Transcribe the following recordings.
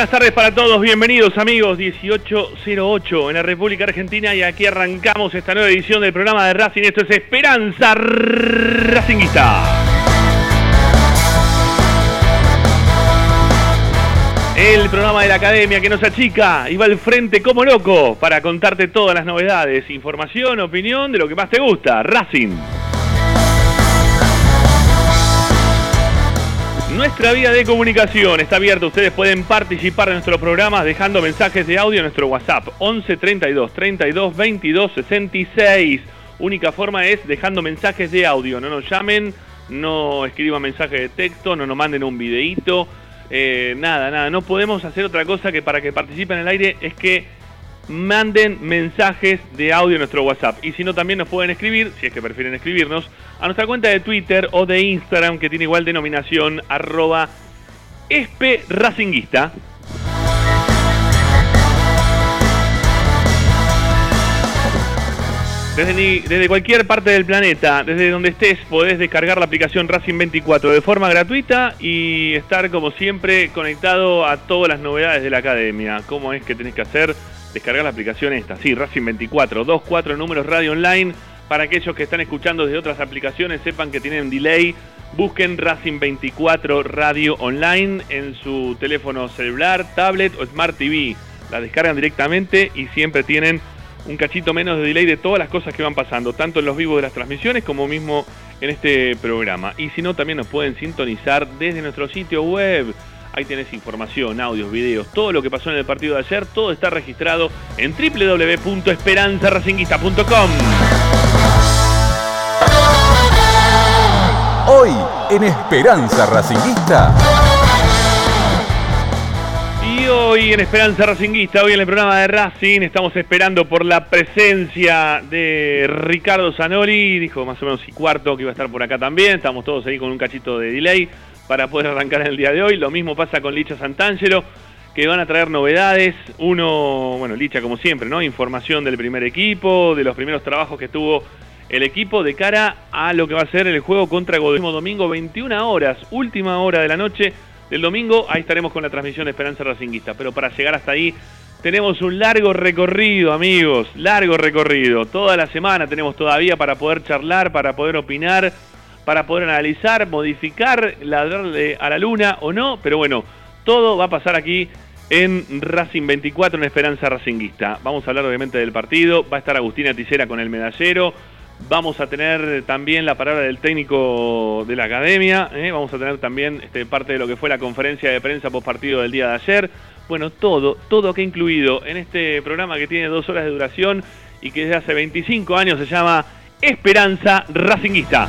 buenas tardes para todos, bienvenidos amigos, 1808 en la República Argentina y aquí arrancamos esta nueva edición del programa de Racing, esto es Esperanza Racinguista. El programa de la academia que nos achica y va al frente como loco para contarte todas las novedades, información, opinión de lo que más te gusta, Racing. Nuestra vía de comunicación está abierta. Ustedes pueden participar de nuestros programas dejando mensajes de audio en nuestro WhatsApp 11 32 32 22 66. Única forma es dejando mensajes de audio. No nos llamen, no escriban mensajes de texto, no nos manden un videíto. eh, nada, nada. No podemos hacer otra cosa que para que participen en el aire es que manden mensajes de audio en nuestro WhatsApp. Y si no, también nos pueden escribir, si es que prefieren escribirnos, a nuestra cuenta de Twitter o de Instagram que tiene igual denominación, arroba. Desde, desde cualquier parte del planeta, desde donde estés, podés descargar la aplicación Racing 24 de forma gratuita y estar como siempre conectado a todas las novedades de la academia. ¿Cómo es que tenés que hacer? Descargar la aplicación esta, sí, Racing 24, 24 números radio online. Para aquellos que están escuchando desde otras aplicaciones, sepan que tienen delay. Busquen Racing 24 Radio Online en su teléfono celular, tablet o Smart TV. La descargan directamente y siempre tienen un cachito menos de delay de todas las cosas que van pasando, tanto en los vivos de las transmisiones como mismo en este programa. Y si no, también nos pueden sintonizar desde nuestro sitio web Ahí tenés información, audios, videos, todo lo que pasó en el partido de ayer, todo está registrado en www.esperanzaracinguista.com. Hoy en Esperanza Racinguista. Y hoy en Esperanza Racinguista, hoy en el programa de Racing, estamos esperando por la presencia de Ricardo Zanoli, dijo más o menos y cuarto que iba a estar por acá también, estamos todos ahí con un cachito de delay para poder arrancar el día de hoy, lo mismo pasa con Licha Santangelo, que van a traer novedades, uno, bueno, Licha como siempre, ¿no? Información del primer equipo, de los primeros trabajos que tuvo el equipo de cara a lo que va a ser el juego contra Godoy domingo, 21 horas, última hora de la noche del domingo, ahí estaremos con la transmisión de Esperanza Racinguista. Pero para llegar hasta ahí, tenemos un largo recorrido, amigos, largo recorrido. Toda la semana tenemos todavía para poder charlar, para poder opinar, para poder analizar, modificar, ladrarle a la luna o no, pero bueno, todo va a pasar aquí en Racing 24 en Esperanza Racinguista. Vamos a hablar obviamente del partido, va a estar Agustina Ticera con el medallero, Vamos a tener también la palabra del técnico de la academia. ¿eh? Vamos a tener también este, parte de lo que fue la conferencia de prensa post partido del día de ayer. Bueno, todo, todo que incluido en este programa que tiene dos horas de duración y que desde hace 25 años se llama Esperanza Racinguista.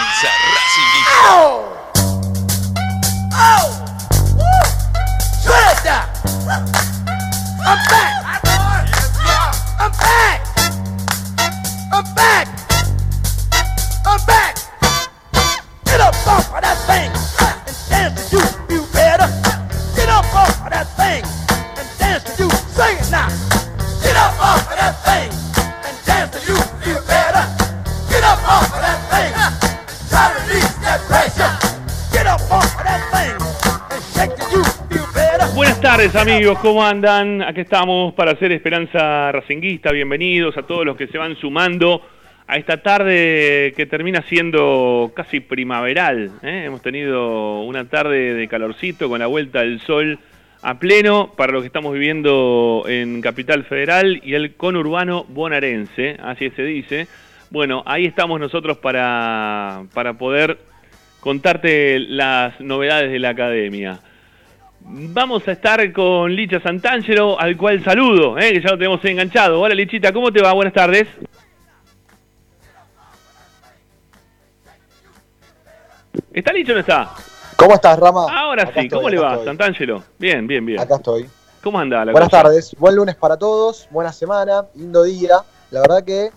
I'm back! I'm back! I'm back! I'm back! Get up off of that thing and dance to you, you better. Get up off of that thing and dance to you. Sing it now. Tardes amigos, ¿cómo andan? Aquí estamos para hacer Esperanza Racinguista. Bienvenidos a todos los que se van sumando a esta tarde que termina siendo casi primaveral. ¿eh? Hemos tenido una tarde de calorcito con la vuelta del sol a pleno para lo que estamos viviendo en Capital Federal y el conurbano bonaerense, así se dice. Bueno, ahí estamos nosotros para, para poder contarte las novedades de la academia. Vamos a estar con Licha Santangelo, al cual saludo, ¿eh? que ya lo tenemos enganchado. Hola Lichita, ¿cómo te va? Buenas tardes. ¿Está Licha o no está? ¿Cómo estás, Rama? Ahora Acá sí, estoy, ¿cómo le va, estoy. Santangelo? Bien, bien, bien. Acá estoy. ¿Cómo anda la Buenas cosa? tardes, buen lunes para todos, buena semana, lindo día. La verdad que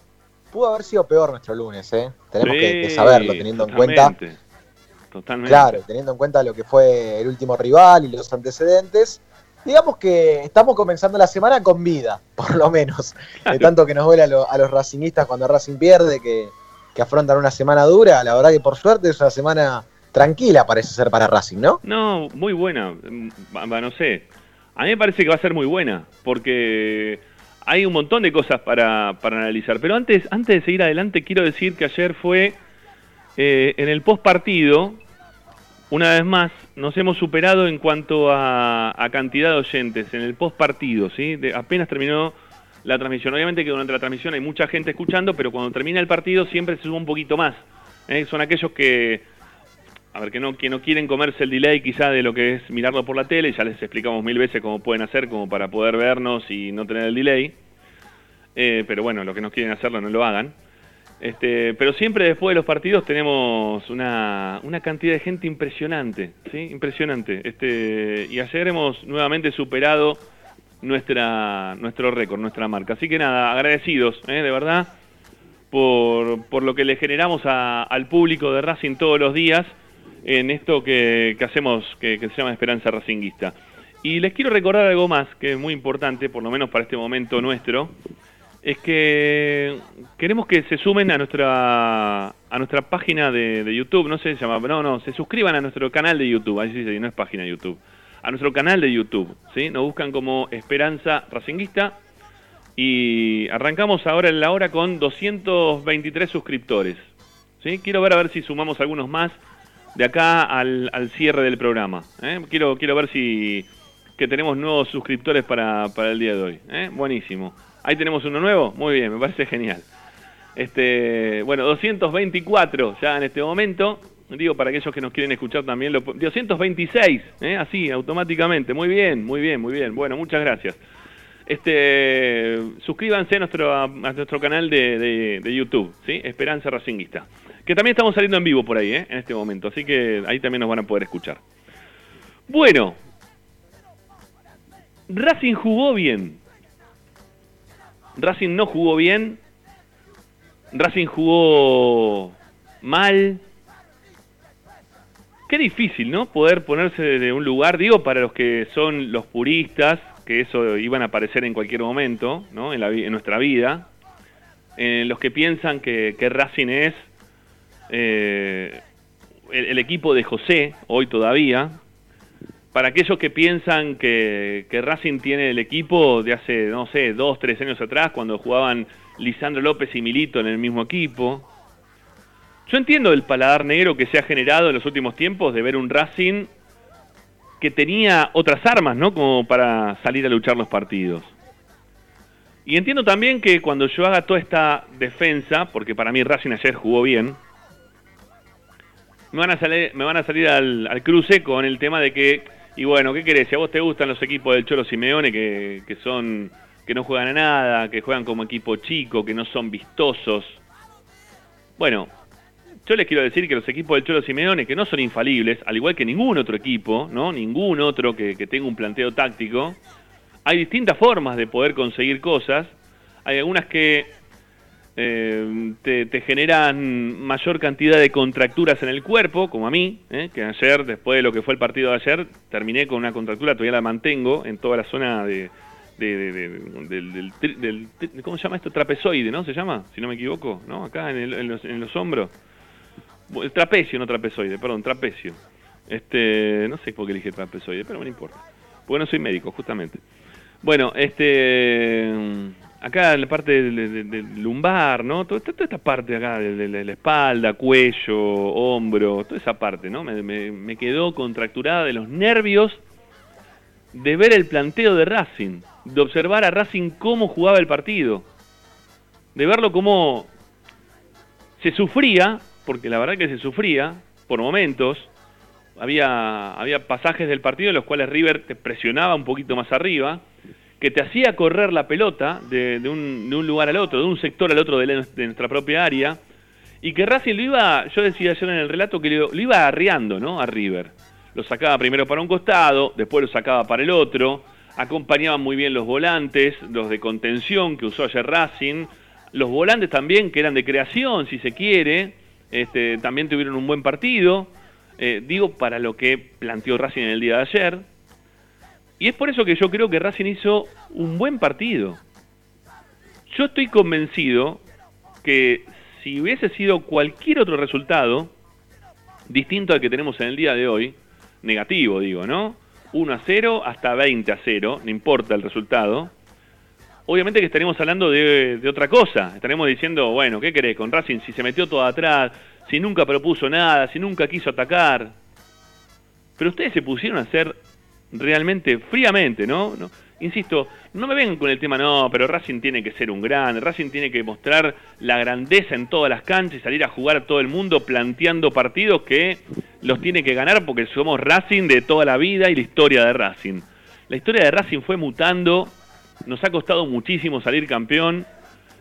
pudo haber sido peor nuestro lunes, ¿eh? Tenemos que, saberlo, teniendo en cuenta, totalmente, claro, teniendo en cuenta lo que fue el último rival y los antecedentes. Digamos que estamos comenzando la semana con vida, por lo menos. De tanto que nos duele a, lo- a los racingistas cuando Racing pierde, que, que afrontan una semana dura. La verdad que por suerte es una semana tranquila, parece ser para Racing, ¿no? No, muy buena. Mm, no sé. A mí me parece que va a ser muy buena, porque hay un montón de cosas para, para analizar. Pero antes, antes de seguir adelante, quiero decir que ayer fue eh, en el post partido, una vez más, nos hemos superado en cuanto a, a cantidad de oyentes en el post partido, ¿sí? Apenas terminó la transmisión. Obviamente que durante la transmisión hay mucha gente escuchando, pero cuando termina el partido siempre se sube un poquito más. ¿eh? Son aquellos que, a ver, que no, que no quieren comerse el delay quizá de lo que es mirarlo por la tele, ya les explicamos mil veces cómo pueden hacer como para poder vernos y no tener el delay. Eh, pero bueno, los que no quieren hacerlo no lo hagan. Este, pero siempre después de los partidos tenemos una, una cantidad de gente impresionante, ¿sí? Impresionante. Este, y ayer hemos nuevamente superado nuestra, nuestro récord, nuestra marca. Así que nada, agradecidos, ¿eh? de verdad, por, por lo que le generamos a- al público de Racing todos los días en esto que, hacemos, que, que se llama Esperanza Racinguista. Y les quiero recordar algo más, que es muy importante, por lo menos para este momento nuestro, es que queremos que se sumen a nuestra a nuestra página de, de YouTube, no sé se llama, no, no, se suscriban a nuestro canal de YouTube, ahí sí, sí, no es página de YouTube, a nuestro canal de YouTube, ¿sí? Nos buscan como Esperanza Racinguista y arrancamos ahora en la hora con 223 suscriptores, ¿sí? Quiero ver a ver si sumamos algunos más de acá al, al cierre del programa, ¿eh? Quiero, quiero ver si que tenemos nuevos suscriptores para, para el día de hoy, ¿eh? Buenísimo. Ahí tenemos uno nuevo. Muy bien, me parece genial. Este, bueno, 224 ya en este momento. Digo, para aquellos que nos quieren escuchar también, lo, 226, ¿eh? así, automáticamente. Muy bien, muy bien, muy bien. Bueno, muchas gracias. Este, suscríbanse a nuestro, a nuestro canal de, de, de YouTube, ¿sí? Esperanza Racinguista. Que también estamos saliendo en vivo por ahí, ¿eh? en este momento. Así que ahí también nos van a poder escuchar. Bueno, Racing jugó bien. Racing no jugó bien. Racing jugó mal. Qué difícil, ¿no? Poder ponerse de un lugar, digo, para los que son los puristas, que eso iban a aparecer en cualquier momento, ¿no? En, la, en nuestra vida. En los que piensan que, Racing es eh, el equipo de José, hoy todavía, para aquellos que piensan que, Racing tiene el equipo de hace, no sé, dos, tres años atrás, cuando jugaban Lisandro López y Milito en el mismo equipo. Yo entiendo el paladar negro que se ha generado en los últimos tiempos de ver un Racing que tenía otras armas, ¿no? Como para salir a luchar los partidos. Y entiendo también que cuando yo haga toda esta defensa, porque para mí Racing ayer jugó bien, me van a salir, me van a salir al, al cruce con el tema de que y bueno, ¿qué querés? Si a vos te gustan los equipos del Cholo Simeone que, que son que no juegan a nada, que juegan como equipo chico, que no son vistosos. Bueno, yo les quiero decir que los equipos del Cholo Simeone, que no son infalibles, al igual que ningún otro equipo, ¿no? Ningún otro que, que tenga un planteo táctico, hay distintas formas de poder conseguir cosas. Hay algunas que eh, te, generan mayor cantidad de contracturas en el cuerpo, como a mí, eh, que ayer, después de lo que fue el partido de ayer, terminé con una contractura, todavía la mantengo en toda la zona de, de, de, del, ¿cómo se llama esto? Trapezoide, ¿no? ¿Se llama? Si no me equivoco, ¿no? Acá en, el, en, los, hombros. El trapecio, no trapezoide, perdón, trapecio. Este, no sé por qué dije trapezoide, pero no importa. Porque no soy médico, justamente. Bueno, este acá en la parte del, lumbar, ¿no? Toda, toda, esta parte acá de, la espalda, cuello, hombro, toda esa parte, ¿no? Me, me, me, quedó contracturada de los nervios de ver el planteo de Racing, de observar a Racing cómo jugaba el partido, de verlo cómo se sufría, porque la verdad que se sufría por momentos, había, había pasajes del partido en los cuales River te presionaba un poquito más arriba, que te hacía correr la pelota de, un, lugar al otro, de un sector al otro de, nuestra propia área, y que Racing lo iba, yo decía ayer en el relato que lo, lo, iba arriando, ¿no? A River. Lo sacaba primero para un costado, después lo sacaba para el otro, acompañaban muy bien los volantes, los de contención que usó ayer Racing, los volantes también que eran de creación, si se quiere, este, también tuvieron un buen partido, eh, digo, para lo que planteó Racing en el día de ayer, y es por eso que yo creo que Racing hizo un buen partido. Yo estoy convencido que si hubiese sido cualquier otro resultado, distinto al que tenemos en el día de hoy, negativo digo, ¿no? 1 a 0 hasta 20 a 0, no importa el resultado, obviamente que estaremos hablando de, de, otra cosa. Estaremos diciendo, bueno, ¿qué querés con Racing? Si se metió todo atrás, si nunca propuso nada, si nunca quiso atacar. Pero ustedes se pusieron a hacer realmente fríamente, ¿no? ¿no? Insisto, no me vengan con el tema, no, pero Racing tiene que ser un gran, Racing tiene que mostrar la grandeza en todas las canchas y salir a jugar a todo el mundo planteando partidos que los tiene que ganar porque somos Racing de toda la vida y la historia de Racing. La historia de Racing fue mutando, nos ha costado muchísimo salir campeón.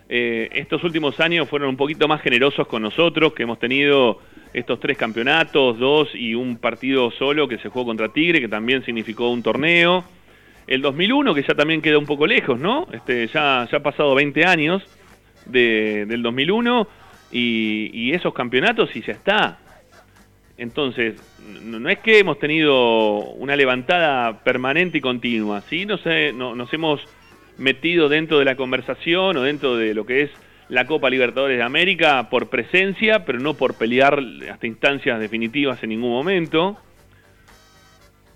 Eh, estos últimos años fueron un poquito más generosos con nosotros, que hemos tenido estos tres campeonatos, dos y un partido solo que se jugó contra Tigre, que también significó un torneo. El 2001, que ya también queda un poco lejos, ¿no? Este, ya, ya ha pasado 20 años de, del 2001 y, y, esos campeonatos y ya está. Entonces, no, es que hemos tenido una levantada permanente y continua, ¿sí? Nos, no, nos hemos metido dentro de la conversación o dentro de lo que es la Copa Libertadores de América por presencia, pero no por pelear hasta instancias definitivas en ningún momento.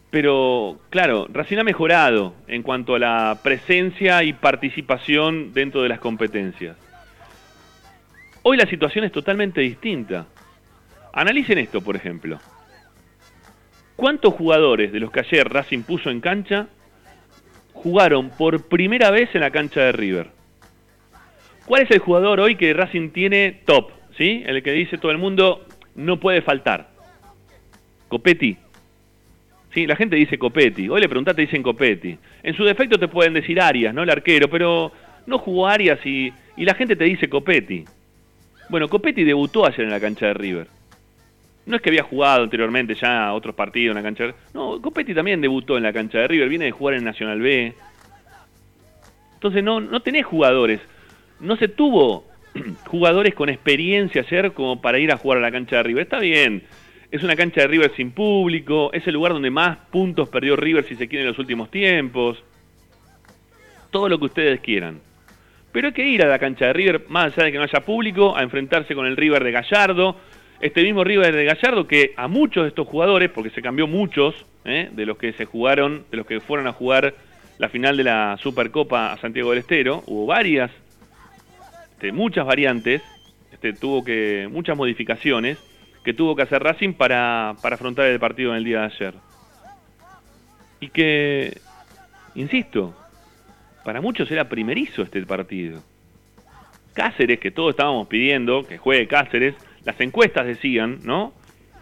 Pero claro, Racing ha mejorado en cuanto a la presencia y participación dentro de las competencias. Hoy la situación es totalmente distinta. Analicen esto, por ejemplo. ¿Cuántos jugadores de los que ayer Racing puso en cancha jugaron por primera vez en la cancha de River? ¿Cuál es el jugador hoy que Racing tiene top? ¿Sí? El que dice todo el mundo no puede faltar. Copetti. Sí, la gente dice Copetti. Hoy le preguntaste, dicen Copetti. En su defecto te pueden decir Arias, ¿no? El arquero, pero no jugó Arias y, y la gente te dice Copetti. Bueno, Copetti debutó ayer en la cancha de River. No es que había jugado anteriormente ya otros partidos en la cancha de. No, Copetti también debutó en la cancha de River. Viene de jugar en Nacional B. Entonces no, no tenés jugadores. No se tuvo jugadores con experiencia ayer como para ir a jugar a la cancha de River. Está bien. Es una cancha de River sin público. Es el lugar donde más puntos perdió River si se quiere en los últimos tiempos. Todo lo que ustedes quieran. Pero hay que ir a la cancha de River, más allá de que no haya público, a enfrentarse con el River de Gallardo. Este mismo River de Gallardo que a muchos de estos jugadores, porque se cambió muchos ¿eh? de los que se jugaron, de los que fueron a jugar la final de la Supercopa a Santiago del Estero, hubo varias, este, muchas variantes, este, tuvo que muchas modificaciones que tuvo que hacer Racing para, para afrontar el partido en el día de ayer. Y que, insisto, para muchos era primerizo este partido. Cáceres, que todos estábamos pidiendo que juegue Cáceres, las encuestas decían, ¿no?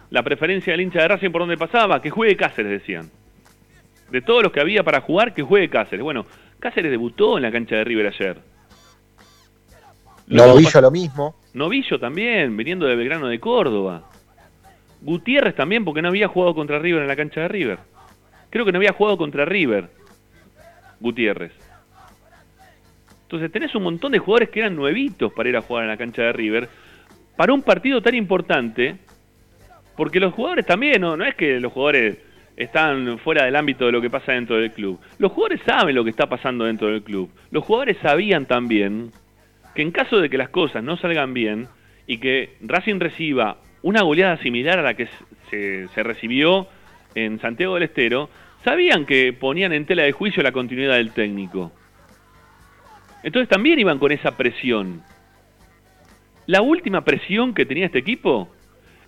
La preferencia del hincha de Racing por donde pasaba, que juegue Cáceres, decían. De todos los que había para jugar, que juegue Cáceres. Bueno, Cáceres debutó en la cancha de River ayer. Novillo lo mismo. Novillo también, viniendo de Belgrano de Córdoba. Gutiérrez también, porque no había jugado contra River en la cancha de River. Creo que no había jugado contra River. Gutiérrez. Entonces tenés un montón de jugadores que eran nuevitos para ir a jugar en la cancha de River, para un partido tan importante, porque los jugadores también, no, no es que los jugadores están fuera del ámbito de lo que pasa dentro del club. Los jugadores saben lo que está pasando dentro del club. Los jugadores sabían también que en caso de que las cosas no salgan bien y que Racing reciba una goleada similar a la que se, se recibió en Santiago del Estero, sabían que ponían en tela de juicio la continuidad del técnico. Entonces también iban con esa presión. La última presión que tenía este equipo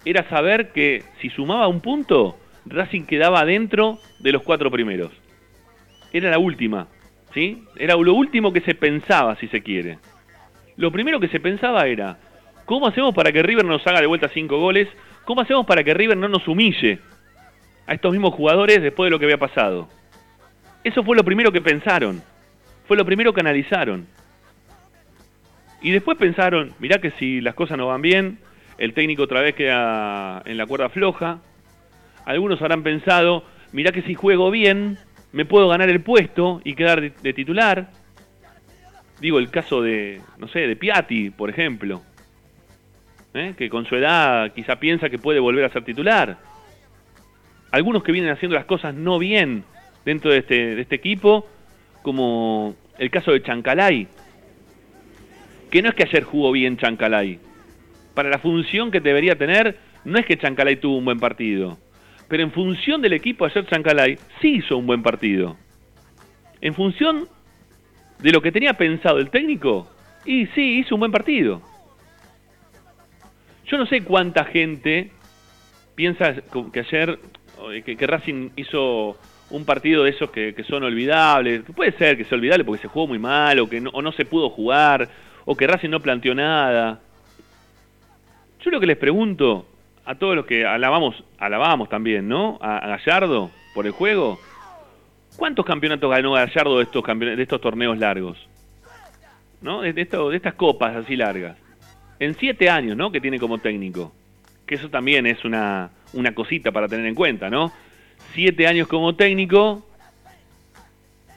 era saber que si sumaba un punto, Racing quedaba dentro de los cuatro primeros. Era la última, ¿sí? Era lo último que se pensaba, si se quiere. Lo primero que se pensaba era, ¿cómo hacemos para que River nos haga de vuelta cinco goles? ¿Cómo hacemos para que River no nos humille a estos mismos jugadores después de lo que había pasado? Eso fue lo primero que pensaron. Fue lo primero que analizaron. Y después pensaron, mirá que si las cosas no van bien, el técnico otra vez queda en la cuerda floja. Algunos habrán pensado, mirá que si juego bien, me puedo ganar el puesto y quedar de, de titular. Digo el caso de, no sé, de Piatti, por ejemplo. ¿eh? Que con su edad quizá piensa que puede volver a ser titular. Algunos que vienen haciendo las cosas no bien dentro de este, de este equipo como el caso de Chancalay, que no es que ayer jugó bien Chancalay. Para la función que debería tener, no es que Chancalay tuvo un buen partido. Pero en función del equipo ayer Chancalay sí hizo un buen partido. En función de lo que tenía pensado el técnico, y sí hizo un buen partido. Yo no sé cuánta gente piensa que ayer que, que Racing hizo un partido de esos que, que, son olvidables. Puede ser que sea olvidable porque se jugó muy mal o que no, o no se pudo jugar o que Racing no planteó nada. Yo lo que les pregunto a todos los que alabamos, alabamos también, ¿no? A, a Gallardo por el juego. ¿Cuántos campeonatos ganó Gallardo de estos, de estos torneos largos? ¿No? De, estas copas así largas. En siete años, ¿no? Que tiene como técnico. Que eso también es una, una cosita para tener en cuenta, ¿no? siete años como técnico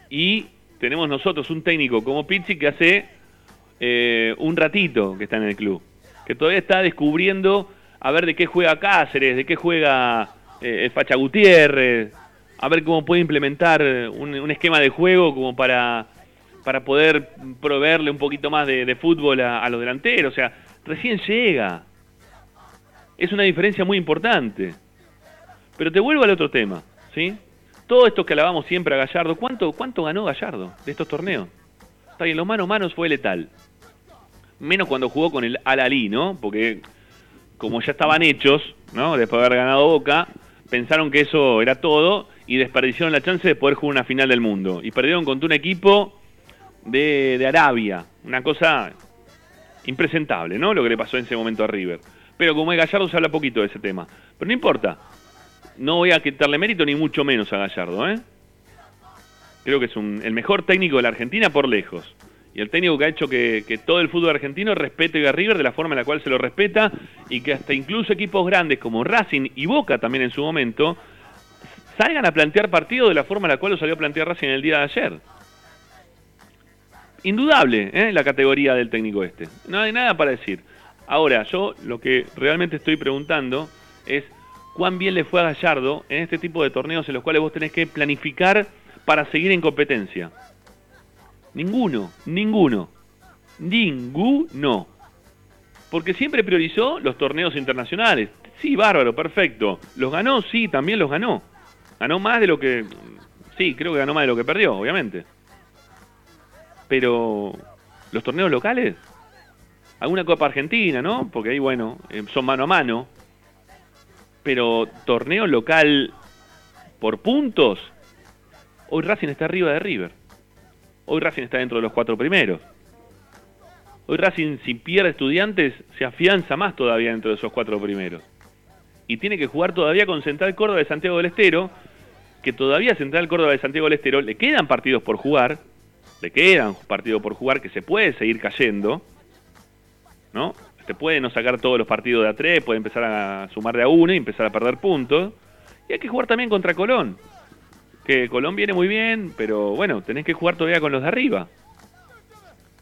y tenemos nosotros un técnico como Pizzi que hace eh, un ratito que está en el club, que todavía está descubriendo a ver de qué juega Cáceres, de qué juega eh, el Facha Gutiérrez, a ver cómo puede implementar un, esquema de juego como para para poder proveerle un poquito más de, fútbol a, los delanteros. O sea, recién llega. Es una diferencia muy importante. Pero te vuelvo al otro tema, ¿sí? Todo esto que alabamos siempre a Gallardo, ¿cuánto, cuánto ganó Gallardo de estos torneos? Está bien, los manos manos fue letal. Menos cuando jugó con el Al-Ali, ¿no? Porque como ya estaban hechos, ¿no? Después de haber ganado Boca, pensaron que eso era todo y desperdiciaron la chance de poder jugar una final del mundo. Y perdieron contra un equipo de, de Arabia. Una cosa impresentable, ¿no? Lo que le pasó en ese momento a River. Pero como es Gallardo se habla poquito de ese tema. Pero no importa. No voy a quitarle mérito ni mucho menos a Gallardo, ¿eh? Creo que es un- el mejor técnico de la Argentina por lejos. Y el técnico que ha hecho que, todo el fútbol argentino respete a River de la forma en la cual se lo respeta y que hasta incluso equipos grandes como Racing y Boca también en su momento salgan a plantear partidos de la forma en la cual lo salió a plantear Racing el día de ayer. Indudable, ¿eh? la categoría del técnico este. No hay nada para decir. Ahora, yo lo que realmente estoy preguntando es cuán bien le fue a Gallardo en este tipo de torneos en los cuales vos tenés que planificar para seguir en competencia. Ninguno, ninguno, ninguno. Porque siempre priorizó los torneos internacionales. Sí, bárbaro, perfecto. ¿Los ganó? Sí, también los ganó. Ganó más de lo que... Sí, creo que ganó más de lo que perdió, obviamente. Pero los torneos locales, alguna Copa Argentina, ¿no? Porque ahí, bueno, eh, son mano a mano. Pero torneo local por puntos, hoy Racing está arriba de River. Hoy Racing está dentro de los cuatro primeros. Hoy Racing, si pierde estudiantes, se afianza más todavía dentro de esos cuatro primeros. Y tiene que jugar todavía con Central Córdoba de Santiago del Estero, que todavía Central Córdoba de Santiago del Estero le quedan partidos por jugar, le quedan partidos por jugar que se puede seguir cayendo, ¿no? Te puede no sacar todos los partidos de a tres, puede empezar a sumar de a uno y empezar a perder puntos. Y hay que jugar también contra Colón, que Colón viene muy bien, pero bueno, tenés que jugar todavía con los de arriba.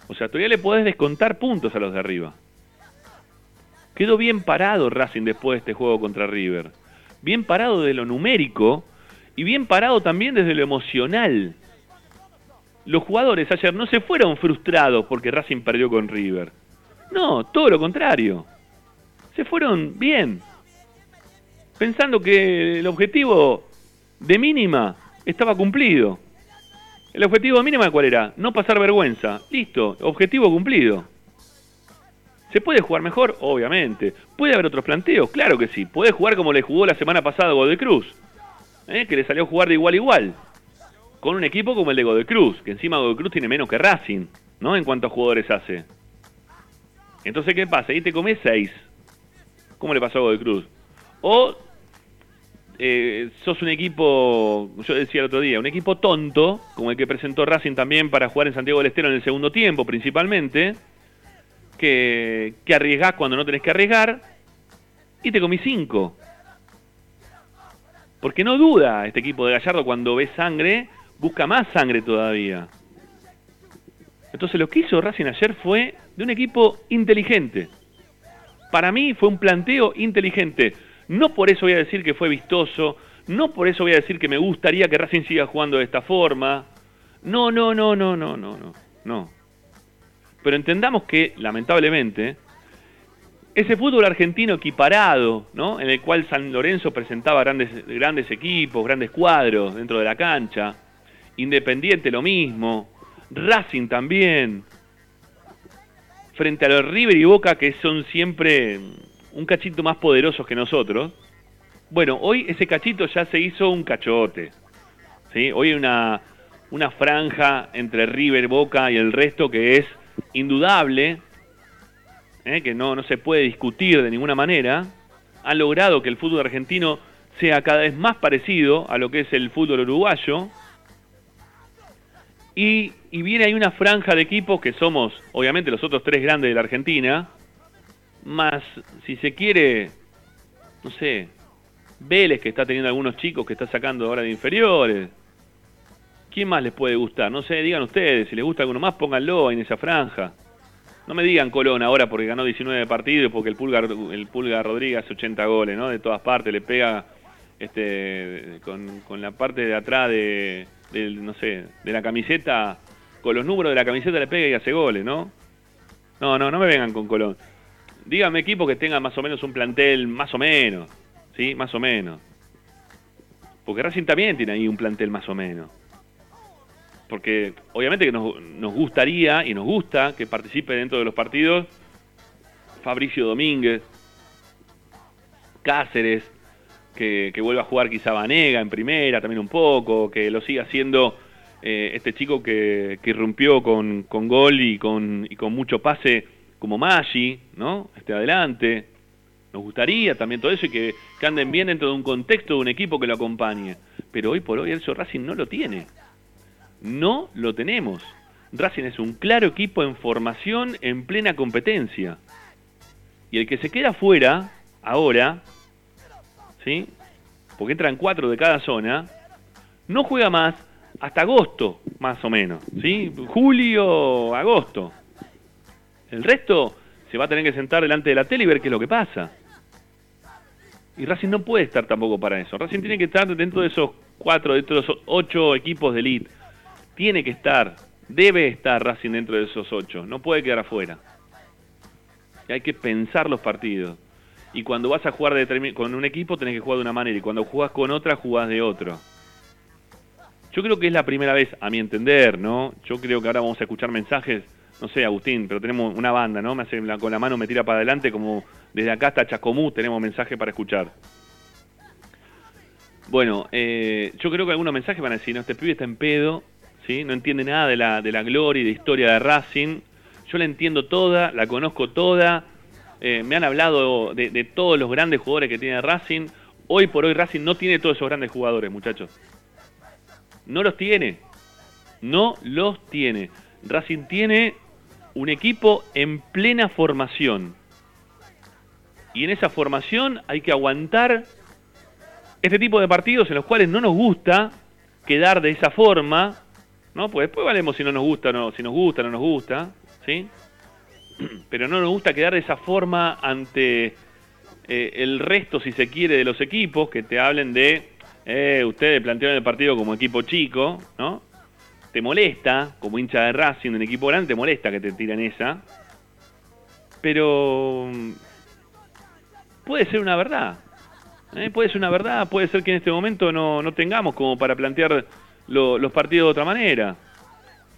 O sea, todavía le podés descontar puntos a los de arriba. Quedó bien parado Racing después de este juego contra River. Bien parado de lo numérico y bien parado también desde lo emocional. Los jugadores ayer no se fueron frustrados porque Racing perdió con River. No, todo lo contrario. Se fueron bien. Pensando que el objetivo de mínima estaba cumplido. ¿El objetivo de mínima cuál era? No pasar vergüenza. Listo, objetivo cumplido. ¿Se puede jugar mejor? Obviamente. ¿Puede haber otros planteos? Claro que sí. Puede jugar como le jugó la semana pasada Godoy Cruz. ¿eh? Que le salió a jugar de igual a igual. Con un equipo como el de Godoy Cruz. Que encima Godoy Cruz tiene menos que Racing. ¿No? En cuanto a jugadores hace. Entonces, ¿qué pasa? Ahí te comes 6. ¿Cómo le pasó a Godoy Cruz? O eh, sos un equipo, yo decía el otro día, un equipo tonto, como el que presentó Racing también para jugar en Santiago del Estero en el segundo tiempo principalmente, que, que arriesgás cuando no tenés que arriesgar, y te comí 5. Porque no duda este equipo de Gallardo cuando ve sangre, busca más sangre todavía. Entonces lo que hizo Racing ayer fue de un equipo inteligente. Para mí fue un planteo inteligente. No por eso voy a decir que fue vistoso, no por eso voy a decir que me gustaría que Racing siga jugando de esta forma. No, no, no, no, no, no, no. No. Pero entendamos que, lamentablemente, ese fútbol argentino equiparado, ¿no? En el cual San Lorenzo presentaba grandes, grandes equipos, grandes cuadros dentro de la cancha. Independiente lo mismo. Racing también. Frente a los River y Boca que son siempre un cachito más poderosos que nosotros. Bueno, hoy ese cachito ya se hizo un cachote. ¿sí? Hoy hay una, una franja entre River, Boca y el resto que es indudable, ¿eh? que no, no se puede discutir de ninguna manera. Han logrado que el fútbol argentino sea cada vez más parecido a lo que es el fútbol uruguayo. Y, y viene ahí una franja de equipos que somos, obviamente, los otros tres grandes de la Argentina, más, si se quiere, no sé, Vélez que está teniendo algunos chicos que está sacando ahora de inferiores. ¿Quién más les puede gustar? No sé, digan ustedes, si les gusta alguno más, pónganlo en esa franja. No me digan Colón ahora porque ganó 19 partidos, porque el Pulga, el Pulga Rodríguez hace 80 goles, ¿no? De todas partes, le pega este con, con la parte de atrás de, del, no sé, de la camiseta, con los números de la camiseta le pega y hace goles, ¿no? No, no, no me vengan con Colón. Dígame equipo que tenga más o menos un plantel, más o menos, ¿sí? Más o menos. Porque Racing también tiene ahí un plantel más o menos. Porque obviamente que nos, gustaría y nos gusta que participe dentro de los partidos Fabricio Domínguez, Cáceres, que, vuelva a jugar quizá Vanega en primera también un poco, que lo siga haciendo eh, este chico que, irrumpió con, gol y con mucho pase como Maggi, ¿no? Este adelante. Nos gustaría también todo eso y que, que anden bien dentro de un contexto de un equipo que lo acompañe. Pero hoy por hoy el Racing no lo tiene. No lo tenemos. Racing es un claro equipo en formación en plena competencia. Y el que se queda fuera, ahora, ¿sí? Porque entran cuatro de cada zona, no juega más hasta agosto, más o menos, ¿sí? Julio, agosto. El resto se va a tener que sentar delante de la tele y ver qué es lo que pasa. Y Racing no puede estar tampoco para eso. Racing tiene que estar dentro de esos cuatro, dentro de esos ocho equipos de elite. Tiene que estar, debe estar Racing dentro de esos ocho. No puede quedar afuera. Y hay que pensar los partidos. Y cuando vas a jugar de con un equipo tenés que jugar de una manera y cuando jugás con otra jugás de otro. Yo creo que es la primera vez, a mi entender, ¿no? Yo creo que ahora vamos a escuchar mensajes, no sé, Agustín, pero tenemos una banda, ¿no? Me hace con la mano, me tira para adelante, como desde acá hasta Chacomú tenemos mensaje para escuchar. Bueno, eh, yo creo que algunos mensajes van a decir, no, este pibe está en pedo, ¿sí? No entiende nada de la, de la gloria y de historia de Racing. Yo la entiendo toda, la conozco toda, eh, me han hablado de, de todos los grandes jugadores que tiene Racing. Hoy por hoy Racing no tiene todos esos grandes jugadores, muchachos. No los tiene. No los tiene. Racing tiene un equipo en plena formación. Y en esa formación hay que aguantar este tipo de partidos en los cuales no nos gusta quedar de esa forma, ¿no? Pues después valemos si no nos gusta, no, si nos gusta, no nos gusta, ¿sí? Pero no nos gusta quedar de esa forma ante eh, el resto, si se quiere, de los equipos que te hablen de, eh, ustedes plantearon el partido como equipo chico, ¿no? Te molesta, como hincha de Racing, un equipo grande, te molesta que te tiran esa. Pero puede ser una verdad. ¿eh? Puede ser una verdad, puede ser que en este momento no, no tengamos como para plantear los partidos de otra manera.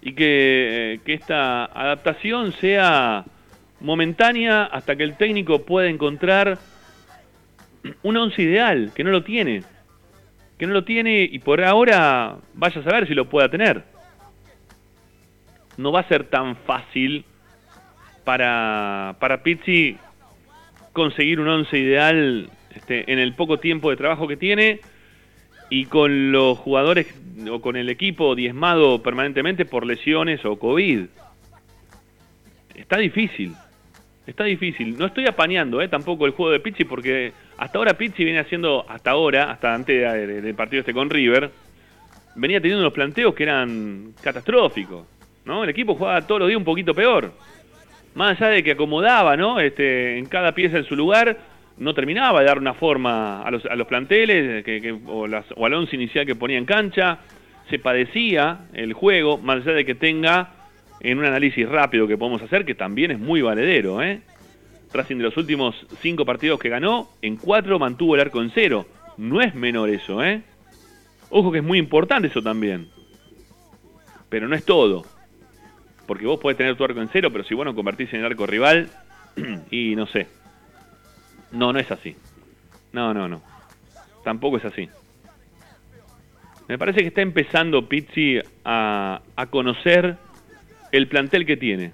Y que, que esta adaptación sea momentánea hasta que el técnico pueda encontrar un once ideal, que no lo tiene. Que no lo tiene y por ahora vaya a saber si lo pueda tener. No va a ser tan fácil para, para Pizzi conseguir un once ideal este, en el poco tiempo de trabajo que tiene y con los jugadores o con el equipo diezmado permanentemente por lesiones o COVID. Está difícil, está difícil. No estoy apañando eh, tampoco el juego de Pizzi porque hasta ahora Pizzi viene haciendo, hasta ahora, hasta antes del partido este con River, venía teniendo unos planteos que eran catastróficos. ¿No? El equipo jugaba todos los días un poquito peor. Más allá de que acomodaba ¿no? este, en cada pieza en su lugar, no terminaba de dar una forma a los, a los planteles que, o, las, o al once inicial que ponía en cancha. Se padecía el juego, más allá de que tenga en un análisis rápido que podemos hacer, que también es muy valedero. ¿eh? Racing de los últimos cinco partidos que ganó, en cuatro mantuvo el arco en cero. No es menor eso, ¿eh? Ojo que es muy importante eso también. Pero no es todo. Porque vos podés tener tu arco en cero, pero si vos no convertís en el arco rival, y no sé. No, no es así. No, no, no. Tampoco es así. Me parece que está empezando Pizzi a, a conocer el plantel que tiene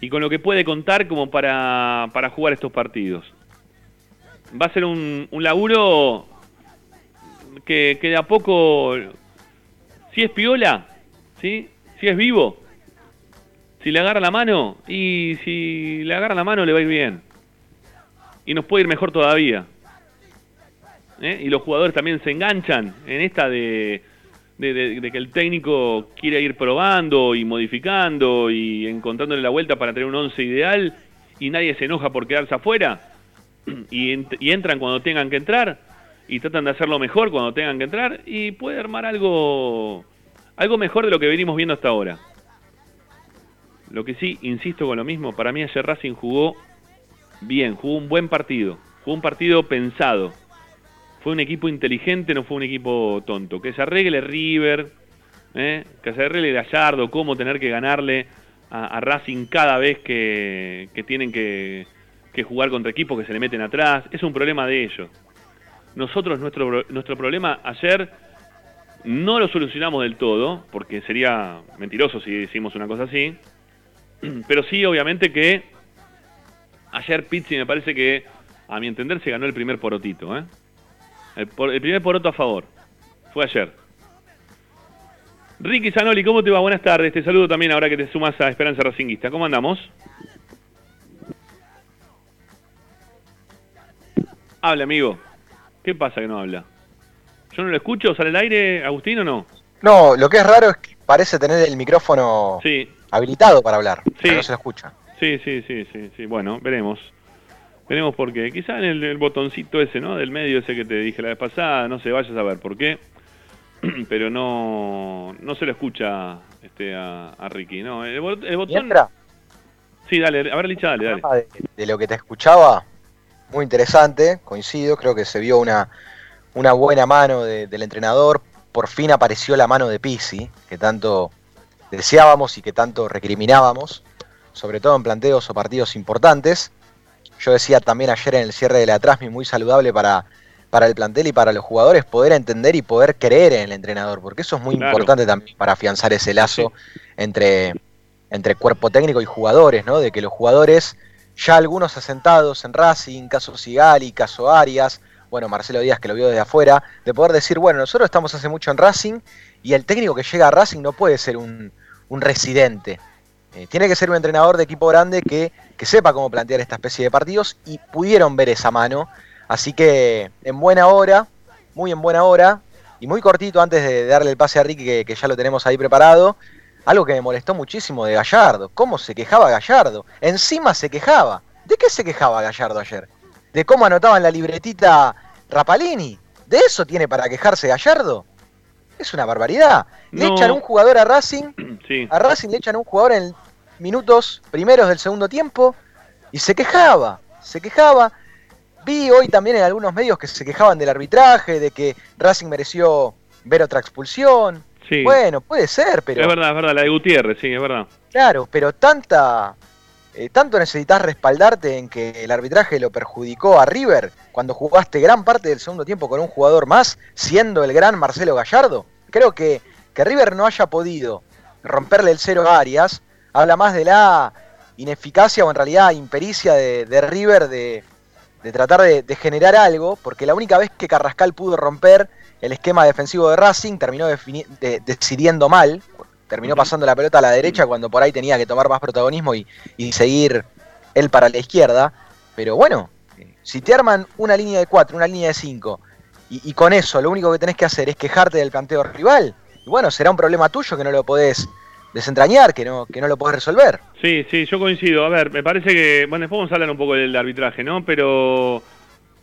y con lo que puede contar como para, para jugar estos partidos. Va a ser un, un laburo que, que de a poco, si es piola, ¿sí? si es vivo, si le agarra la mano, y si le agarra la mano le va a ir bien. Y nos puede ir mejor todavía. ¿Eh? Y los jugadores también se enganchan en esta de, de, que el técnico quiere ir probando y modificando y encontrándole la vuelta para tener un once ideal y nadie se enoja por quedarse afuera y, y, entran cuando tengan que entrar y tratan de hacerlo mejor cuando tengan que entrar y puede armar algo algo mejor de lo que venimos viendo hasta ahora. Lo que sí, insisto con lo mismo, para mí ayer Racing jugó bien, jugó un buen partido, jugó un partido pensado. Fue un equipo inteligente, no fue un equipo tonto. Que se arregle River, ¿eh? que se arregle Gallardo, cómo tener que ganarle a, a Racing cada vez que, que tienen que, que jugar contra equipos que se le meten atrás. Es un problema de ellos. Nosotros, nuestro, nuestro problema ayer no lo solucionamos del todo, porque sería mentiroso si decimos una cosa así. Pero sí, obviamente que ayer Pizzi me parece que, a mi entender, se ganó el primer porotito. ¿eh? El, por- el primer poroto a favor. Fue ayer. Ricky Zanoli, ¿cómo te va? Buenas tardes. Te saludo también ahora que te sumas a Esperanza Racinguista. ¿Cómo andamos? Habla, amigo. ¿Qué pasa que no habla? ¿Yo no lo escucho? ¿Sale al aire, Agustín, o no? No, lo que es raro es que parece tener el micrófono Sí, habilitado para hablar, Sí. pero no se lo escucha. sí, sí, sí, sí, sí. Bueno, veremos. Veremos por qué. Quizá en el, el botoncito ese, ¿no? Del medio ese que te dije la vez pasada, no sé, vayas a ver por qué. Pero no, no se lo escucha este, a, a Ricky, ¿no? El, bot- el botón... Sí, dale, a ver, Licha, dale, dale. de, de lo que te escuchaba, muy interesante, coincido, creo que se vio una, una buena mano de- del entrenador, por fin apareció la mano de Pisi, que tanto deseábamos y que tanto recriminábamos, sobre todo en planteos o partidos importantes. Yo decía también ayer en el cierre de la Trasmi, muy saludable para, para el plantel y para los jugadores poder entender y poder creer en el entrenador, porque eso es muy Claro. importante también para afianzar ese lazo entre, entre cuerpo técnico y jugadores, ¿no? De que los jugadores, ya algunos asentados en Racing, caso Sigali, caso Arias, bueno, Marcelo Díaz que lo vio desde afuera, de poder decir, bueno, nosotros estamos hace mucho en Racing y el técnico que llega a Racing no puede ser un, un residente. Eh, tiene que ser un entrenador de equipo grande que, que sepa cómo plantear esta especie de partidos y pudieron ver esa mano. Así que en buena hora, muy en buena hora, y muy cortito antes de darle el pase a Ricky, que, que ya lo tenemos ahí preparado, algo que me molestó muchísimo de Gallardo. ¿Cómo se quejaba Gallardo? Encima se quejaba. ¿De qué se quejaba Gallardo ayer? ¿De cómo anotaba en la libretita Rapalini? ¿De eso tiene para quejarse Gallardo? Es una barbaridad. Le No. echan un jugador a Racing Sí, a Racing le echan un jugador en minutos primeros del segundo tiempo y se quejaba, se quejaba. Vi hoy también en algunos medios que se quejaban del arbitraje, de que Racing mereció ver otra expulsión. sí. Bueno, puede ser, pero es verdad, es verdad, la de Gutiérrez, sí, es verdad. claro, pero tanta eh, tanto necesitas respaldarte en que el arbitraje lo perjudicó a River cuando jugaste gran parte del segundo tiempo con un jugador más, siendo el gran Marcelo Gallardo. Creo que que River no haya podido romperle el cero a Arias habla más de la ineficacia o en realidad impericia de, de River de, tratar de, generar algo, porque la única vez que Carrascal pudo romper el esquema defensivo de Racing terminó decidiendo mal, terminó pasando la pelota a la derecha cuando por ahí tenía que tomar más protagonismo y, y seguir él para la izquierda, pero bueno, eh, si te arman una línea de cuatro, una línea de cinco, y, y con eso lo único que tenés que hacer es quejarte del planteo rival, y bueno, será un problema tuyo que no lo podés desentrañar, que no, que no lo podés resolver. Sí, sí, yo coincido. A ver, me parece que, bueno, después vamos a hablar un poco del arbitraje, ¿no? Pero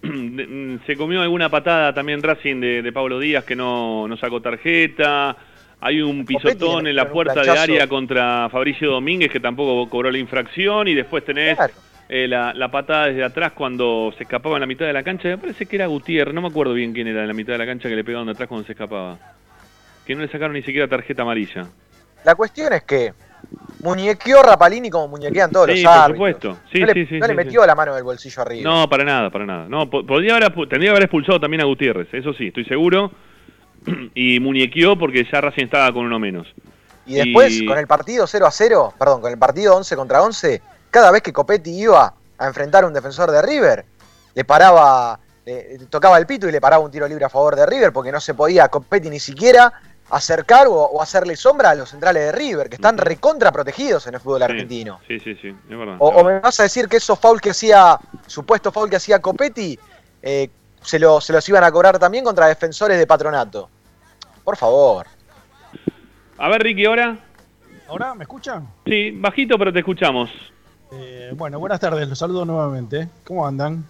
se comió alguna patada también Racing de, de Pablo Díaz que no, no sacó tarjeta. Hay un pisotón en la puerta de área contra Fabricio Domínguez que tampoco cobró la infracción. Y después tenés Claro. eh, la, la patada desde atrás cuando se escapaba en la mitad de la cancha. Me parece que era Gutiérrez, no me acuerdo bien quién era en la mitad de la cancha que le pegaron de atrás cuando se escapaba. Que no le sacaron ni siquiera tarjeta amarilla. La cuestión es que muñequeó Rapalini como muñequean todos Sí, los por árbitros. supuesto. Sí, no le, sí, sí, no le sí, metió la mano del bolsillo arriba. No, para nada, para nada. No, po- podría haber, tendría que haber expulsado también a Gutiérrez, eso sí, estoy seguro. y muñequeó porque ya Racing estaba con uno menos. Y después, y- con el partido 0 a 0, perdón, con el partido 11 contra 11, cada vez que Copetti iba a enfrentar a un defensor de River, le paraba, le- tocaba el pito y le paraba un tiro libre a favor de River porque no se podía Copetti ni siquiera acercar o, o hacerle sombra a los centrales de River, que están recontra protegidos en el fútbol Sí, argentino. Sí, sí, sí, es verdad. O, me vas a decir que esos foul que hacía, supuesto foul que hacía Copetti, eh, se, lo- se los iban a cobrar también contra defensores de patronato. Por favor. A ver, Ricky, ahora. ¿Ahora me escuchan? Sí, bajito, pero te escuchamos. Eh, bueno, buenas tardes, los saludo nuevamente. ¿Cómo andan?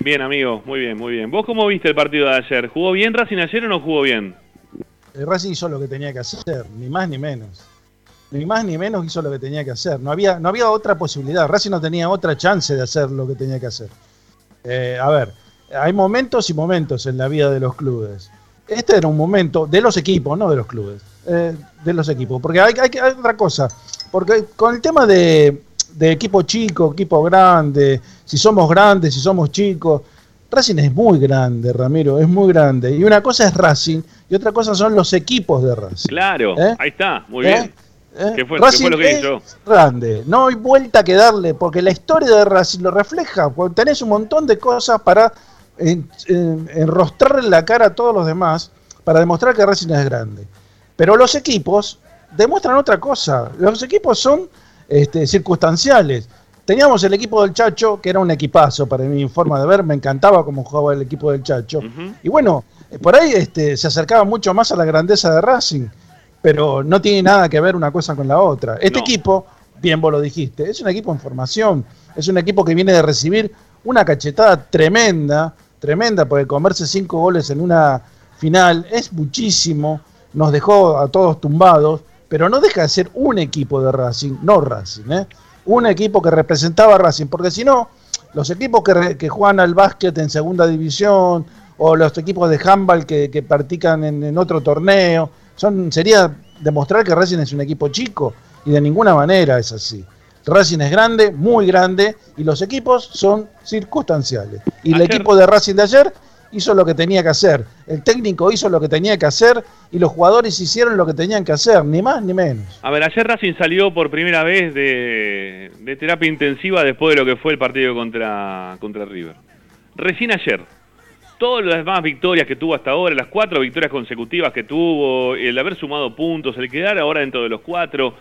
Bien, amigo, muy bien, muy bien. ¿Vos cómo viste el partido de ayer? ¿Jugó bien Racing ayer o no jugó bien? El Racing hizo lo que tenía que hacer, ni más ni menos. ni más ni menos hizo lo que tenía que hacer. No había, no había otra posibilidad. Racing no tenía otra chance de hacer lo que tenía que hacer. Eh, a ver, hay momentos y momentos en la vida de los clubes. Este era un momento de los equipos, no de los clubes, eh, de los equipos. Porque hay, hay, hay otra cosa. Porque con el tema de, de equipo chico, equipo grande, si somos grandes, si somos chicos, Racing es muy grande, Ramiro, es muy grande. Y una cosa es Racing y otra cosa son los equipos de Racing. Claro, ¿Eh? ahí está, muy ¿Eh? bien. ¿Eh? ¿Qué fue- qué Racing fue lo que es hizo? grande, no hay vuelta que darle, porque la historia de Racing lo refleja, porque tenés un montón de cosas para en- en- enrostrarle la cara a todos los demás para demostrar que Racing es grande. Pero los equipos demuestran otra cosa, los equipos son este, circunstanciales. Teníamos el equipo del Chacho, que era un equipazo para mi forma de ver, me encantaba cómo jugaba el equipo del Chacho. Y bueno, por ahí este, se acercaba mucho más a la grandeza de Racing, pero no tiene nada que ver una cosa con la otra. Este No. equipo, bien vos lo dijiste, es un equipo en formación, es un equipo que viene de recibir una cachetada tremenda, tremenda, porque comerse cinco goles en una final es muchísimo, nos dejó a todos tumbados, pero no deja de ser un equipo de Racing, no Racing, ¿eh? un equipo que representaba a Racing, porque si no, los equipos que, que juegan al básquet en segunda división o los equipos de handball que, que practican en, en otro torneo, son, sería demostrar que Racing es un equipo chico y de ninguna manera es así. Racing es grande, muy grande, y los equipos son circunstanciales. Y el Ayer- equipo de Racing de ayer hizo lo que tenía que hacer, el técnico hizo lo que tenía que hacer y los jugadores hicieron lo que tenían que hacer, ni más ni menos. A ver, ayer Racing salió por primera vez de, de terapia intensiva después de lo que fue el partido contra, contra River. Recién ayer. Todas las demás victorias que tuvo hasta ahora, las cuatro victorias consecutivas que tuvo, el haber sumado puntos, el quedar ahora dentro de los cuatro,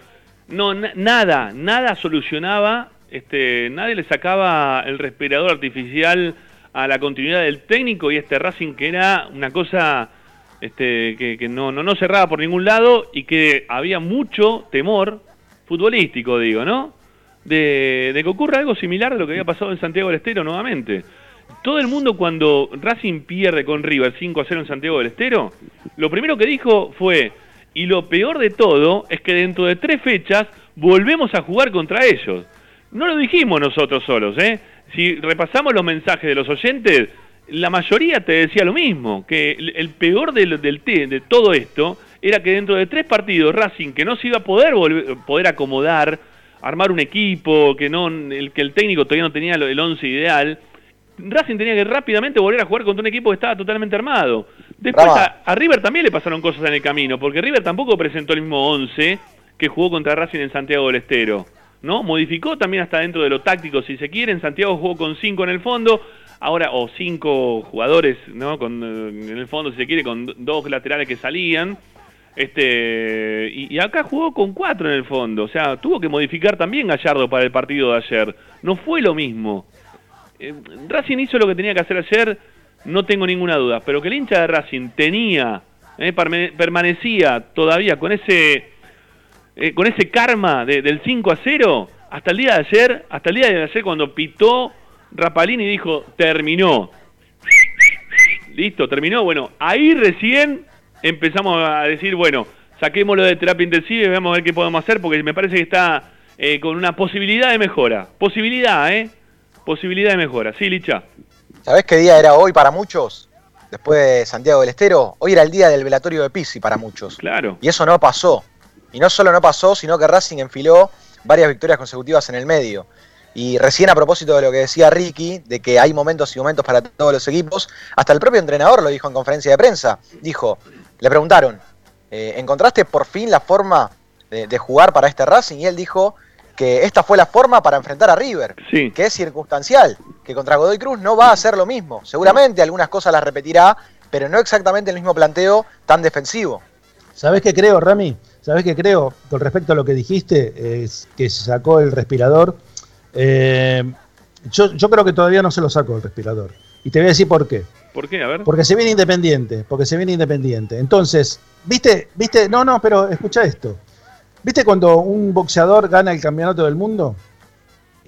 no, na- nada, nada solucionaba, este, nadie le sacaba el respirador artificial a la continuidad del técnico y este Racing que era una cosa este, que, no, no, no cerraba por ningún lado y que había mucho temor futbolístico, digo, ¿no? De, de que ocurra algo similar a lo que había pasado en Santiago del Estero nuevamente. Todo el mundo cuando Racing pierde con River 5 a 0 en Santiago del Estero, lo primero que dijo fue, y lo peor de todo es que dentro de tres fechas volvemos a jugar contra ellos. No lo dijimos nosotros solos, ¿eh? Si repasamos los mensajes de los oyentes, la mayoría te decía lo mismo, que el, peor del, del de todo esto era que dentro de tres partidos Racing, que no se iba a poder volver, poder acomodar, armar un equipo, que no el que el técnico todavía no tenía el once ideal, Racing tenía que rápidamente volver a jugar contra un equipo que estaba totalmente armado. Después a, a River también le pasaron cosas en el camino, porque River tampoco presentó el mismo 11 que jugó contra Racing en Santiago del Estero. ¿no? Modificó también hasta dentro de lo táctico, si se quiere. En Santiago jugó con 5 en el fondo, ahora, o 5 jugadores, ¿no? Con, eh, en el fondo, si se quiere, con do- dos laterales que salían. Este, y, y acá jugó con 4 en el fondo. O sea, tuvo que modificar también Gallardo para el partido de ayer. No fue lo mismo. Eh, Racing hizo lo que tenía que hacer ayer, no tengo ninguna duda, pero que el hincha de Racing tenía, eh, permanecía todavía con ese eh, con ese karma de- del 5 a 0 hasta el día de ayer, hasta el día de ayer cuando pitó Rapalini dijo, terminó. Listo, terminó. Bueno, ahí recién empezamos a decir, bueno, saquémoslo de terapia intensiva y veamos a ver qué podemos hacer, porque me parece que está eh, con una posibilidad de mejora. Posibilidad, ¿eh? Posibilidad de mejora. Sí, Licha. ¿Sabés qué día era hoy para muchos? Después de Santiago del Estero, hoy era el día del velatorio de Pizzi para muchos. Claro. Y eso no pasó. Y no solo no pasó, sino que Racing enfiló varias victorias consecutivas en el medio. Y recién a propósito de lo que decía Ricky, de que hay momentos y momentos para todos los equipos, hasta el propio entrenador lo dijo en conferencia de prensa. Dijo, le preguntaron, eh, ¿encontraste por fin la forma de, de jugar para este Racing? Y él dijo que esta fue la forma para enfrentar a River, Sí. que es circunstancial, que contra Godoy Cruz no va a hacer lo mismo. Seguramente algunas cosas las repetirá, pero no exactamente el mismo planteo tan defensivo. ¿Sabés qué creo, Rami? ¿Sabés qué creo? Con respecto a lo que dijiste, es que se sacó el respirador. eh, yo, yo creo que todavía no se lo sacó el respirador. Y te voy a decir por qué. ¿Por qué? A ver. Porque se viene independiente, porque se viene independiente. Entonces, ¿viste? ¿Viste? No, no, pero escucha esto. ¿Viste cuando un boxeador gana el campeonato del mundo?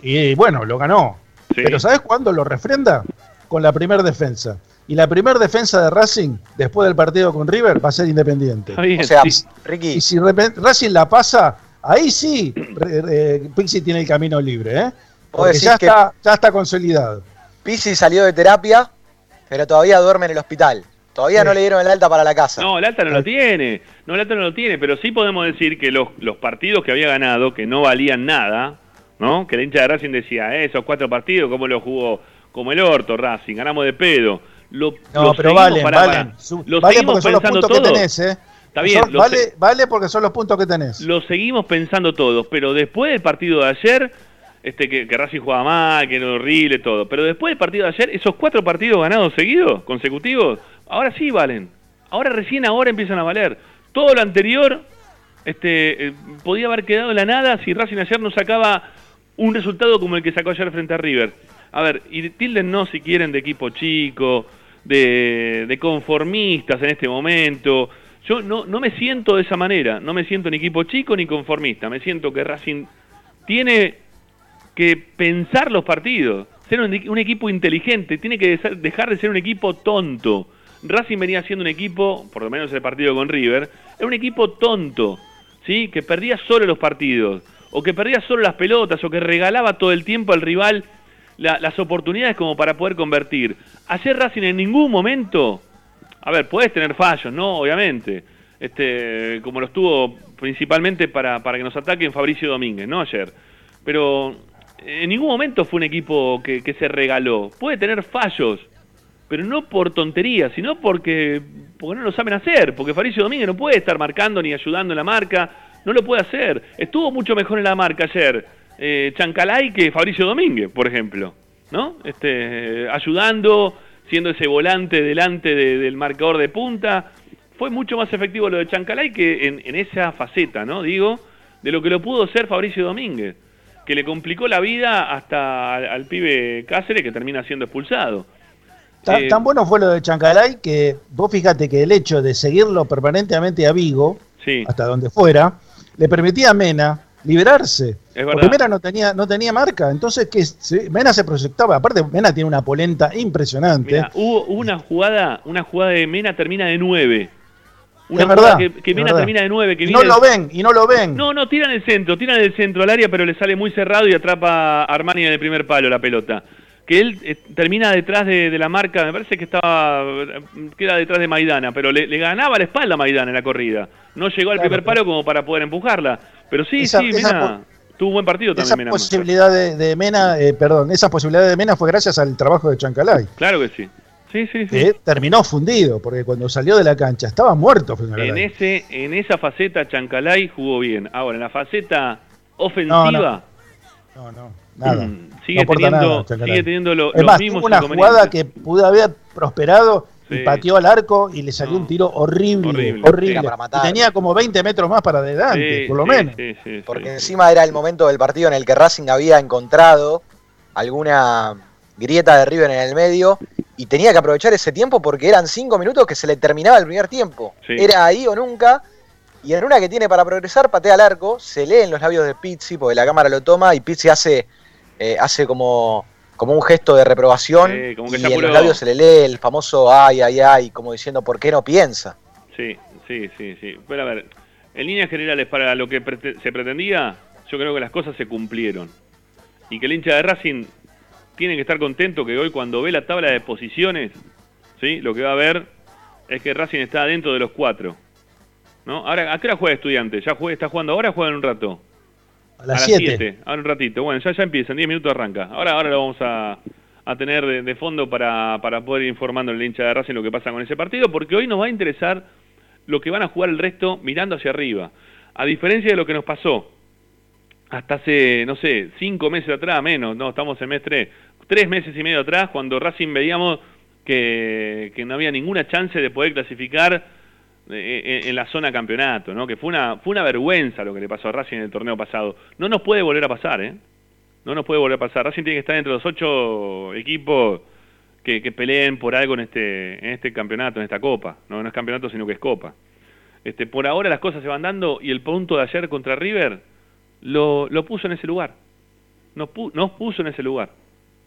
Y bueno, lo ganó. Sí. Pero ¿sabes cuándo lo refrenda? Con la primera defensa. Y la primera defensa de Racing, después del partido con River, va a ser independiente. Bien, O sea, sí. Ricky, Y si Racing la pasa, ahí sí Pixi tiene el camino libre, ¿eh? Porque ya que- está, ya está consolidado. Pizzi salió de terapia, pero todavía duerme en el hospital. Todavía Sí. no le dieron el alta para la casa. No, el alta no lo tiene. No, el alta no lo tiene, pero sí podemos decir que los, los partidos que había ganado, que no valían nada, ¿no? Que el hincha de Racing decía, "Eh, esos cuatro partidos, ¿cómo los jugó? Como el orto, Racing, ganamos de pedo. Lo, No, lo pero seguimos- valen, pará, valen. pará. Su- Lo vale seguimos porque son los pensando puntos que todos. tenés, ¿eh? Está bien, Son- vale, vale porque son los puntos que tenés. Lo seguimos pensando todos, pero después del partido de ayer, este que, Racing jugaba mal, que era horrible, todo. Pero después del partido de ayer, esos cuatro partidos ganados seguidos, consecutivos, ahora sí valen. Ahora recién ahora empiezan a valer. Todo lo anterior este, eh, podía haber quedado en la nada si Racing ayer no sacaba un resultado como el que sacó ayer frente a River. A ver, y tilden si quieren de equipo chico, de, de conformistas en este momento. Yo no, no me siento de esa manera, no me siento ni equipo chico ni conformista, me siento que Racing tiene que pensar los partidos, ser un, equipo inteligente, tiene que dejar de ser un equipo tonto. Racing venía siendo un equipo, por lo menos el partido con River, era un equipo tonto, ¿sí? que perdía solo los partidos, o que perdía solo las pelotas, o que regalaba todo el tiempo al rival la- las oportunidades como para poder convertir. Ayer Racing en ningún momento, a ver, puedes tener fallos, ¿no? Obviamente, este, como los tuvo principalmente para, para que nos ataquen Fabricio Domínguez, ¿no? Ayer. Pero en ningún momento fue un equipo que, que se regaló. Puede tener fallos, pero no por tonterías, sino porque, porque no lo saben hacer. Porque Fabricio Domínguez no puede estar marcando ni ayudando en la marca, no lo puede hacer. Estuvo mucho mejor en la marca ayer eh, Chancalay que Fabricio Domínguez, por ejemplo, ¿no? Este, ayudando, siendo ese volante delante de- del marcador de punta. Fue mucho más efectivo lo de Chancalay que en, en esa faceta, ¿no? Digo, de lo que lo pudo ser Fabricio Domínguez, que le complicó la vida hasta al, al pibe Cáceres que termina siendo expulsado. Ta- Eh, Tan bueno fue lo de Chancalay que vos fíjate que el hecho de seguirlo permanentemente a Vigo, Sí, hasta donde fuera, le permitía a Mena liberarse. Porque. Mena no tenía, no tenía marca. Entonces que se- Mena se proyectaba. Aparte, Mena tiene una polenta impresionante. Hubo hubo una jugada, una jugada de Mena termina de 9. Una Es verdad, que, que es Mena verdad. termina de 9. Que y no lo ven, y no lo ven. No, no, tiran el centro, tiran el centro al área, pero le sale muy cerrado y atrapa a Armani en el primer palo la pelota. Que él eh, termina detrás de, de la marca, me parece que estaba queda detrás de Maidana, pero le, le ganaba la espalda a Maidana en la corrida. No llegó al Claro, primer palo como para poder empujarla. Pero sí, Esa- sí, esa Mena tuvo un buen partido Esa también Mena. posibilidad de, de Mena, eh, perdón, esa posibilidad de Mena fue gracias al trabajo de Chancalay. Claro que sí. Sí, sí, sí. Que terminó fundido, porque cuando salió de la cancha estaba muerto. En ese, en esa faceta Chancalay jugó bien. Ahora, en la faceta ofensiva, No, no, nada. mm, sigue, No teniendo, nada, sigue teniendo lo- Es los más, mismos tuvo una jugada que pudo haber prosperado Sí. y pateó al arco y le salió No. un tiro horrible, Horrible. para matar. Y tenía como 20 metros más para adelante, Sí, por lo sí, menos. sí, sí, Porque sí. encima era el momento del partido en el que Racing había encontrado alguna grieta de River en el medio y tenía que aprovechar ese tiempo porque eran cinco minutos que se le terminaba el primer tiempo. Sí. Era ahí o nunca. Y en una que tiene para progresar, patea al arco, se lee en los labios de Pizzi porque la cámara lo toma y Pizzi hace, eh, hace como, como un gesto de reprobación Sí, como que y en apuró. los labios se le lee el famoso ay, ay, ay, como diciendo por qué no piensa. Sí, sí, sí, sí. Pero a ver, en líneas generales, para lo que prete- se pretendía, yo creo que las cosas se cumplieron. Y que el hincha de Racing tiene que estar contento que hoy cuando ve la tabla de posiciones, ¿sí? lo que va a ver es que Racing está dentro de los cuatro. ¿no? Ahora, ¿a qué hora juega estudiante? ¿Ya juega, está jugando ahora o juega en un rato? A las 7. siete, ahora un ratito. Bueno, ya, ya empieza, en 10 minutos arranca. Ahora, ahora lo vamos a, a tener de, de fondo para, para poder ir informando al hincha de Racing lo que pasa con ese partido, porque hoy nos va a interesar lo que van a jugar el resto mirando hacia arriba. A diferencia de lo que nos pasó hasta hace, no sé, cinco meses atrás, menos, no, estamos en mes tres, tres meses y medio atrás, cuando Racing veíamos que, no había ninguna chance de poder clasificar eh, en, en la zona campeonato, ¿no? Que fue una, vergüenza lo que le pasó a Racing en el torneo pasado. No nos puede volver a pasar, ¿eh? No nos puede volver a pasar. Racing tiene que estar entre los ocho equipos que, peleen por algo en este, en este campeonato, en esta copa. No, es campeonato, sino que es copa. Este, por ahora las cosas se van dando y el punto de ayer contra River lo, puso en ese lugar. Nos, nos puso en ese lugar.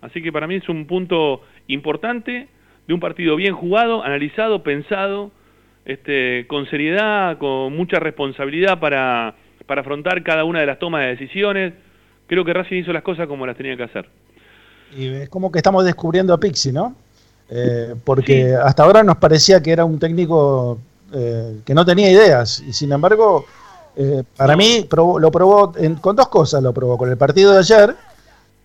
Así que para mí es un punto importante de un partido bien jugado, analizado, pensado, este, con seriedad, con mucha responsabilidad para, para afrontar cada una de las tomas de decisiones. Creo que Racing hizo las cosas como las tenía que hacer. Y es como que estamos descubriendo a Pixi, ¿no? Eh, porque hasta ahora nos parecía que era un técnico eh, que no tenía ideas y sin embargo, eh, para mí lo probó con dos cosas, lo probó con el partido de ayer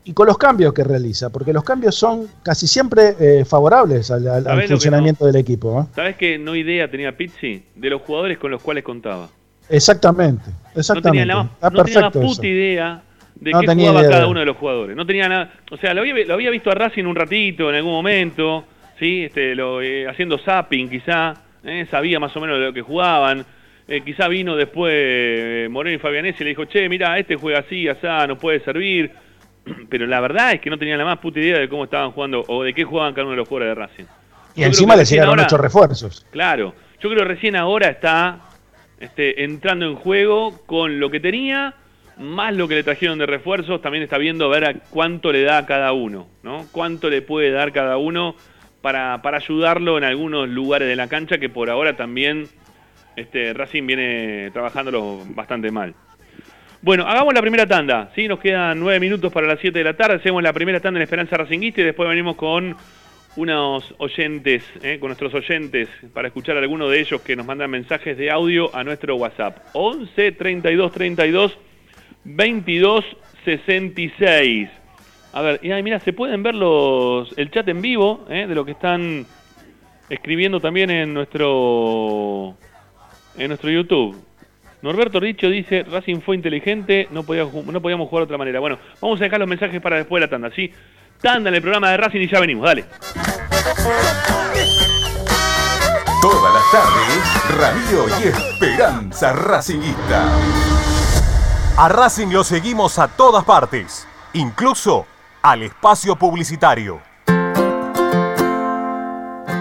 y con los cambios que realiza, porque los cambios son casi siempre favorables al, funcionamiento del equipo. ¿Sabes qué no idea tenía Pizzi? De los jugadores con los cuales contaba. Exactamente, exactamente. No tenía la, no tenía puta idea de qué jugaba cada uno de los jugadores. No tenía nada, o sea, lo había, lo había visto a Racing un ratito en algún momento, sí, este, lo, eh, haciendo zapping quizá, eh, sabía más o menos de lo que jugaban. Eh, quizá vino después Moreno y Fabianese y le dijo, che, mira, este juega así, asá, no puede servir. Pero la verdad es que no tenía la más puta idea de cómo estaban jugando o de qué jugaban cada uno de los jugadores de Racing. Y encima le llegaron ocho refuerzos. Claro, yo creo que recién ahora está este, entrando en juego con lo que tenía más lo que le trajeron de refuerzos, también está viendo a ver a cuánto le da a cada uno, ¿no? Cuánto le puede dar cada uno para, para ayudarlo en algunos lugares de la cancha que por ahora también este, Racing viene trabajándolo bastante mal. Bueno, hagamos la primera tanda, ¿sí? Nos quedan nueve minutos para las 7 de la tarde, hacemos la primera tanda en Esperanza Racinguista y después venimos con unos oyentes, ¿eh? con nuestros oyentes, para escuchar a alguno de ellos que nos mandan mensajes de audio a nuestro WhatsApp. 11 32 32 2266. A ver, y mira, se pueden ver los, el chat en vivo ¿eh? de lo que están escribiendo también en nuestro en nuestro YouTube. Norberto Richo dice, Racing fue inteligente, no, podía, no podíamos jugar de otra manera. Bueno, vamos a dejar los mensajes para después de la tanda, ¿sí? Tanda en el programa de Racing y ya venimos, dale. Todas las tardes, Radio y Esperanza Racingista. A Racing lo seguimos a todas partes, incluso al espacio publicitario.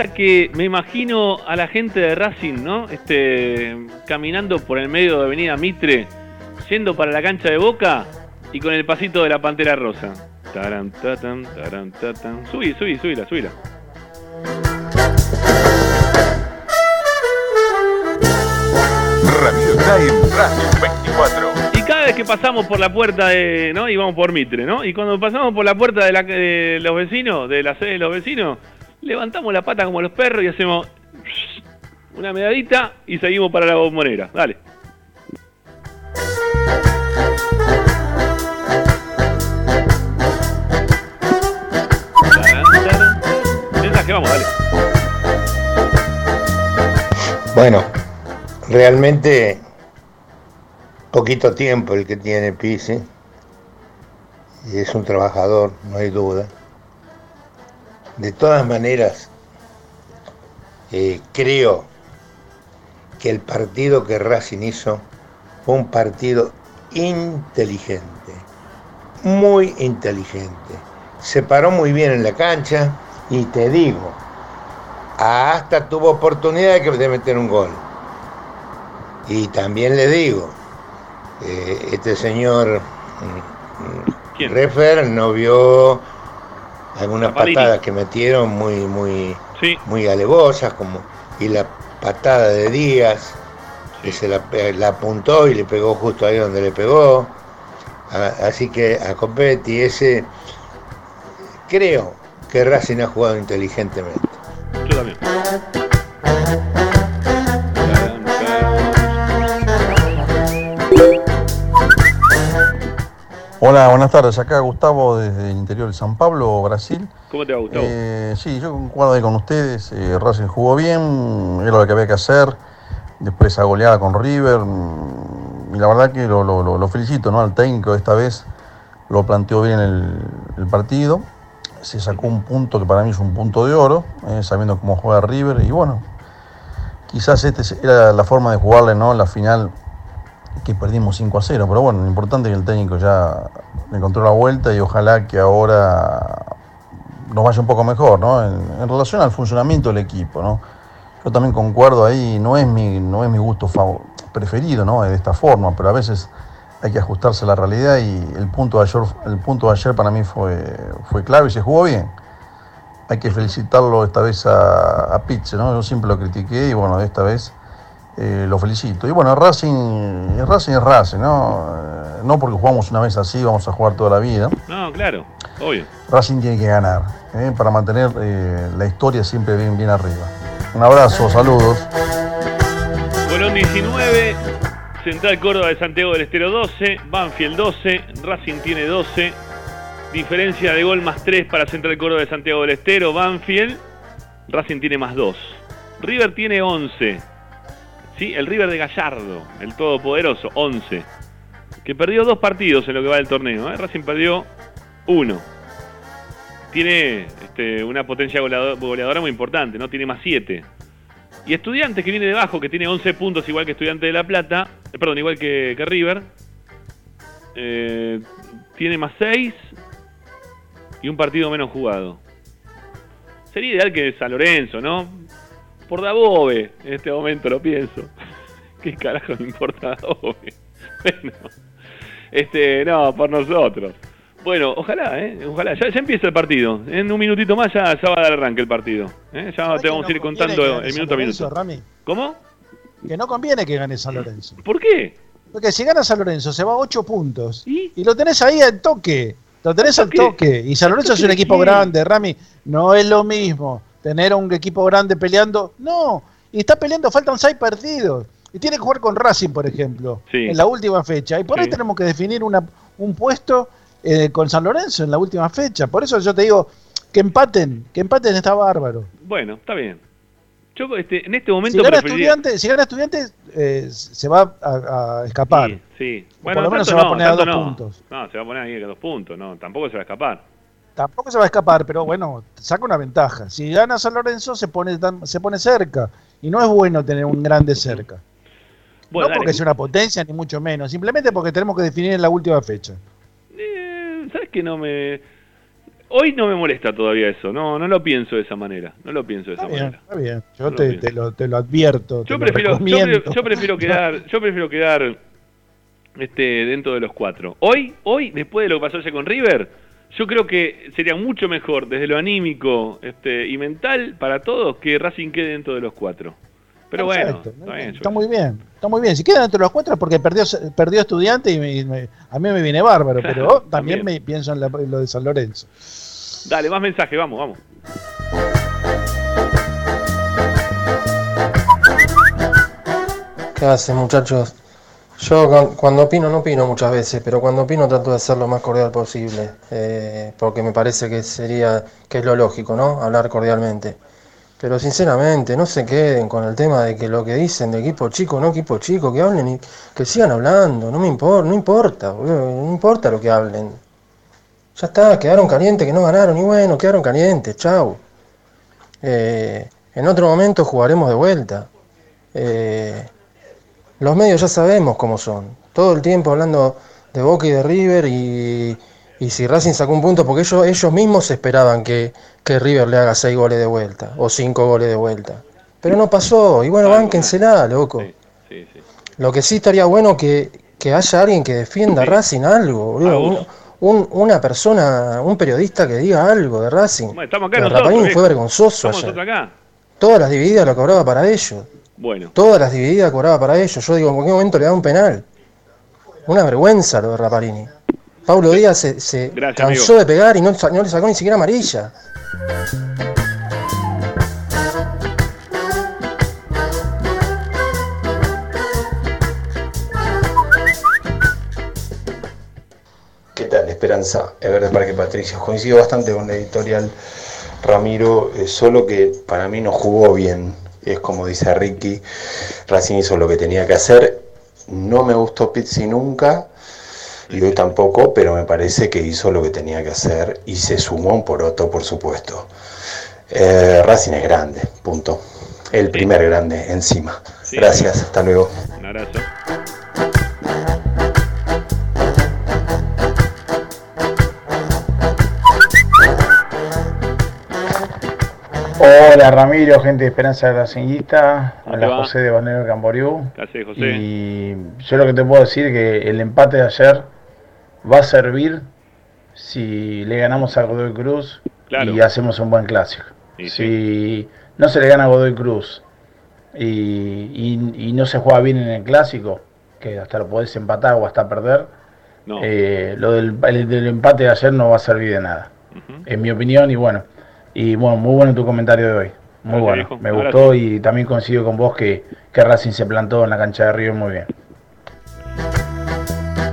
Pasa que me imagino a la gente de Racing, ¿no? Este, caminando por el medio de Avenida Mitre, yendo para la cancha de Boca y con el pasito de la Pantera Rosa. Taran, tatan, taran, tatan. Subí, subí, subíla, subíla. Radio Time Radio 24. Y cada vez que pasamos por la puerta de, ¿no? Y vamos por Mitre, ¿no? Y cuando pasamos por la puerta de, la- de los vecinos, de la sede de los vecinos, levantamos la pata como los perros y hacemos una medadita y seguimos para la bombonera. Dale. Mensaje, vamos, dale. Bueno, realmente poquito tiempo el que tiene Pisi. Y es un trabajador, no hay duda. De todas maneras, eh, creo que el partido que Racing hizo fue un partido inteligente, muy inteligente. Se paró muy bien en la cancha y te digo, hasta tuvo oportunidad de meter un gol. Y también le digo, eh, este señor mm, mm, Refer no vio algunas patadas que metieron muy, muy, Sí. muy alevosas, como y la patada de Díaz, que se la, apuntó y le pegó justo ahí donde le pegó. A- Así que a Copetti ese creo que Racing ha jugado inteligentemente. Yo también. Hola, buenas tardes. Acá Gustavo desde el interior de San Pablo, Brasil. ¿Cómo te va, Gustavo? Eh, sí, yo concuerdo ahí con ustedes. eh, Racing jugó bien, era lo que había que hacer. Después esa goleada con River. mm, Y la verdad que lo, lo- lo- lo felicito ¿no? al técnico esta vez. Lo planteó bien el, el partido. Se sacó un punto que para mí es un punto de oro, eh, sabiendo cómo juega River. Y bueno, quizás esta era la forma de jugarle ¿no? la final que perdimos 5 a 0, pero bueno, lo importante es que el técnico ya encontró la vuelta y ojalá que ahora nos vaya un poco mejor, ¿no? En, relación al funcionamiento del equipo, ¿no? Yo también concuerdo ahí, no es mi, no es mi gusto preferido, ¿no? De esta forma, pero a veces hay que ajustarse a la realidad y el punto de ayer, el punto de ayer para mí fue, fue clave y se jugó bien. Hay que felicitarlo esta vez a, a ¿no? Yo siempre lo critiqué y bueno, esta vez eh, lo felicito. Y bueno, Racing, Racing es Racing, ¿no? Eh, no porque jugamos una vez así, vamos a jugar toda la vida. No, claro, obvio. Racing tiene que ganar, ¿eh? para mantener eh, la historia siempre bien, bien arriba. Un abrazo, saludos. Colón 19, Central Córdoba de Santiago del Estero 12, Banfield 12, Racing tiene 12, diferencia de gol más 3 para Central Córdoba de Santiago del Estero, Banfield, Racing tiene más 2. River tiene 11. Sí, el River de Gallardo, el todopoderoso, 11. Que perdió dos partidos en lo que va del torneo. ¿eh? Racing perdió uno. Tiene este, una potencia goleado- goleadora muy importante, ¿no? Tiene más 7. Y Estudiantes, que viene debajo, que tiene 11 puntos, igual que Estudiantes de La Plata, eh, perdón, igual que, que River, eh, tiene más 6 y un partido menos jugado. Sería ideal que San Lorenzo, ¿no? Por Dabove, en este momento lo pienso. ¿Qué carajo me importa Dabove? Bueno, este, no, por nosotros. Bueno, ojalá, ¿eh? Ojalá. Ya, ya empieza el partido. En un minutito más ya, ya va a dar arranque el partido. ¿eh? Ya te vamos a ir contando el minuto a minuto. Rami? ¿Cómo? Que no conviene que gane San Lorenzo. ¿Por qué? Porque si gana San Lorenzo se va a 8 puntos. ¿Y? lo tenés ahí al toque. Lo tenés al toque. Y San Lorenzo es un ¿Toque de equipo grande, Rami. No es lo mismo tener un equipo grande peleando. No. Y está peleando, faltan 6 partidos. Y tiene que jugar con Racing, por ejemplo, Sí. en la última fecha. Y por ahí Sí. tenemos que definir una, un puesto eh, con San Lorenzo en la última fecha. Por eso yo te digo que empaten, que empaten está bárbaro. Bueno, está bien. Yo este, en este momento Si gana preferiría- estudiantes, si gana estudiantes eh, se va a, a escapar. Sí. O Bueno, por lo menos se va a poner a dos no. puntos. No, se va a poner ahí a dos puntos, no, tampoco se va a escapar. Tampoco se va a escapar, pero bueno, saca una ventaja. Si gana San Lorenzo se pone tan- se pone cerca y no es bueno tener un grande cerca. Bueno, no dale. porque sea una potencia ni mucho menos, simplemente porque tenemos que definir en la última fecha. Eh, ¿Sabes que no me Hoy no me molesta todavía eso, no no lo pienso de esa manera, no lo pienso de esa Está bien, manera. está bien. Yo No lo te, lo, te lo advierto. te Yo lo prefiero, yo, recomiendo. pre- yo prefiero quedar, yo prefiero quedar este dentro de los cuatro. Hoy, hoy, después de lo que pasó ayer con River, yo creo que sería mucho mejor desde lo anímico este, y mental para todos que Racing quede dentro de los cuatro. Pero bueno, está bien, yo- Está muy bien, está muy bien. Si queda dentro de los cuatro es porque perdió, perdió estudiante y me- me- a mí me viene bárbaro, pero también, también. me pienso en, la- en lo de San Lorenzo. Dale, más mensaje, vamos, vamos. ¿Qué hacen muchachos? Yo cu- cuando opino, no opino muchas veces, pero cuando opino trato de ser lo más cordial posible, eh, porque me parece que sería, que es lo lógico, ¿no? Hablar cordialmente. Pero sinceramente, no se queden con el tema de que lo que dicen de equipo chico, no equipo chico, que hablen y que sigan hablando, no me importa, no importa, no importa lo que hablen. Ya está, quedaron calientes, que no ganaron, y bueno, quedaron calientes, chau. Eh, en otro momento jugaremos de vuelta. Eh, los medios ya sabemos cómo son. Todo el tiempo hablando de Boca y de River y, y si Racing sacó un punto, porque ellos, ellos mismos esperaban que, que River le haga seis goles de vuelta o cinco goles de vuelta. Pero no pasó. Y bueno, bánquensela, loco. Lo que sí estaría bueno que, que haya alguien que defienda a Racing algo, boludo. Un- un- una persona, un periodista que diga algo de Racing. Estamos acá nosotros. Fue vergonzoso Estamos ayer. nosotros acá. Todas las divididas lo cobraba para ellos. Bueno. Todas las divididas cobraba para ellos. Yo digo, en cualquier momento le da un penal. Una vergüenza lo de Rapalini. Pablo Díaz se, se Gracias, cansó amigo. de pegar y no, le sacó ni siquiera amarilla. ¿Qué tal, Esperanza? Ever de Parque Patricio. Coincido bastante con la editorial Ramiro, eh, solo que para mí no jugó bien. Es como dice Ricky, Racing hizo lo que tenía que hacer. No me gustó Pizzi nunca, y hoy tampoco, pero me parece que hizo lo que tenía que hacer y se sumó un poroto, por supuesto. Eh, Racing es grande, punto. El primer grande encima. Gracias, hasta luego. Un abrazo. Hola Ramiro, gente de Esperanza Racinguista. ¿Cómo te Hola va? José de Banero Camboriú. ¿Qué haces, José? Y yo lo que te puedo decir es que el empate de ayer va a servir si le ganamos a Godoy Cruz Claro. y hacemos un buen clásico. si no se le gana a Godoy Cruz y, y- y no se juega bien en el clásico, que hasta lo podés empatar o hasta perder, No. eh, lo del, el del empate de ayer no va a servir de nada. En mi opinión, y bueno, y bueno, muy bueno tu comentario de hoy. Muy Gracias, bueno, me gustó y también coincido con vos que, que Racing se plantó en la cancha de Río muy bien.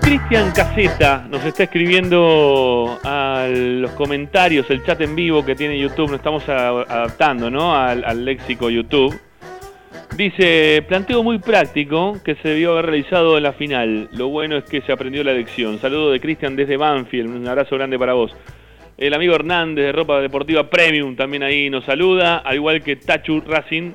Cristian Caseta nos está escribiendo a los comentarios, el chat en vivo que tiene YouTube, nos estamos adaptando ¿no? al, al léxico YouTube. Dice, planteo muy práctico que se debió haber realizado en la final. Lo bueno es que se aprendió la lección. Saludo de Cristian desde Banfield, un abrazo grande para vos. El amigo Hernández de Ropa Deportiva Premium también ahí nos saluda, al igual que Tachu Racing,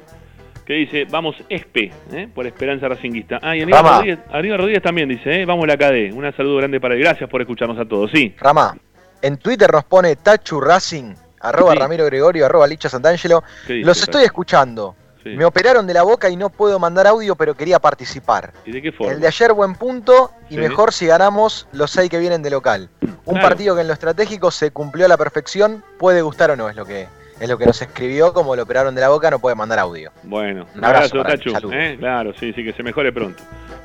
que dice, vamos Espe, ¿eh? por Esperanza Racinguista. Ah, y Aníbal. Rodríguez, Aníbal Rodríguez también dice, ¿eh? vamos la KD. Un saludo grande para él. Gracias por escucharnos a todos. Sí. Rama, en Twitter nos pone Tachu Racing, arroba Sí. Ramiro Gregorio, arroba Licha Santangelo. ¿Qué dice, Los estoy escuchando. Sí. Me operaron de la boca y no puedo mandar audio, pero quería participar. ¿Y de qué forma? El de ayer buen punto y Sí. mejor si ganamos los seis que vienen de local. Un Claro. partido que en lo estratégico se cumplió a la perfección, puede gustar o no, es lo que es lo que nos escribió, como lo operaron de la boca, no puede mandar audio. Bueno, un abrazo abrazo, Tachu. ¿eh? Claro, sí, sí, que se mejore pronto.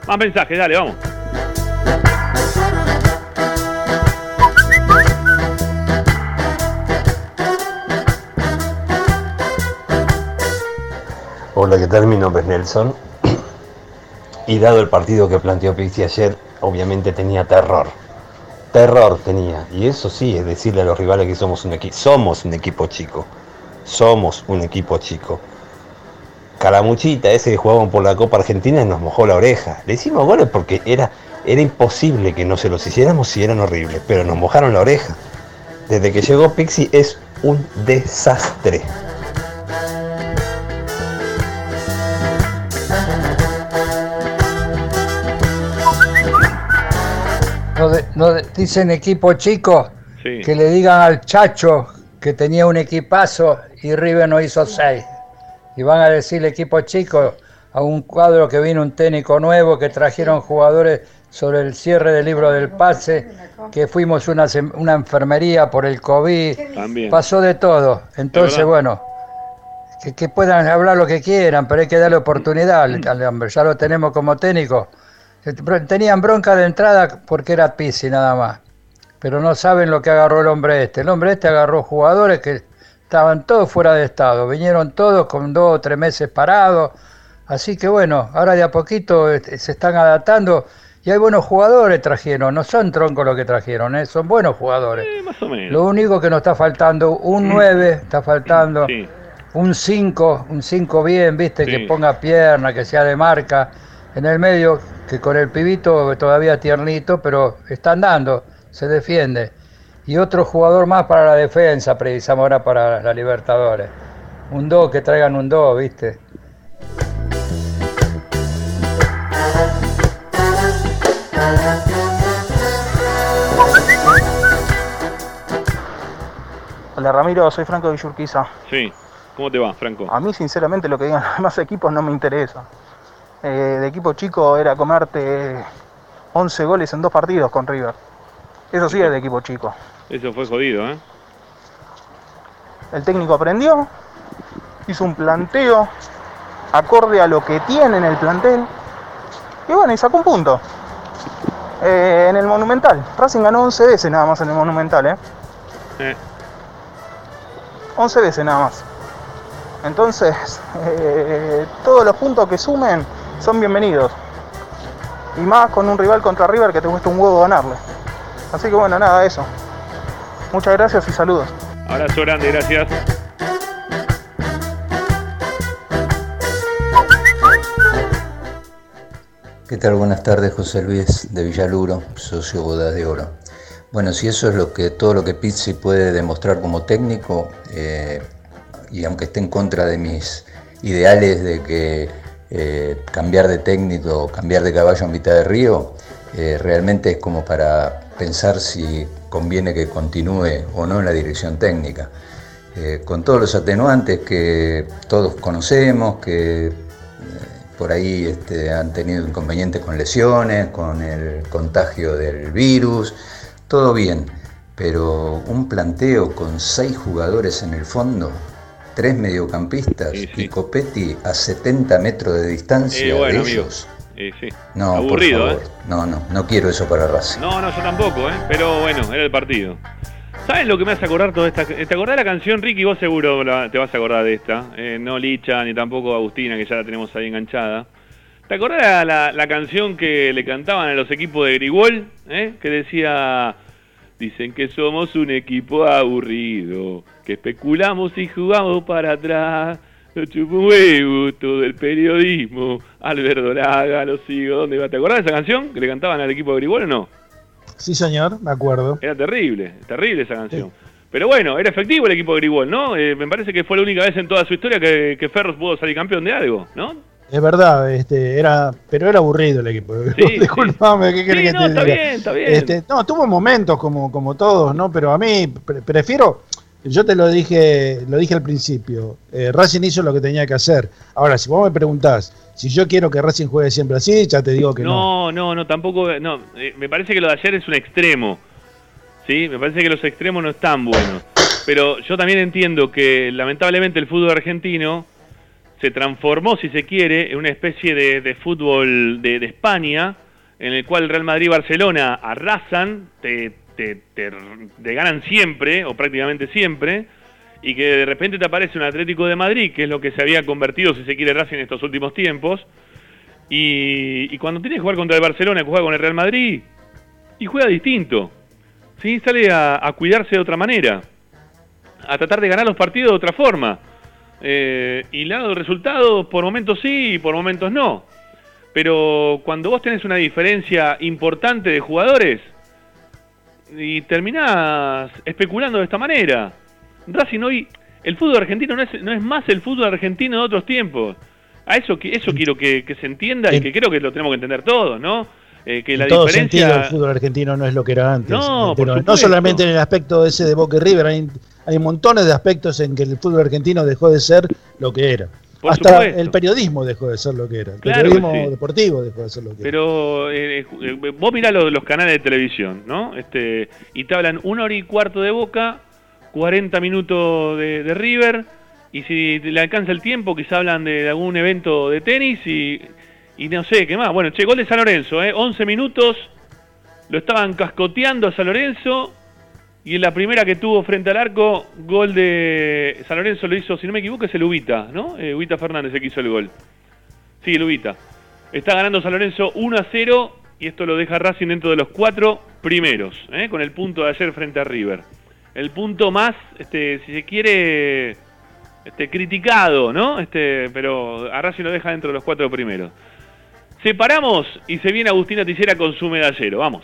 Más mensajes, dale, vamos. Hola, ¿qué tal? Mi nombre es Nelson. Y dado el partido que planteó Pizzi ayer, obviamente tenía terror. Terror tenía. Y eso sí, es decirle a los rivales que somos un equipo. Somos un equipo chico. Somos un equipo chico. Calamuchita, ese que jugaban por la Copa Argentina, nos mojó la oreja. Le hicimos goles porque era, era imposible que no se los hiciéramos si eran horribles, pero nos mojaron la oreja. Desde que llegó Pixi es un desastre. No, de- no de- dicen equipo chico Sí. que le digan al Chacho que tenía un equipazo y River no hizo seis. Y van a decir equipo chico a un cuadro que vino un técnico nuevo, que trajeron jugadores sobre el cierre del libro del pase, que fuimos una, una enfermería por el COVID, También. pasó de todo. Entonces, bueno, que, que puedan hablar lo que quieran, pero hay que darle oportunidad al, al hombre. Ya lo tenemos como técnico. Tenían bronca de entrada porque era Pizzi nada más. Pero no saben lo que agarró el hombre este. El hombre este agarró jugadores que estaban todos fuera de estado. Vinieron todos con dos o tres meses parados. Así que bueno, ahora de a poquito este, se están adaptando. Y hay buenos jugadores trajeron. No son troncos los que trajeron, ¿eh? son buenos jugadores. Más o menos. Lo único que nos está faltando, un 9, está faltando, Sí. un 5, un 5 bien, viste, Sí. que ponga pierna, que sea de marca. En el medio, que con el pibito todavía tiernito, pero está andando, se defiende. Y otro jugador más para la defensa, precisamos ahora para la Libertadores. Un 2, que traigan un 2, viste. Hola Ramiro, soy Franco Villurquiza. Sí. ¿Cómo te va, Franco? A mí sinceramente lo que digan los demás equipos no me interesa. Eh, de equipo chico era comerte 11 goles en dos partidos con River. Eso sí es de equipo chico. Eso fue jodido, ¿eh? El técnico aprendió, hizo un planteo acorde a lo que tiene en el plantel y bueno, y sacó un punto. Eh, en el Monumental, Racing ganó 11 veces nada más en el Monumental, ¿eh? Eh. 11 veces nada más. Entonces, eh, todos los puntos que sumen son bienvenidos. Y más con un rival contra River que te cuesta un huevo ganarle. Así que bueno, nada, eso. Muchas gracias y saludos. Abrazo grande, gracias. ¿Qué tal? Buenas tardes, José Luis de Villaluro, socio Bodas de Oro. Bueno, si eso es lo que todo lo que Pizzi puede demostrar como técnico, eh, y aunque esté en contra de mis ideales de que eh, cambiar de técnico, cambiar de caballo a mitad de río, eh, realmente es como para pensar si conviene que continúe o no en la dirección técnica. Eh, con todos los atenuantes que todos conocemos, que por ahí este, han tenido inconvenientes con lesiones, con el contagio del virus, todo bien, pero un planteo con seis jugadores en el fondo, tres mediocampistas y Copetti a 70 metros de distancia Eh, bueno, de ellos. Eh, sí. No, Aburrido, por favor. ¿eh? No, no, no quiero eso para Racing. No, no, yo tampoco, ¿eh? Pero bueno, era el partido. ¿Saben lo que me hace acordar toda esta... ¿Te acordás de la canción, Ricky? Vos seguro la- te vas a acordar de esta. Eh, no Licha, ni tampoco Agustina, que ya la tenemos ahí enganchada. ¿Te acordás la, la, la canción que le cantaban a los equipos de Grigol? ¿eh? Que decía... Dicen que somos un equipo aburrido, que especulamos y jugamos para atrás. Chupo huevo todo el periodismo. Alberto Laga, lo sigo, ¿dónde va? ¿Te acordás de esa canción que le cantaban al equipo de Grigol o no? Sí, señor, me acuerdo. Era terrible, terrible esa canción. Pero bueno, era efectivo el equipo de Grigol, ¿no? Eh, me parece que fue la única vez en toda su historia que, que Ferros pudo salir campeón de algo, ¿no? Es verdad, este, era, pero era aburrido el equipo. Disculpame, ¿qué querés Sí, que no, te está diga? bien, está bien. Este, no, tuvo momentos como, como todos, ¿no? Pero a mí pre- prefiero, yo te lo dije, lo dije al principio, eh, Racing hizo lo que tenía que hacer. Ahora, si vos me preguntás si yo quiero que Racing juegue siempre así, ya te digo que no. No, no, no, tampoco. No, eh, me parece que lo de ayer es un extremo. ¿Sí? Me parece que los extremos no están buenos. Pero yo también entiendo que lamentablemente el fútbol argentino se transformó, si se quiere, en una especie de, de fútbol de, de España, en el cual Real Madrid y Barcelona arrasan, te, te, te- te ganan siempre, o prácticamente siempre, y que de repente te aparece un Atlético de Madrid, que es lo que se había convertido, si se quiere, Racing en estos últimos tiempos, y, y cuando tiene que jugar contra el Barcelona, que juega con el Real Madrid, y juega distinto. ¿sí? Sale a, a cuidarse de otra manera, a tratar de ganar los partidos de otra forma. Eh, ha dado resultados, por momentos sí y por momentos no. Pero cuando vos tenés una diferencia importante de jugadores y terminás especulando de esta manera. Racing hoy, el fútbol argentino no es, no es más el fútbol argentino de otros tiempos. A eso, que- eso quiero que, que se entienda y que creo que lo tenemos que entender todos, ¿no? Eh, que la todo diferencia... sentido, el fútbol argentino no es lo que era antes. No, por no solamente en el aspecto ese de Boca y River, hay, hay montones de aspectos en que el fútbol argentino dejó de ser lo que era. Por Hasta supuesto. el periodismo dejó de ser lo que era. El Claro periodismo sí. deportivo dejó de ser lo que era. Pero eh, eh, vos mirá los, los canales de televisión, ¿no? Este, y te hablan una hora y cuarto de Boca, 40 minutos de, de River, y si le alcanza el tiempo, quizá hablan de algún evento de tenis y, y no sé qué más. Bueno, che, gol de San Lorenzo, ¿eh? 11 minutos, lo estaban cascoteando a San Lorenzo, y en la primera que tuvo frente al arco, gol de San Lorenzo lo hizo, si no me equivoco, es el Ubita, ¿no? Eh, Ubita Fernández el que hizo el gol. Sí, el Ubita. Está ganando San Lorenzo 1 a 0 y esto lo deja Racing dentro de los cuatro primeros, ¿eh? con el punto de ayer frente a River. El punto más, este, si se quiere, este, criticado, ¿no? Este, pero a Racing lo deja dentro de los cuatro primeros. Separamos y se viene Agustina Ticera con su medallero. Vamos.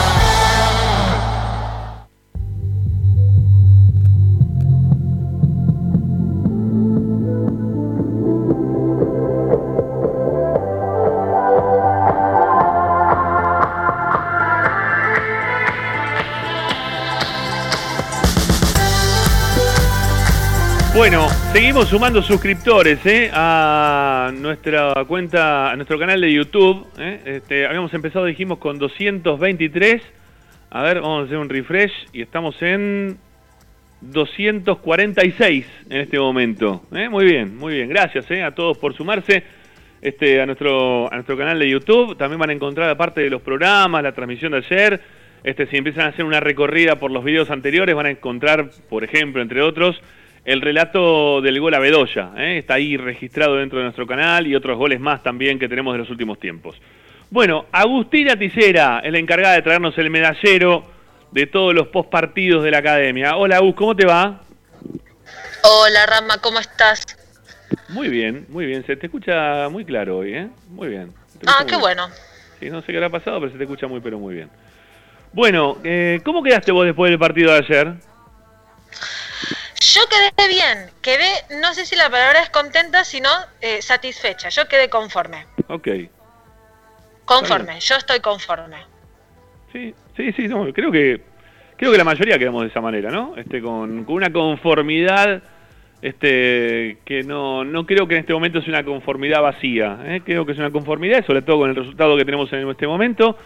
Sumando suscriptores ¿eh? a nuestra cuenta, a nuestro canal de YouTube. ¿eh? Este, habíamos empezado, dijimos, con 223. A ver, vamos a hacer un refresh y estamos en 246 en este momento. ¿eh? Muy bien, muy bien. Gracias a todos por sumarse este, a, nuestro, a nuestro canal de YouTube. También van a encontrar, aparte de los programas, la transmisión de ayer, este, si empiezan a hacer una recorrida por los videos anteriores, van a encontrar, por ejemplo, entre otros, el relato del gol a Bedoya. ¿eh? Está ahí registrado dentro de nuestro canal y otros goles más también que tenemos de los últimos tiempos. Bueno, Agustina Ticera es la encargada de traernos el medallero de todos los postpartidos de la academia. Hola, Agus, ¿cómo te va? Hola Rama, ¿cómo estás? Muy bien, muy bien. Se te escucha muy claro hoy, ¿eh? Muy bien. Ah, qué bueno. Sí, no sé qué habrá pasado, pero se te escucha muy, pero muy bien. Bueno, eh, ¿cómo quedaste vos después del partido de ayer? Yo quedé bien, quedé, no sé si la palabra es contenta, sino eh, satisfecha. Yo quedé conforme. Ok. Conforme, yo estoy conforme. Sí, sí, sí, no, creo que creo que la mayoría quedamos de esa manera, ¿no? Este con, con una conformidad este que no, no creo que en este momento sea una conformidad vacía, ¿eh? creo que es una conformidad, sobre todo con el resultado que tenemos en este momento,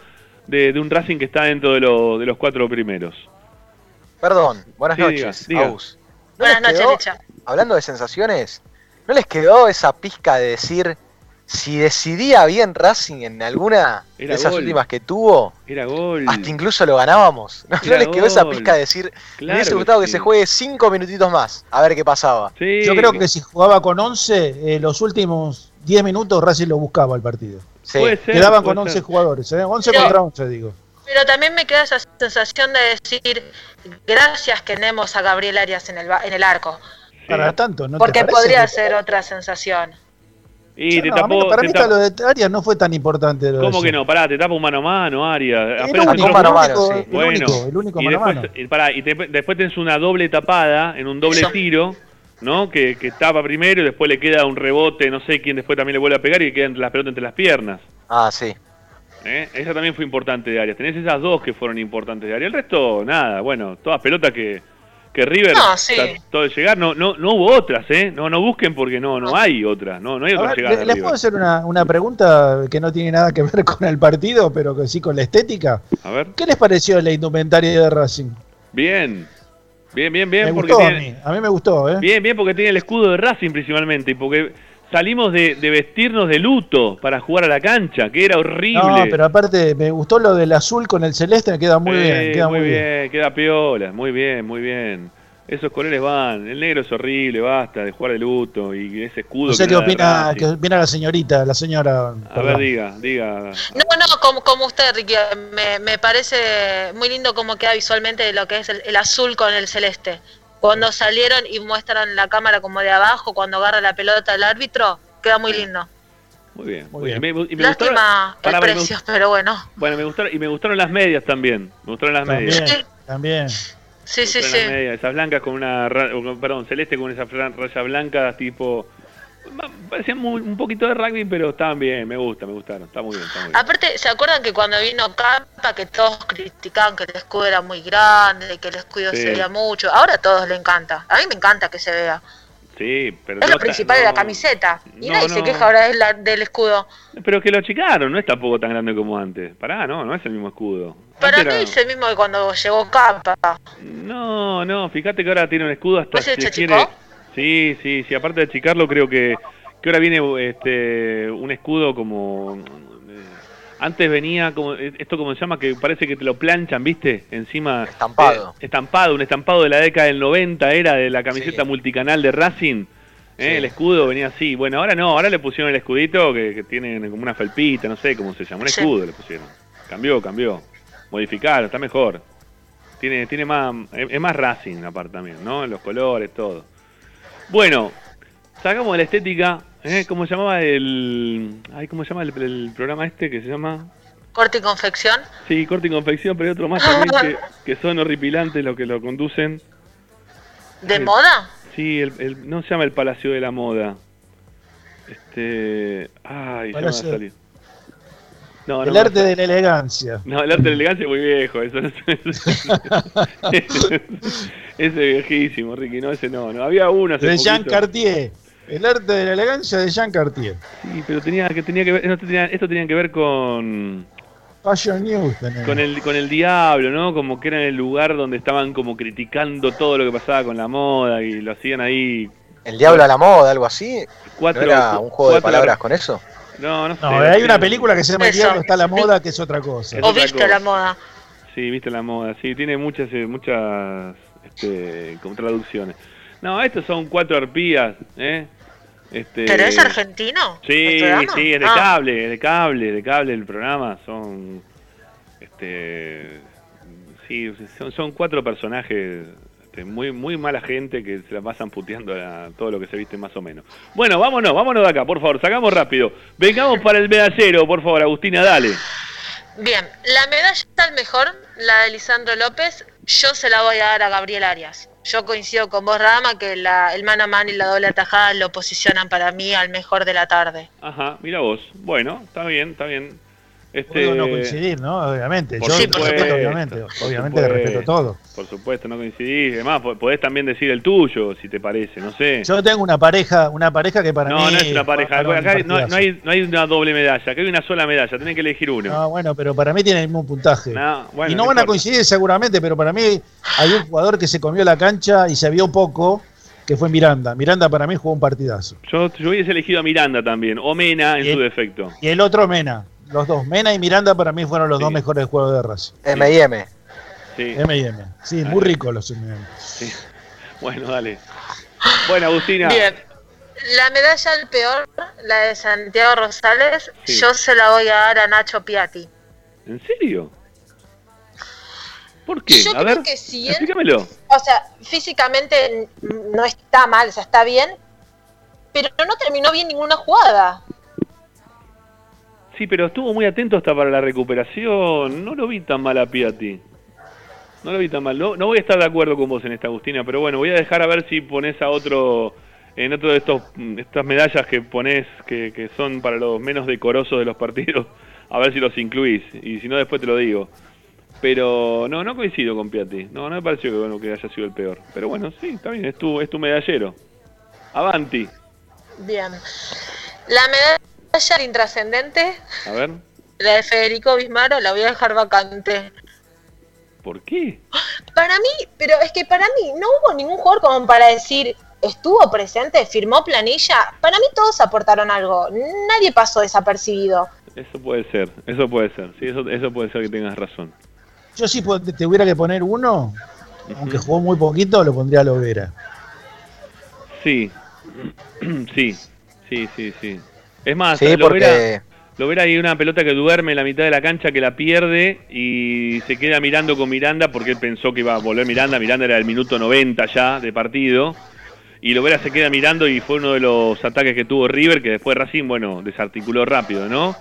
de, de un Racing que está dentro de, lo- de los cuatro primeros. Perdón, buenas Sí, noches, diga, diga. Agus. ¿No Buenas noches, quedó, Licha. hablando de sensaciones, ¿no les quedó esa pizca de decir si decidía bien Racing en alguna Era de esas gol. últimas que tuvo, Era gol. hasta incluso lo ganábamos? ¿No, ¿No Era les quedó esa pizca de decir, me Claro hubiese que gustado que, sí. se juegue cinco minutitos más, a ver qué pasaba? Yo creo que si jugaba con 11, eh, los últimos 10 minutos Racing lo buscaba el partido. Sí. Puede ser, Quedaban puede con 11 ser. jugadores, ¿eh? 11 Pero- contra 11, digo. Pero también me queda esa sensación de decir gracias que tenemos a Gabriel Arias en el, ba- en el arco. Para tanto, ¿no porque podría que- ser otra sensación. Y te No, tapó, para te mí tapó- lo de Arias no fue tan importante. lo de ¿Cómo que no? Pará, te tapa un mano a mano, Arias. El Apenas único, mano a mano, sí. el Bueno, único, el único y mano a después, mano. y pará, y te- después tenés una doble tapada en un doble Eso. tiro, ¿no? Que, que tapa primero y después le queda un rebote, no sé quién después también le vuelve a pegar y queda entre las pelotas entre las piernas. Ah, sí. ¿Eh? Esa también fue importante de Arias. Tenés esas dos que fueron importantes de Arias. El resto, nada, bueno, todas pelotas que, que River No, sí. trató de llegar, no, no, no hubo otras, ¿eh? No, no busquen porque no, no hay otras, no, no hay A otra ver, llegada ¿le- de ¿Les puedo hacer una, una pregunta que no tiene nada que ver con el partido, pero que sí con la estética? A ver, ¿Qué les pareció la indumentaria de Racing? bien, bien, bien, bien, me porque gustó a mí, a mí me gustó, ¿eh? Bien, bien, porque tiene el escudo de Racing principalmente, y porque salimos de, de vestirnos de luto para jugar a la cancha, que era horrible. No, pero aparte me gustó lo del azul con el celeste, me queda muy Eh, bien, queda muy bien. queda piola, muy bien, muy bien. Esos colores van, el negro es horrible, basta de jugar de luto y ese escudo. No sé que qué opina, qué opina la señorita, la señora. A ver, perdón. diga, diga. No, no, como, como usted, Ricky, me, me parece muy lindo cómo queda visualmente lo que es el, el azul con el celeste. Cuando salieron y muestran la cámara como de abajo, cuando agarra la pelota el árbitro, queda muy lindo. Muy bien, Muy bien. bien. Me- y me gustaron- Lástima pará, el me precio, gust- pero bueno. Bueno, me gustaron, y me gustaron las medias también. Me gustaron las medias. También, también. Sí, sí, Me gustaron sí. las medias, esas blancas con una, perdón, celeste con esa fran- raya blanca, tipo, parecían muy- un poquito de rugby, pero estaban bien, me gusta, me gustaron, está muy bien, está muy bien. Aparte, ¿se acuerdan que cuando vino Campa que todos criticaban que el escudo era muy grande, que el escudo Sí. se veía mucho? Ahora a todos le encanta. A mí me encanta que se vea. Sí, pero Es no lo principal de la camiseta. Y no, nadie se queja ahora de la- del escudo. Pero que lo achicaron, no es tampoco tan grande como antes. Pará, no, no es el mismo escudo. Para mí era- es el mismo que cuando llegó Campa. No, no, fíjate que ahora tiene un escudo hasta ¿Pues se si quiere. Sí, sí, sí, aparte de achicarlo creo que, que ahora viene este un escudo como eh, antes venía como esto como se llama que parece que te lo planchan, ¿viste? Encima Estampado. eh, estampado, un estampado de la década del 90 era de la camiseta multicanal de Racing. ¿eh? Sí. El escudo venía así. Bueno, ahora no, ahora le pusieron el escudito que, que tiene como una felpita, no sé cómo se llama, un Sí. escudo le pusieron. Cambió, cambió. Modificaron, está mejor. Tiene, tiene más, es es más Racing aparte también, ¿no? Los colores, todo. Bueno, sacamos de la estética, ¿eh? ¿Cómo se llamaba el... Ay, ¿cómo se llama el, el programa este que se llama? Corte y confección. Sí, corte y confección, pero hay otro más también que, que son horripilantes los que lo conducen. ¿De moda? Sí, el, el- no se llama el Palacio de la Moda. Este... Ay, ya me va a Palacio- salir. No, el arte de la elegancia. No, el arte de la elegancia es muy viejo, eso no Ese es viejísimo, Ricky, no, ese no, no. Había uno hace De Jean poquito. Cartier. El arte de la elegancia de Jean Cartier. Sí, pero tenía que tenía que ver, esto tenía, esto tenía que ver con Fashion News tenemos. con el con el diablo, ¿no? Como que era en el lugar donde estaban como criticando todo lo que pasaba con la moda y lo hacían ahí El diablo a la moda, algo así. cuatro ¿No era un juego de palabras con eso? No, no sé. No, hay una película que se llama El. Diablo está a la moda, que es otra cosa. Es ¿O otra viste cosa. la moda? Sí, viste la moda, sí, tiene muchas, eh, muchas, este, como traducciones. No, estos son cuatro arpías, ¿eh? Este, ¿Pero es argentino? Sí, sí, es de Ah. cable, es de cable, de cable el programa, son, este, sí, son, son cuatro personajes, este, muy, muy mala gente que se la pasan puteando a todo lo que se viste más o menos. Bueno, vámonos, vámonos de acá, por favor, sacamos rápido. Vengamos para el medallero, por favor, Agustina, dale. Bien, la medalla al mejor, la de Lisandro López, yo se la voy a dar a Gabriel Arias. Yo coincido con vos, Rama, que la, el mano a mano y la doble atajada lo posicionan para mí al mejor de la tarde. Ajá, mira vos. Bueno, está bien, está bien. Este, Puedo no coincidir, ¿no? Obviamente. Por Yo supuesto, respeto, obviamente. Obviamente respeto todo. Por supuesto, no coincidís. Además, po- podés también decir el tuyo, si te parece, no sé. Yo tengo una pareja, una pareja que para no, mí. no es una pareja. Acá no, no hay, no hay una doble medalla, acá hay una sola medalla, tenés que elegir uno. No, bueno, pero para mí tiene el mismo puntaje. No, bueno, y no, no van a coincidir seguramente, pero para mí hay un jugador que se comió la cancha y se vio poco, que fue Miranda. Miranda para mí jugó un partidazo. Yo, yo hubiese elegido a Miranda también, o Mena en su defecto. Y el otro Mena. Los dos, Mena y Miranda para mí fueron los dos mejores juegos de Racing. M&M. Sí. M y M. Sí, muy rico los M sí. Bueno, dale. Bueno, Agustina. Bien. La medalla al peor, la de Santiago Rosales, Sí. yo se la voy a dar a Nacho Piatti. ¿En serio? ¿Por qué? Yo a creo ver, que si él- explícamelo. O sea, físicamente no está mal, o sea, está bien, pero no terminó bien ninguna jugada. Sí, pero estuvo muy atento hasta para la recuperación. No lo vi tan mal a Piatti. No lo vi tan mal. No, voy a estar de acuerdo con vos en esta, Agustina, pero bueno, voy a dejar a ver si pones a otro, en otro de estos estas medallas que pones que, que son para los menos decorosos de los partidos, a ver si los incluís. Y si no, después te lo digo. Pero no, no coincido con Piatti. No, no me pareció que, bueno, que haya sido el peor. Pero bueno, sí, está bien, es tu, es tu medallero. Avanti. Bien. La medalla intrascendente, A ver, la de Federico Bismaro, la voy a dejar vacante. ¿por qué? Para mí, pero es que para mí no hubo ningún jugador como para decir estuvo presente, firmó planilla. Para mí todos aportaron algo. Nadie pasó desapercibido. Eso puede ser, eso puede ser. Sí, eso, eso puede ser que tengas razón. Yo si po- te hubiera que poner uno, aunque jugó muy poquito, lo pondría a Lovera. Sí, sí, sí, sí, sí. Es más, Sí, lo porque- verá, lo verá ahí una pelota que duerme en la mitad de la cancha que la pierde y se queda mirando con Miranda porque él pensó que iba a volver Miranda. Miranda era el minuto 90 ya de partido. Y Lovera se queda mirando y fue uno de los ataques que tuvo River, que después Racing, bueno, desarticuló rápido, ¿no?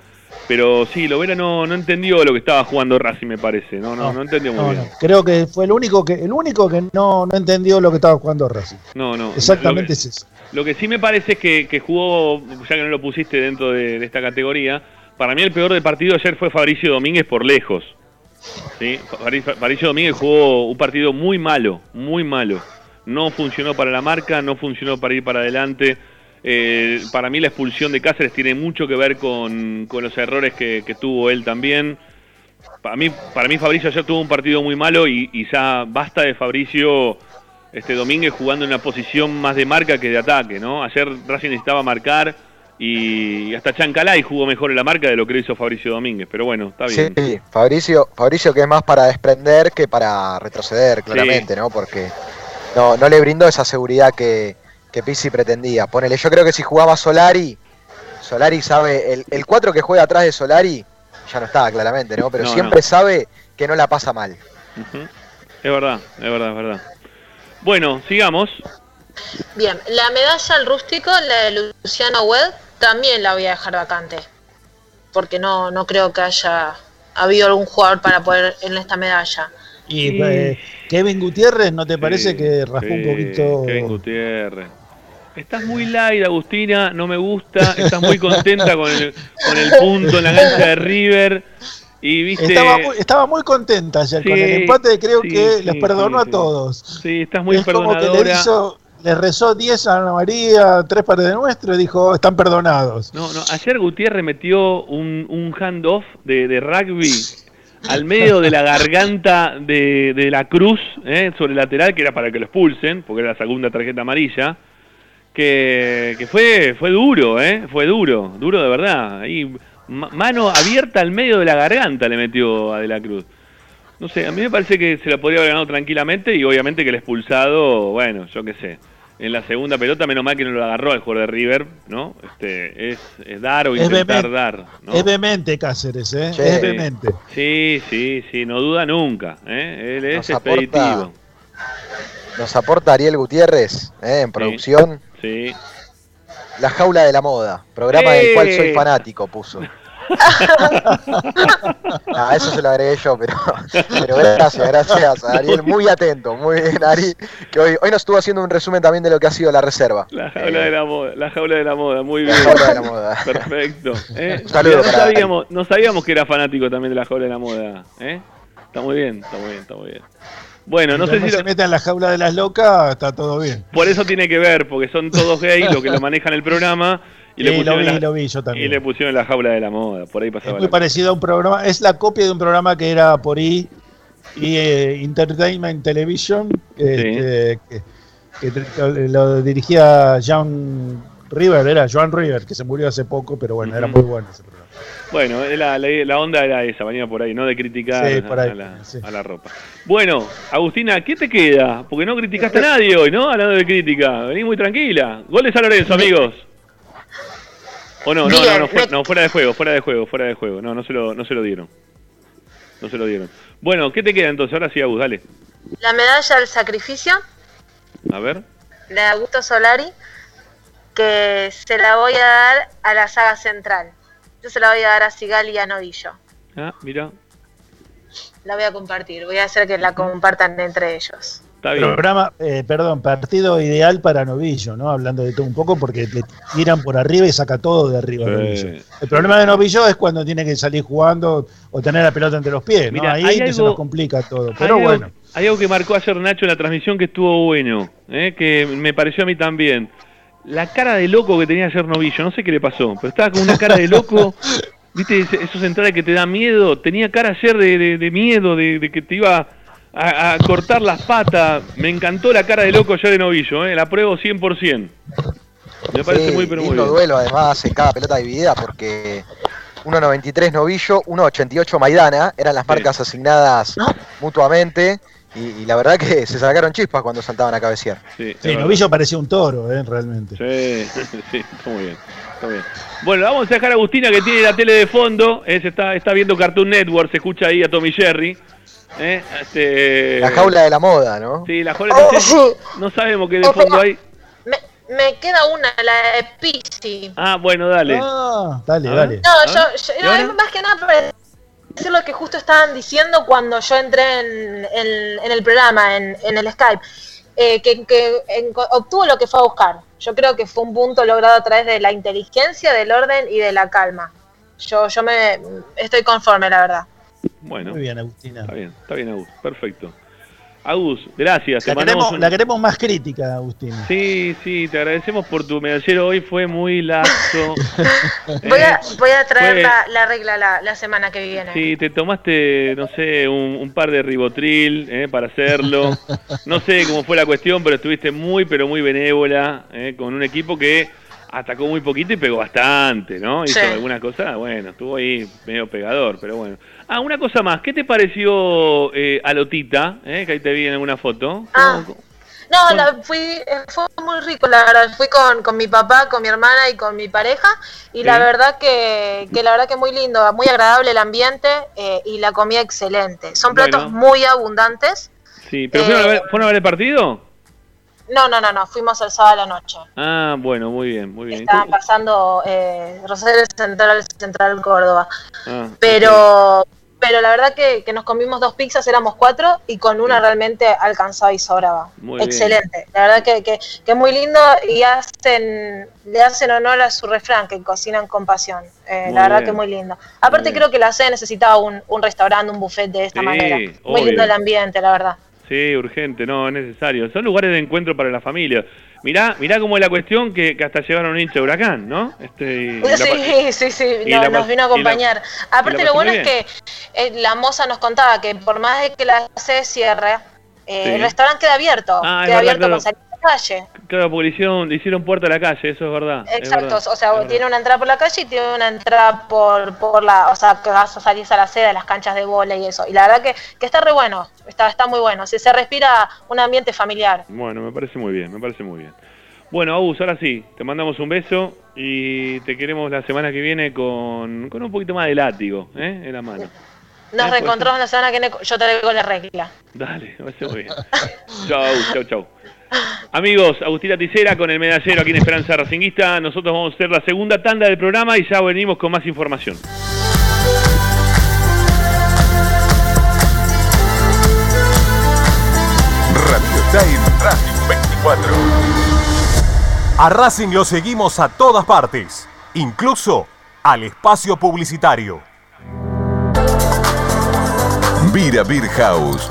Pero sí, Lovera no, no entendió lo que estaba jugando Racing, me parece. No, no, no entendió muy No, bien. no, creo que fue el único que el único que no, no entendió lo que estaba jugando Racing. No, no. Exactamente que- es eso. Lo que sí me parece es que, jugó, ya que no lo pusiste dentro de, esta categoría, para mí el peor del partido ayer fue Fabricio Domínguez por lejos. ¿sí? Fabri- Fabricio Domínguez jugó un partido muy malo, muy malo. No funcionó para la marca, no funcionó para ir para adelante. Eh, para mí la expulsión de Cáceres tiene mucho que ver con, los errores que, tuvo él también. Para mí, para mí Fabricio ayer tuvo un partido muy malo y ya basta de Fabricio este Domínguez jugando en una posición más de marca que de ataque, ¿no? Ayer Racing necesitaba marcar y hasta Chancalay jugó mejor en la marca de lo que hizo Fabricio Domínguez, pero bueno, está bien. Sí, Fabricio, Fabricio que es más para desprender que para retroceder, claramente, ¿no? Porque no, no le brindó esa seguridad que, que Pizzi pretendía. Ponele, yo creo que si jugaba Solari, Solari sabe, el, el 4 que juega atrás de Solari, ya no estaba claramente, ¿no? Pero No, siempre no. sabe que no la pasa mal. Es verdad, es verdad, es verdad. Bueno, sigamos. Bien, la medalla al rústico, la de Luciano Wed, también la voy a dejar vacante. Porque no, no creo que haya habido algún jugador para poder en esta medalla. Y Sí. eh, Kevin Gutiérrez, ¿no te parece Sí, que raspó un poquito? Kevin Gutiérrez. Estás muy light, Agustina, no me gusta. Estás muy contenta con el, con el punto en la cancha de River. Y viste. Estaba muy, estaba muy contenta ayer con Sí, el empate, creo sí, que sí, les perdonó a todos. Sí, estás muy es como que le, hizo, le rezó 10 a Ana María, 3 para de nuestro y dijo, "Oh, están perdonados. No, no, ayer Gutiérrez metió un, un handoff de, de rugby al medio de la garganta de, de la cruz, ¿eh? sobre el lateral, que era para que lo expulsen, porque era la segunda tarjeta amarilla, que, que fue, fue duro, ¿eh? fue duro, duro de verdad. Ahí, mano abierta al medio de la garganta le metió a De la Cruz. No sé, a mí me parece que se la podría haber ganado tranquilamente y obviamente que el expulsado, bueno, yo qué sé. En la segunda pelota, menos mal que no lo agarró el jugador de River, ¿no? Este, es, es dar o Es intentar dar, ¿no? es vehemente Cáceres, ¿eh? Sí. es vehemente. Sí, sí, sí, no duda nunca, ¿eh? Él es Nos aporta- expeditivo. Nos aporta Ariel Gutiérrez ¿eh? en producción. Sí. La jaula de la moda, programa del cual soy ¡Eh! fanático, puso. Ah, eso se lo agregué yo, pero, pero gracias, gracias, Ariel. Muy atento, muy bien, Ari. Que hoy, hoy nos estuvo haciendo un resumen también de lo que ha sido la reserva. La jaula de la moda, la jaula de la moda, muy bien. La jaula de la moda. Perfecto. ¿eh? Un saludo no, sabíamos, no sabíamos que era fanático también de la jaula de la moda. ¿eh? Está muy bien, está muy bien, está muy bien. Bueno, no sé si se lo- mete en la jaula de las locas, está todo bien. por eso tiene que ver, porque son todos gays los que lo manejan el programa y, le Sí, lo pusieron vi, la, lo vi yo también. y le pusieron la jaula de la moda. Por ahí pasaba Es muy la- parecido a un programa, es la copia de un programa que era por y eh, Entertainment Television, este, que, lo dirigía John River, era Joan River, que se murió hace poco, pero bueno, era muy bueno ese programa. Bueno, la, la- la onda era esa, venía por ahí, no de criticar Sí, por ahí, a, la, sí. a la ropa. Bueno, Agustina, ¿qué te queda? Porque no criticaste a nadie hoy, ¿no? Hablando de crítica. Vení muy tranquila. Gol de San Lorenzo, amigos. O no, no, no, no, fu- me- no, fuera de juego, fuera de juego, fuera de juego. No, no se lo, no se lo dieron. No se lo dieron. Bueno, ¿qué te queda entonces? Ahora sí, Agus, dale. La medalla al sacrificio, A ver. la de Augusto Solari, que se la voy a dar a la saga central. Yo se la voy a dar a Sigali y a Novillo. Ah, mira. La voy a compartir, voy a hacer que la compartan entre ellos. Está bien. Programa, eh, perdón, partido ideal para Novillo, ¿no? Hablando de todo un poco, porque le tiran por arriba y saca todo de arriba. Sí. Novillo. El problema de Novillo es cuando tiene que salir jugando o tener la pelota entre los pies, ¿no? Mira, Ahí que se nos complica todo. Pero hay bueno. Algo, hay algo que marcó ayer Nacho en la transmisión que estuvo bueno, ¿eh? que me pareció a mí también. La cara de loco que tenía ayer Novillo, no sé qué le pasó, pero estaba con una cara de loco. ¿Viste esos entradas que te da miedo? Tenía cara ayer de, de- de miedo, de, de que te iba a, a cortar las patas. Me encantó la cara de loco ayer de Novillo, ¿eh? la pruebo 100%. Me parece Sí, muy, pero muy bien. duelo además en cada pelota dividida porque 1.93 Novillo, 1.88 Maidana, eran las marcas asignadas mutuamente y, y la verdad que se sacaron chispas cuando saltaban a cabecear. Sí, Sí, Novillo parecía un toro, ¿eh? Realmente. Sí, sí, está muy bien. Está bien. Bueno, vamos a dejar a Agustina que tiene la tele de fondo. eh, se está, está viendo Cartoon Network, se escucha ahí a Tommy Jerry. eh, este- La jaula de la moda, ¿no? Sí, la jaula no, sé- no sabemos qué de fondo hay. Me queda una, la de Pizzi. Ah, bueno, dale. Ah, dale, dale. No, ¿Ah? yo, yo- ¿Y no, más que nada para decir lo que justo estaban diciendo cuando yo entré en, en- en el programa, en, en el Skype, eh, que, que en- obtuvo lo que fue a buscar. Yo creo que fue un punto logrado a través de la inteligencia, del orden y de la calma. Yo, yo me estoy conforme, la verdad. Bueno. Muy bien, Agustina. Está bien, está bien, Agus. Perfecto. Agus, gracias. La queremos, un- la queremos más crítica, Agustina. Sí, sí, te agradecemos por tu medallero. Hoy fue muy laxo. Voy a, Eh, voy a traer fue- la, la regla la, la semana que viene. Sí, te tomaste, no sé, un, un par de ribotril eh, para hacerlo. No sé cómo fue la cuestión, pero estuviste muy, pero muy benévola eh, con un equipo que atacó muy poquito y pegó bastante, ¿no? Hizo Sí. alguna cosa, bueno, estuvo ahí medio pegador, pero bueno. Ah, una cosa más, ¿qué te pareció eh, a Lotita? Eh, que ahí te vi en alguna foto. Ah, no, la, fui, eh, fue muy rico, la verdad. Fui con, con mi papá, con mi hermana y con mi pareja. Y la verdad que, que la verdad que muy lindo, muy agradable el ambiente eh, y la comida excelente. Son platos Bueno. muy abundantes. Sí, ¿pero fueron, a Eh, ver, fueron a ver el partido? No, no, no, no, fuimos el sábado a la noche. Ah, bueno, muy bien, muy bien. Estaban pasando eh, Rosario Central, Central Córdoba. Ah, Pero, pero la verdad que, que nos comimos dos pizzas, éramos cuatro, y con una realmente alcanzaba y sobraba. Muy bien. Excelente. La verdad que, que, que es muy lindo y hacen, le hacen honor a su refrán, que cocinan con pasión. Eh, la verdad bien. que muy lindo. Aparte creo que la sede necesitaba un, un restaurante, un buffet de esta Sí, manera. Muy obvio. lindo el ambiente, la verdad. Sí, urgente, no, es necesario. Son lugares de encuentro para la familia. Mirá, mirá cómo es la cuestión que, que hasta llegaron un hincha de huracán, ¿no? Este, y Sí, sí, sí, y no- nos vino a la- acompañar. Aparte lo bueno es que eh, la moza nos contaba que por más de que la sede cierre, eh, Sí. el restaurante queda abierto, Ah, queda verdad, abierto claro. con salida calle. Claro, porque le hicieron, le hicieron puerta a la calle, eso es verdad. es Exacto, verdad, o sea, verdad. tiene una entrada por la calle y tiene una entrada por, por la, o sea, que vas a salir a la sede, a las canchas de bola y eso. Y la verdad que, que está re bueno, está, está muy bueno. Si se respira un ambiente familiar. Bueno, me parece muy bien, me parece muy bien. Bueno, Agus, ahora sí, te mandamos un beso y te queremos la semana que viene con, con un poquito más de látigo, ¿eh? En la mano. Nos Eh, reencontramos la semana que viene, yo te traigo la regla. Dale, me parece muy bien. chau, chau, chau. Amigos, Agustina Ticera con el medallero aquí en Esperanza Racinguista. Nosotros vamos a hacer la segunda tanda del programa y ya venimos con más información. Radio Time Radio 24. A Racing lo seguimos a todas partes, incluso al espacio publicitario. Vira Beer House.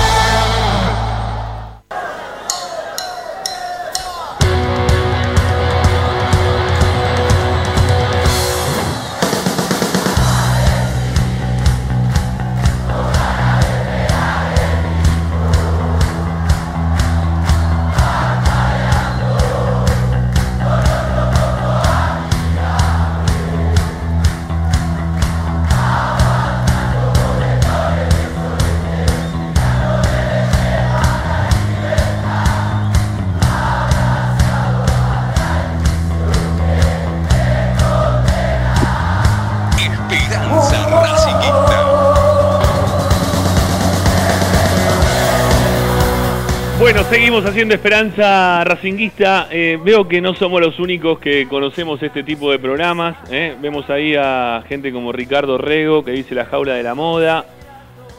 Haciendo Esperanza Racinguista. Eh, veo que no somos los únicos que conocemos este tipo de programas. ¿eh? Vemos ahí a gente como Ricardo Rego que dice La Jaula de la Moda.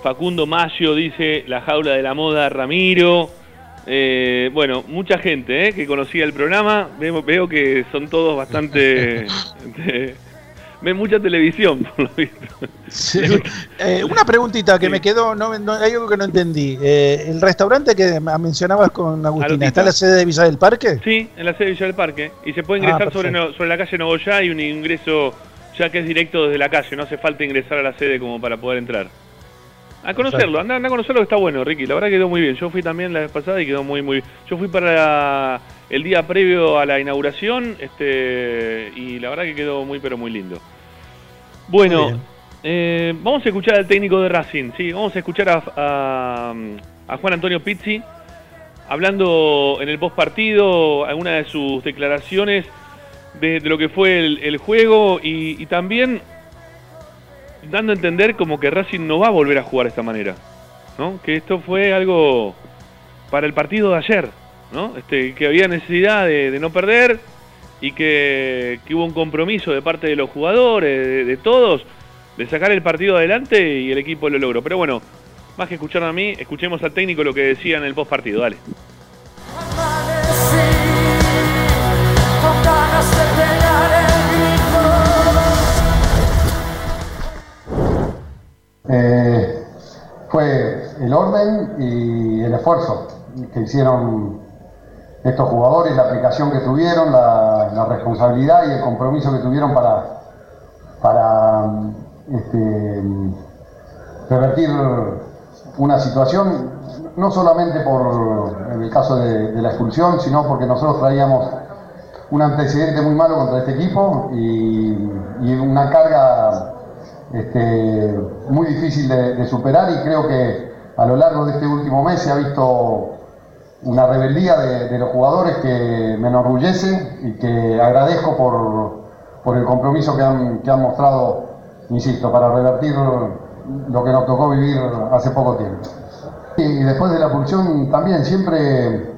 Facundo Mayo dice La Jaula de la Moda Ramiro. Eh, bueno, mucha gente que conocía el programa. Veo, veo que son todos bastante... Ven mucha televisión, por lo visto. Sí. Eh, una preguntita que me quedó, no, no- hay algo que no entendí. Eh, el restaurante que mencionabas con Agustina. ¿está en la sede de Villa del Parque? Sí, en la sede de Villa del Parque. Y se puede Ah, ingresar sobre, perfecto. no- sobre la calle Nogoyá y un ingreso ya que es directo desde la calle. No hace falta ingresar a la sede como para poder entrar. A conocerlo, anda, anda a conocerlo que está bueno, Ricky. La verdad quedó muy bien. Yo fui también la vez pasada y quedó muy, muy Yo fui para el día previo a la inauguración este y la verdad que quedó muy, pero muy lindo. Bueno, eh, vamos a escuchar al técnico de Racing, sí, vamos a escuchar a, a- a Juan Antonio Pizzi hablando en el post partido, algunas de sus declaraciones de, de lo que fue el, el juego y, y también dando a entender como que Racing no va a volver a jugar de esta manera, ¿no? Que esto fue algo para el partido de ayer, ¿no? Este, que había necesidad de, no perder y que, hubo un compromiso de parte de los jugadores, de, todos, de sacar el partido adelante y el equipo lo logró. Pero bueno, más que escuchar a mí, escuchemos al técnico lo que decía en el post partido, dale. Eh, fue el orden y el esfuerzo que hicieron estos jugadores, la aplicación que tuvieron, la, responsabilidad y el compromiso que tuvieron para, para este, revertir una situación, no solamente por el caso de, la expulsión, sino porque nosotros traíamos un antecedente muy malo contra este equipo y, una carga este, muy difícil de superar y creo que a lo largo de este último mes se ha visto una rebeldía de, los jugadores que me enorgullece y que agradezco por, por el compromiso que han, que han mostrado, insisto, para revertir lo que nos tocó vivir hace poco tiempo. Y después de la expulsión también siempre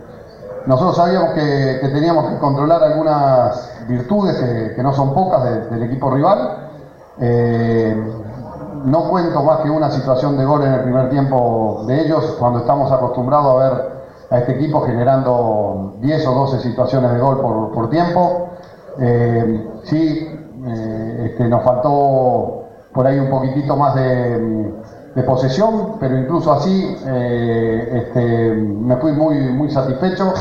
nosotros sabíamos que, que teníamos que controlar algunas virtudes que, no son pocas de- del equipo rival. Eh, no cuento más que una situación de gol en el primer tiempo de ellos, cuando estamos acostumbrados a ver a este equipo generando 10 o 12 situaciones de gol por, por tiempo. Eh, sí, eh, este, nos faltó por ahí un poquitito más de, de posesión, pero incluso así eh, este, me fui muy, muy satisfecho.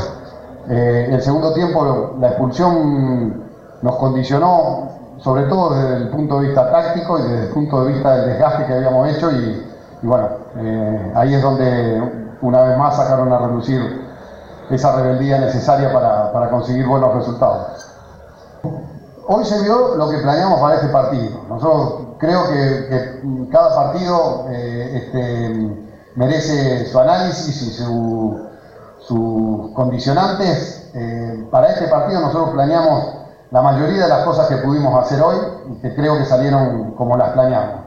El segundo tiempo la expulsión nos condicionó, sobre todo desde el punto de vista táctico y desde el punto de vista del desgaste que habíamos hecho y, bueno, ahí es donde una vez más sacaron a relucir esa rebeldía necesaria para, para conseguir buenos resultados. Hoy se vio lo que planeamos para este partido. Nosotros creo que, cada partido eh, este, merece su análisis y su- sus condicionantes. Eh, para este partido nosotros planeamos la mayoría de las cosas que pudimos hacer hoy y que creo que salieron como las planeamos.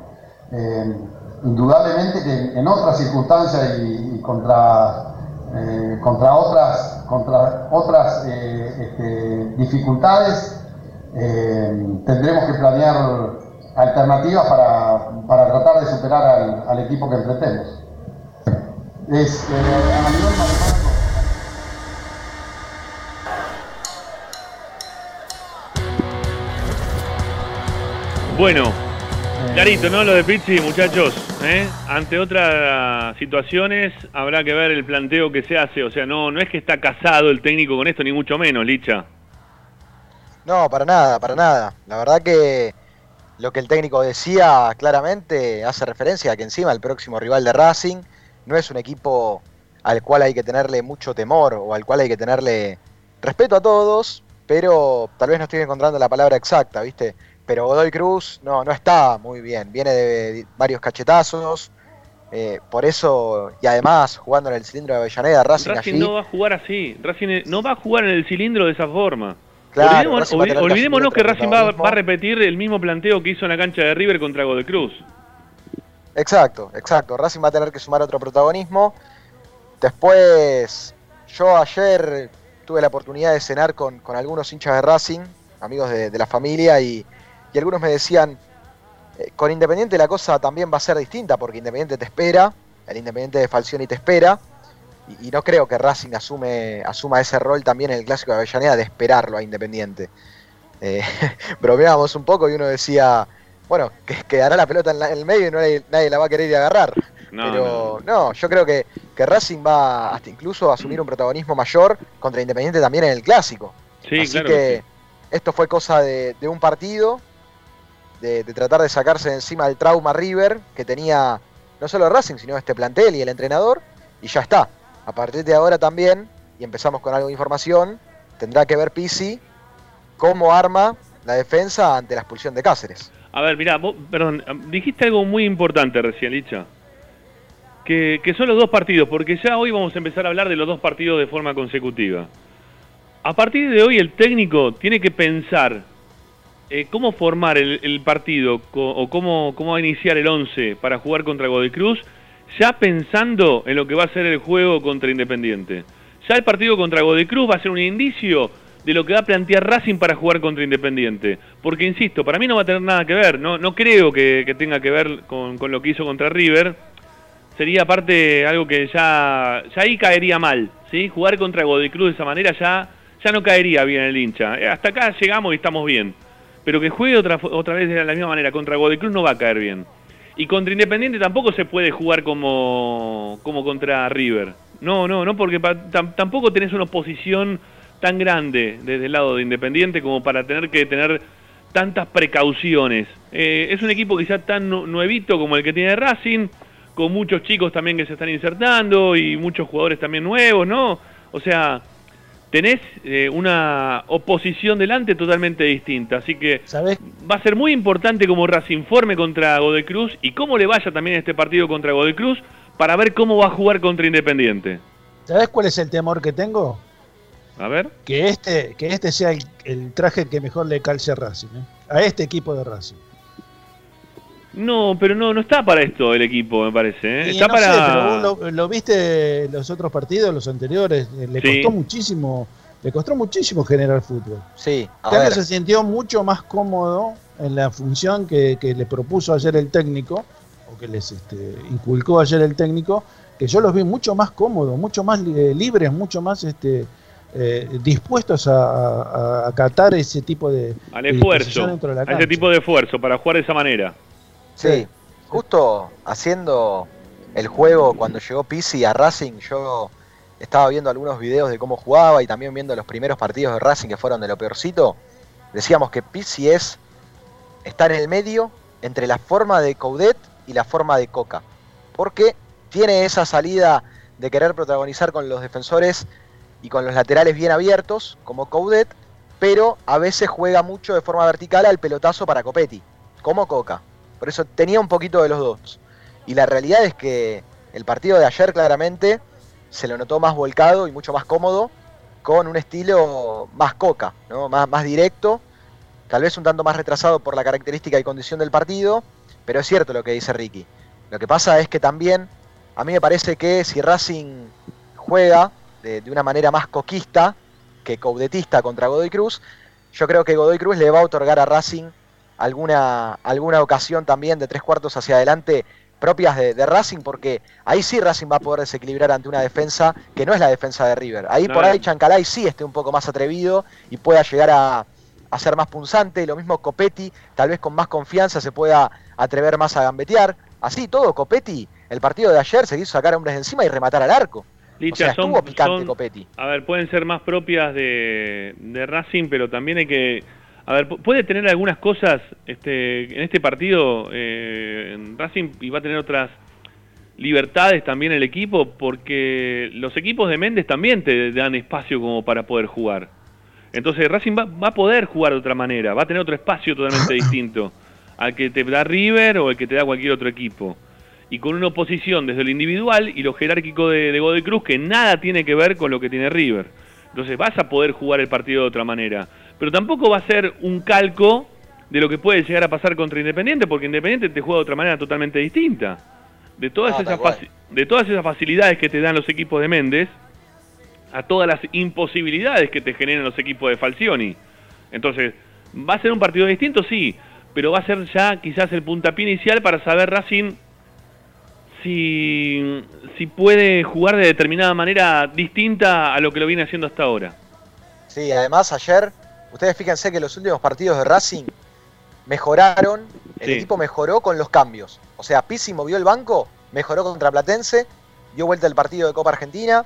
Eh, indudablemente que en otras circunstancias y contra, eh, contra otras, contra otras eh, este, dificultades eh, tendremos que planear alternativas para, para tratar de superar al, al equipo que enfrentemos. Bueno, clarito, ¿no? Lo de Pizzi, muchachos. ¿eh? Ante otras situaciones habrá que ver el planteo que se hace. O sea, no, no es que está casado el técnico con esto, ni mucho menos, Licha. No, para nada, para nada. La verdad que lo que el técnico decía claramente hace referencia a que encima el próximo rival de Racing no es un equipo al cual hay que tenerle mucho temor o al cual hay que tenerle respeto a todos, pero tal vez no estoy encontrando la palabra exacta, ¿viste? Pero Godoy Cruz no, no está muy bien, viene de varios cachetazos, eh, por eso, y además jugando en el cilindro de Avellaneda, Racing, Racing allí, no va a jugar así. Racing no va a jugar en el cilindro de esa forma. Claro, Olvidémonos, olvidémonos que Racing va, a repetir el mismo planteo que hizo en la cancha de River contra Godoy Cruz. Exacto, exacto. Racing va a tener que sumar otro protagonismo. Después, yo ayer tuve la oportunidad de cenar con, con algunos hinchas de Racing, amigos de, de la familia, y, y algunos me decían, eh, con Independiente la cosa también va a ser distinta, porque Independiente te espera, el Independiente de Falcioni te espera, y, y no creo que Racing asume, asuma ese rol también en el Clásico de Avellaneda de esperarlo a Independiente. eh, bromeábamos un poco y uno decía, bueno, que quedará la pelota en, la- en el medio y no nadie, nadie la va a querer ir a agarrar. No, Pero no, yo creo que, que Racing va hasta incluso a asumir un protagonismo mayor contra Independiente también en el clásico. Sí, Así claro que que esto fue cosa de, de un partido, de, tratar de sacarse de encima el trauma River que tenía no solo Racing, sino este plantel y el entrenador, y ya está. A partir de ahora también, y empezamos con algo de información, tendrá que ver Pisi cómo arma la defensa ante la expulsión de Cáceres. A ver, mirá, vos, perdón, dijiste algo muy importante recién, Licha. Que, que son los dos partidos, porque ya hoy vamos a empezar a hablar de los dos partidos de forma consecutiva. A partir de hoy el técnico tiene que pensar eh, cómo formar el, partido o cómo, cómo va a iniciar el 11 para jugar contra Godoy Cruz, ya pensando en lo que va a ser el juego contra Independiente. Ya el partido contra Godoy Cruz va a ser un indicio de lo que va a plantear Racing para jugar contra Independiente. Porque, insisto, para mí no va a tener nada que ver, no, no creo que, tenga que ver con, con lo que hizo contra River. Sería aparte algo que ya, ya ahí caería mal, ¿sí? Jugar contra Godoy Cruz de esa manera ya, ya no caería bien el hincha. Eh, Hasta acá llegamos y estamos bien. Pero que juegue otra, otra vez de la misma manera contra Godoy no va a caer bien. Y contra Independiente tampoco se puede jugar como, como contra River. No, no, no, porque pa- tam- tampoco tenés una oposición tan grande desde el lado de Independiente como para tener que tener tantas precauciones. Eh, es un equipo quizá tan nu- nuevito como el que tiene Racing, con muchos chicos también que se están insertando y muchos jugadores también nuevos, ¿no? O sea, tenés eh, una oposición delante totalmente distinta. Así que va a ser muy importante como Racing forme contra Godoy Cruz y cómo le vaya también este partido contra Godoy Cruz para ver cómo va a jugar contra Independiente. ¿Sabes cuál es el temor que tengo? A ver. Que este, que este sea el, el traje que mejor le calce a Racing, ¿eh? a este equipo de Racing. No, pero no, no está para esto el equipo, me parece. ¿eh? Está no para. sé, pero vos lo, lo viste en los otros partidos, los anteriores, eh, le Sí. costó muchísimo, le costó muchísimo generar fútbol. Sí, ver. se sintió mucho más cómodo en la función que, que le propuso ayer el técnico, o que les este, inculcó ayer el técnico, que yo los vi mucho más cómodos, mucho más eh, libres, mucho más este, eh, dispuestos a, a- acatar ese tipo de, al esfuerzo. dentro de la A ese tipo de esfuerzo para jugar de esa manera. Sí, justo haciendo el juego cuando llegó Pisi a Racing, yo estaba viendo algunos videos de cómo jugaba y también viendo los primeros partidos de Racing que fueron de lo peorcito. Decíamos que Pisi es estar en el medio entre la forma de Coudet y la forma de Coca. Porque tiene esa salida de querer protagonizar con los defensores y con los laterales bien abiertos, como Coudet, pero a veces juega mucho de forma vertical al pelotazo para Copetti, como Coca. Por eso tenía un poquito de los dos. Y la realidad es que el partido de ayer claramente se lo notó más volcado y mucho más cómodo, con un estilo más coca, ¿no? más, más directo, tal vez un tanto más retrasado por la característica y condición del partido, pero es cierto lo que dice Ricky. Lo que pasa es que también a mí me parece que si Racing juega de, una manera más coquista que caudetista contra Godoy Cruz, yo creo que Godoy Cruz le va a otorgar a Racing alguna, alguna ocasión también de tres cuartos hacia adelante propias de, de Racing, porque ahí sí Racing va a poder desequilibrar ante una defensa que no es la defensa de River. Ahí No, por ahí Chancalay sí esté un poco más atrevido y pueda llegar a, a ser más punzante. Lo mismo Copetti, tal vez con más confianza se pueda atrever más a gambetear. Así todo, Copetti, el partido de ayer se quiso sacar a hombres de encima y rematar al arco. Licha, o sea, son- estuvo picante son- Copetti. A ver, pueden ser más propias de, de Racing, pero también hay que... A ver, pu- puede tener algunas cosas este, en este partido eh, en Racing y va a tener otras libertades también el equipo, porque los equipos de Méndez también te dan espacio como para poder jugar. Entonces Racing va, va a poder jugar de otra manera, va a tener otro espacio totalmente distinto al que te da River o al que te da cualquier otro equipo. Y con una oposición desde lo individual y lo jerárquico de, de Godoy Cruz que nada tiene que ver con lo que tiene River. Entonces vas a poder jugar el partido de otra manera. Pero tampoco va a ser un calco de lo que puede llegar a pasar contra Independiente, porque Independiente te juega de otra manera totalmente distinta. De todas, No, esas, cual. faci- de todas esas facilidades que te dan los equipos de Méndez, a todas las imposibilidades que te generan los equipos de Falcioni. Entonces, ¿va a ser un partido distinto? Sí, pero va a ser ya quizás el puntapié inicial para saber Racing si, si puede jugar de determinada manera distinta a lo que lo viene haciendo hasta ahora. Sí, además ayer ustedes fíjense que los últimos partidos de Racing mejoraron, el Sí. equipo mejoró con los cambios. O sea, Pizzi movió el banco, mejoró contra Platense, dio vuelta el partido de Copa Argentina,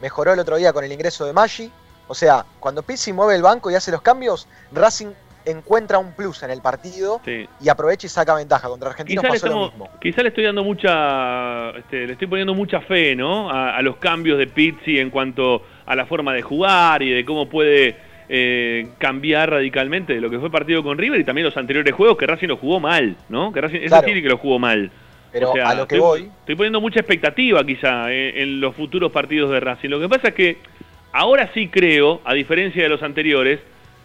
mejoró el otro día con el ingreso de Maggi. O sea, cuando Pizzi mueve el banco y hace los cambios, Racing encuentra un plus en el partido Sí. y aprovecha y saca ventaja. Contra Argentinos Quizá le, lo mismo. quizá le estoy dando mucha, este, le estoy poniendo mucha fe, ¿no? A, a los cambios de Pizzi en cuanto a la forma de jugar y de cómo puede eh, cambiar radicalmente de lo que fue el partido con River y también los anteriores juegos que Racing lo jugó mal, ¿no? Que Racing, Claro. sí que lo jugó mal. Pero O sea, a lo que estoy, voy, Estoy poniendo mucha expectativa quizá en, en los futuros partidos de Racing. Lo que pasa es que ahora sí creo, a diferencia de los anteriores,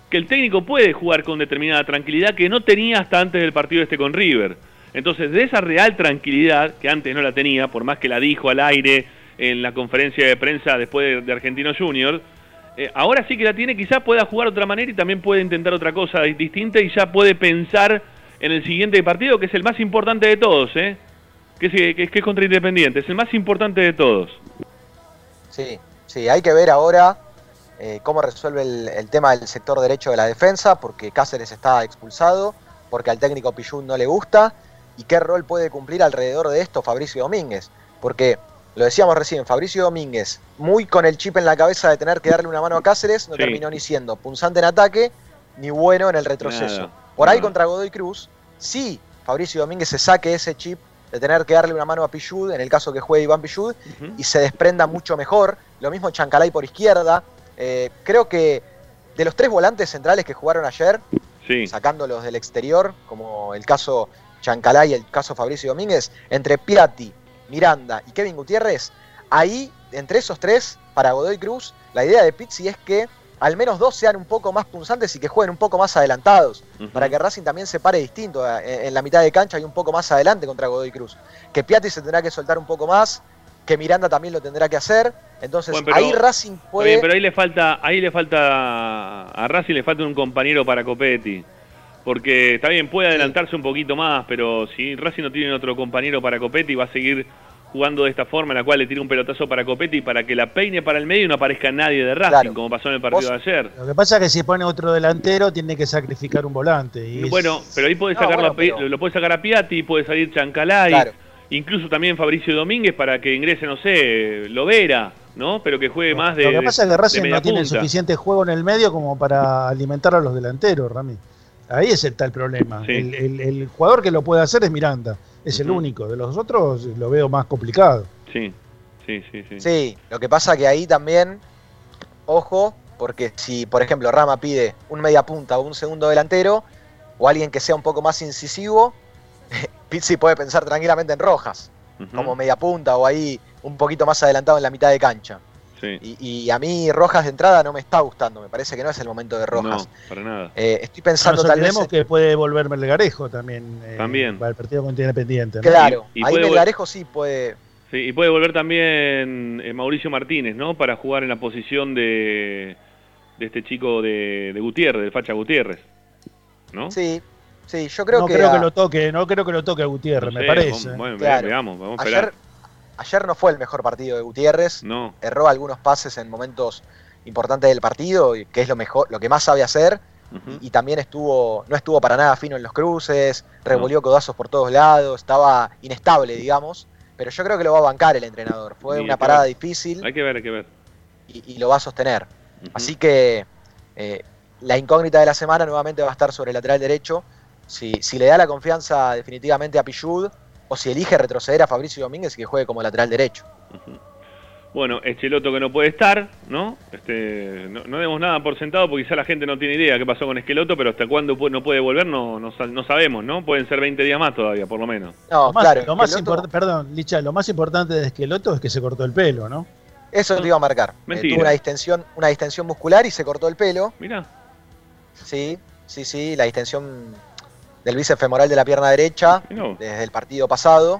que el técnico puede jugar con determinada tranquilidad que no tenía hasta antes del partido este con River. Entonces, de esa real tranquilidad, que antes no la tenía, por más que la dijo al aire en la conferencia de prensa después de, de Argentino Junior, eh, ahora sí que la tiene, quizá pueda jugar de otra manera y también puede intentar otra cosa di- distinta y ya puede pensar en el siguiente partido, que es el más importante de todos, ¿eh? que, es, que, es- que es contra Independiente, es el más importante de todos. Sí, sí, hay que ver ahora eh, cómo resuelve el, el tema del sector derecho de la defensa, porque Cáceres está expulsado, porque al técnico Pillún no le gusta, y qué rol puede cumplir alrededor de esto Fabricio Domínguez. Porque, lo decíamos recién, Fabricio Domínguez, muy con el chip en la cabeza de tener que darle una mano a Cáceres, no Sí. terminó ni siendo punzante en ataque, ni bueno en el retroceso. Nada, Por ahí nada. contra Godoy Cruz, sí, Fabricio Domínguez se saque ese chip de tener que darle una mano a Pichud, en el caso que juegue Iván Pichud, y se desprenda mucho mejor. Lo mismo Chancalay por izquierda. Eh, creo que de los tres volantes centrales que jugaron ayer, Sí. sacándolos del exterior, como el caso Chancalay y el caso Fabricio Domínguez, entre Piatti, Miranda y Kevin Gutiérrez, ahí, entre esos tres, para Godoy Cruz, la idea de Pizzi es que al menos dos sean un poco más punzantes y que jueguen un poco más adelantados, para que Racing también se pare distinto eh, en, la mitad de cancha y un poco más adelante contra Godoy Cruz. Que Piatti se tendrá que soltar un poco más, que Miranda también lo tendrá que hacer, entonces Bueno, pero- ahí Racing puede... bien, pero ahí le falta, ahí le falta a Racing le falta un compañero para Copetti. Porque está bien, puede adelantarse un poquito más, pero si Racing no tiene otro compañero para Copetti, va a seguir jugando de esta forma, en la cual le tira un pelotazo para Copetti para que la peine para el medio y no aparezca nadie de Racing, Claro. como pasó en el partido de ayer. Lo que pasa es que si pone otro delantero, tiene que sacrificar un volante. Y es- Bueno, pero ahí puede No, sacar bueno, la pe- pero- lo puede sacar a Piatti, puede salir Chancalay, Claro. incluso también Fabricio Domínguez para que ingrese, no sé, Lovera, ¿no? Pero que juegue más de Lo que pasa es que Racing no tiene punta. suficiente juego en el medio como para alimentar a los delanteros, Rami. Ahí es el tal problema. Sí. El, el- el jugador que lo puede hacer es Miranda. Es el único. De los otros lo veo más complicado. Sí, sí, sí, sí. Sí, lo que pasa que ahí también, ojo, porque si, por ejemplo, Rama pide un media punta o un segundo delantero, o alguien que sea un poco más incisivo, Pizzi puede pensar tranquilamente en Rojas, como media punta o ahí un poquito más adelantado en la mitad de cancha. Sí. Y, y a mí Rojas de entrada no me está gustando, me parece que no es el momento de Rojas. No, para nada. Eh, estoy No pensando nos tal vez... que puede volver Melgarejo también. eh, También. Para el partido contra Independiente. ¿no? Claro, Y- y ahí Melgarejo sí puede... Sí, y puede volver también eh, Mauricio Martínez, ¿no? Para jugar en la posición de, de este chico de, de Gutiérrez, de Facha Gutiérrez. ¿No? Sí, sí, yo creo no que... creo que a- lo toque, no creo que lo toque a Gutiérrez, No me parece. vamos- bueno, Claro. veamos, vamos a esperar. ayer no fue el mejor partido de Gutiérrez. No. Erró algunos pases en momentos importantes del partido, que es lo mejor, lo que más sabe hacer. Y también estuvo, no estuvo para nada fino en los cruces, revolvió codazos por todos lados, estaba inestable, digamos. Pero yo creo que lo va a bancar el entrenador. Fue una parada ver. difícil Hay que ver, hay que ver. y, y lo va a sostener. Así que eh, la incógnita de la semana nuevamente va a estar sobre el lateral derecho. Si, si le da la confianza definitivamente a Pichud o si elige retroceder a Fabricio Domínguez y que juegue como lateral derecho. Bueno, Esqueloto que no puede estar, ¿no? Este, no, no demos nada por sentado porque quizá la gente no tiene idea qué pasó con Esqueloto, pero hasta cuándo no puede volver no, no, sa- no sabemos, ¿no? Pueden ser 20 días más todavía, por lo menos. No, lo más, claro, lo más Esqueloto- perdón, Licha, lo más importante de Esqueloto es que se cortó el pelo, ¿no? Eso te iba a marcar. Eh, tuvo una distensión, una distensión muscular y se cortó el pelo. Mira. Sí, sí, sí, la distensión del bíceps femoral de la pierna derecha No. desde el partido pasado.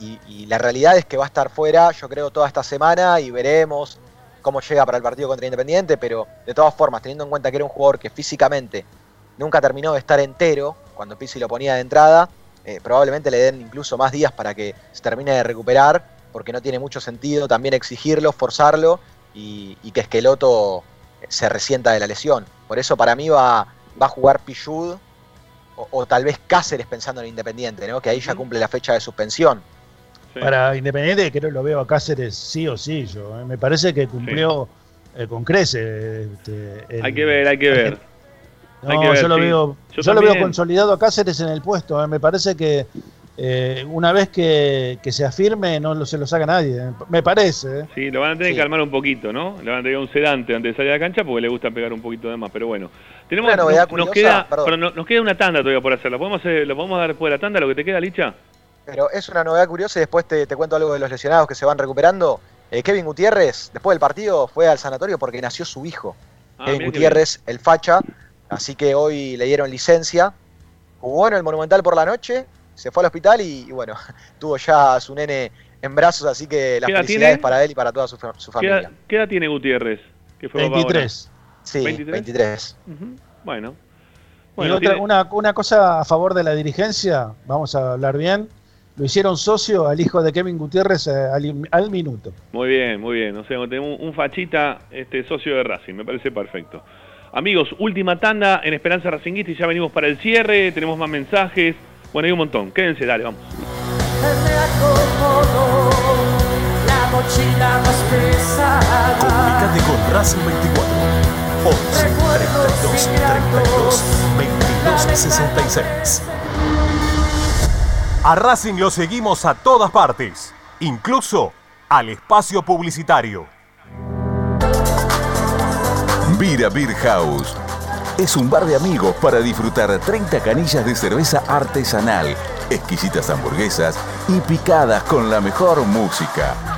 Y, y la realidad es que va a estar fuera, yo creo, toda esta semana y veremos cómo llega para el partido contra Independiente. Pero de todas formas, teniendo en cuenta que era un jugador que físicamente nunca terminó de estar entero cuando Pizzi lo ponía de entrada, eh, probablemente le den incluso más días para que se termine de recuperar, porque no tiene mucho sentido también exigirlo, forzarlo y, y que Esqueloto se resienta de la lesión. Por eso para mí va, va a jugar Pichud o, o tal vez Cáceres pensando en Independiente, ¿no? que ahí ya cumple la fecha de suspensión. Para Independiente creo que lo veo a Cáceres sí o sí. Yo, eh. Me parece que cumplió eh, con crece. este, el- Hay que ver, hay que ver. No, Hay que ver, yo lo sí. veo, Yo yo, lo veo consolidado a Cáceres en el puesto. eh. Me parece que eh, una vez que, que se afirme no lo, se lo saca nadie. eh. Me parece. eh. Sí, lo van a tener Sí. que calmar un poquito, ¿no? Le van a tener un sedante antes de salir a la cancha porque le gusta pegar un poquito de más, pero bueno. Tenemos, Una novedad nos, nos curiosa, queda, perdón. nos queda una tanda todavía por hacer. ¿Lo podemos, ¿Lo podemos dar después de la tanda, lo que te queda, Licha? Pero es una novedad curiosa y después te, te cuento algo de los lesionados que se van recuperando. Eh, Kevin Gutiérrez, después del partido, fue al sanatorio porque nació su hijo. Ah, Kevin Gutiérrez, el facha. Así que hoy le dieron licencia. Jugó en el Monumental por la noche, se fue al hospital y, y bueno, tuvo ya a su nene en brazos, así que las ¿Qué edad felicidades tiene? para él y para toda su, su ¿Qué familia. edad, qué edad tiene Gutiérrez? Que fue papá 23. Sí, 23. 23. ahora? Ujú, Bueno. y otra, tiene- una, una cosa a favor de la dirigencia, vamos a hablar bien. Lo hicieron socio al hijo de Kevin Gutiérrez eh, al, al minuto. Muy bien, muy bien. O sea, tenemos un, un fachita este, socio de Racing, me parece perfecto. Amigos, última tanda en Esperanza Racinguista y ya venimos para el cierre, tenemos más mensajes. Bueno, hay un montón. Quédense, dale, vamos. Me acomodo la mochila más pesada. Comunicate con Racing 24. 11 32 32 22 66. A Racing lo seguimos a todas partes, incluso al espacio publicitario. Vira Beer House. Es un bar de amigos para disfrutar 30 canillas de cerveza artesanal, exquisitas hamburguesas y picadas con la mejor música.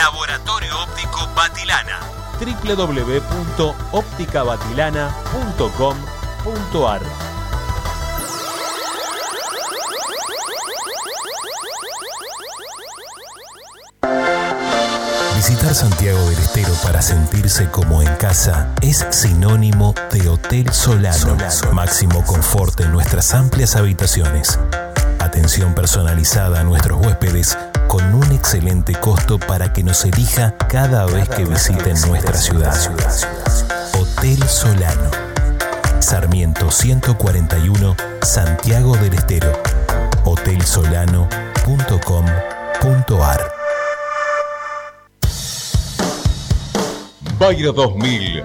Laboratorio Óptico Batilana. www.opticabatilana.com.ar Visitar Santiago del Estero para sentirse como en casa es sinónimo de Hotel Solano. Máximo confort en nuestras amplias habitaciones. Atención personalizada a nuestros huéspedes con un excelente costo para que nos elija cada vez que visiten nuestra ciudad. Hotel Solano. Sarmiento 141, Santiago del Estero. hotelsolano.com.ar Bayra 2000,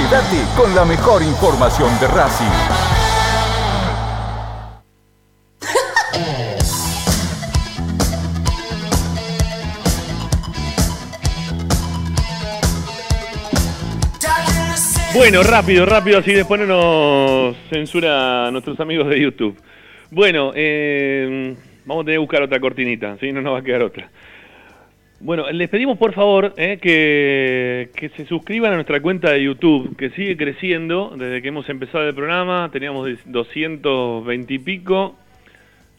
Quédate con la mejor información de Racing. Bueno, rápido, rápido, así después no nos censura a nuestros amigos de YouTube. Bueno, eh, vamos a tener que buscar otra cortinita, ¿sí? No nos va a quedar otra. Bueno, les pedimos por favor eh, que, que se suscriban a nuestra cuenta de YouTube, que sigue creciendo desde que hemos empezado el programa. Teníamos 220 y pico,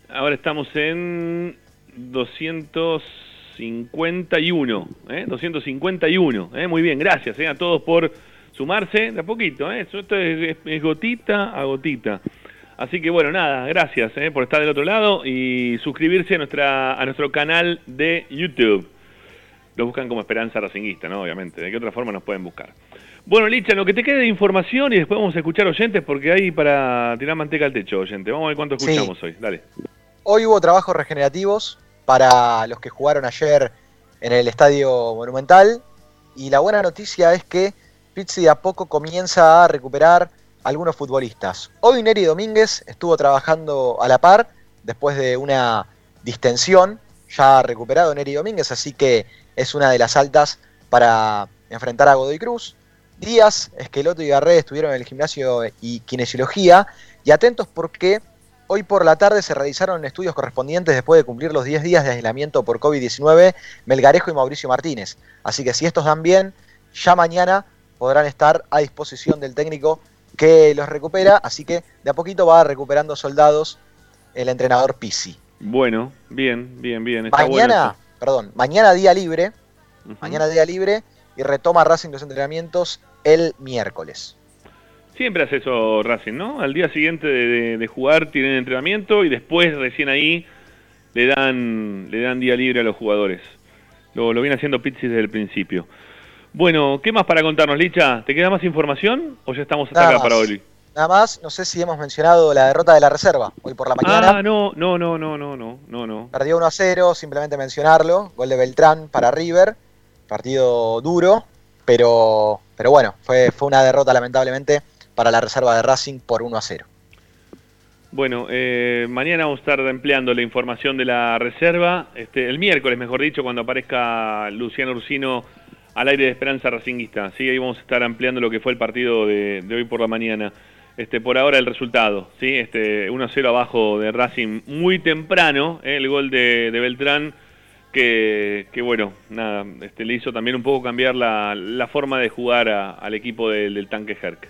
ahora estamos en 251. ¿eh? 251. ¿eh? Muy bien, gracias ¿eh? a todos por sumarse de a poquito. ¿eh? Esto es, es- gotita a gotita. Así que bueno, nada, gracias ¿eh? por estar del otro lado y suscribirse a, nuestra, a nuestro canal de YouTube. Lo buscan como Esperanza Racinguista, ¿no? Obviamente. ¿De qué otra forma nos pueden buscar? Bueno, Licha, lo que te quede de información y después vamos a escuchar oyentes porque hay para tirar manteca al techo, oyente. Vamos a ver cuánto Sí. escuchamos hoy. Dale. Hoy hubo trabajos regenerativos para los que jugaron ayer en el Estadio Monumental. Y la buena noticia es que Pizzi de a poco comienza a recuperar algunos futbolistas. Hoy Neri Domínguez estuvo trabajando a la par después de una distensión. Ya recuperado Neri Domínguez, así que es una de las altas para enfrentar a Godoy Cruz. Díaz, Esqueloto y Garré estuvieron en el gimnasio y kinesiología. Y atentos porque Hoy por la tarde se realizaron estudios correspondientes después de cumplir los 10 días de aislamiento por COVID-19 Melgarejo y Mauricio Martínez. Así que si estos dan bien, ya mañana podrán estar a disposición del técnico que los recupera. Así que de a poquito va recuperando soldados el entrenador Pisi. Bueno, bien, bien, bien. Está Mañana, bueno perdón, mañana día libre, mañana día libre y retoma Racing los entrenamientos el miércoles. Siempre hace eso Racing, ¿no? Al día siguiente de, de- de jugar tienen entrenamiento y después recién ahí le dan, le dan día libre a los jugadores. Lo, lo viene haciendo Pizzi desde el principio. Bueno, ¿qué más para contarnos, Licha? ¿Te queda más información o ya estamos hasta Nada acá para hoy? Nada más, no sé si hemos mencionado la derrota de la reserva hoy por la mañana. Ah, no, no, no, no, no, no, no, no. Perdió 1 a 0, simplemente mencionarlo. Gol de Beltrán para River. Partido duro, pero, pero bueno, fue, fue una derrota lamentablemente para la reserva de Racing por 1 a 0. Bueno, eh, mañana vamos a estar empleando la información de la reserva. Este, el miércoles, mejor dicho, cuando aparezca Luciano Ursino al aire de Esperanza Racinguista. Sí, ahí vamos a estar ampliando lo que fue el partido de, de hoy por la mañana. Este, por ahora el resultado, ¿sí? Este, 1-0 abajo de Racing muy temprano, ¿eh? el gol de, de Beltrán, que, que bueno, nada, este, le hizo también un poco cambiar la, la forma de jugar a- al equipo del, del tanque Herc.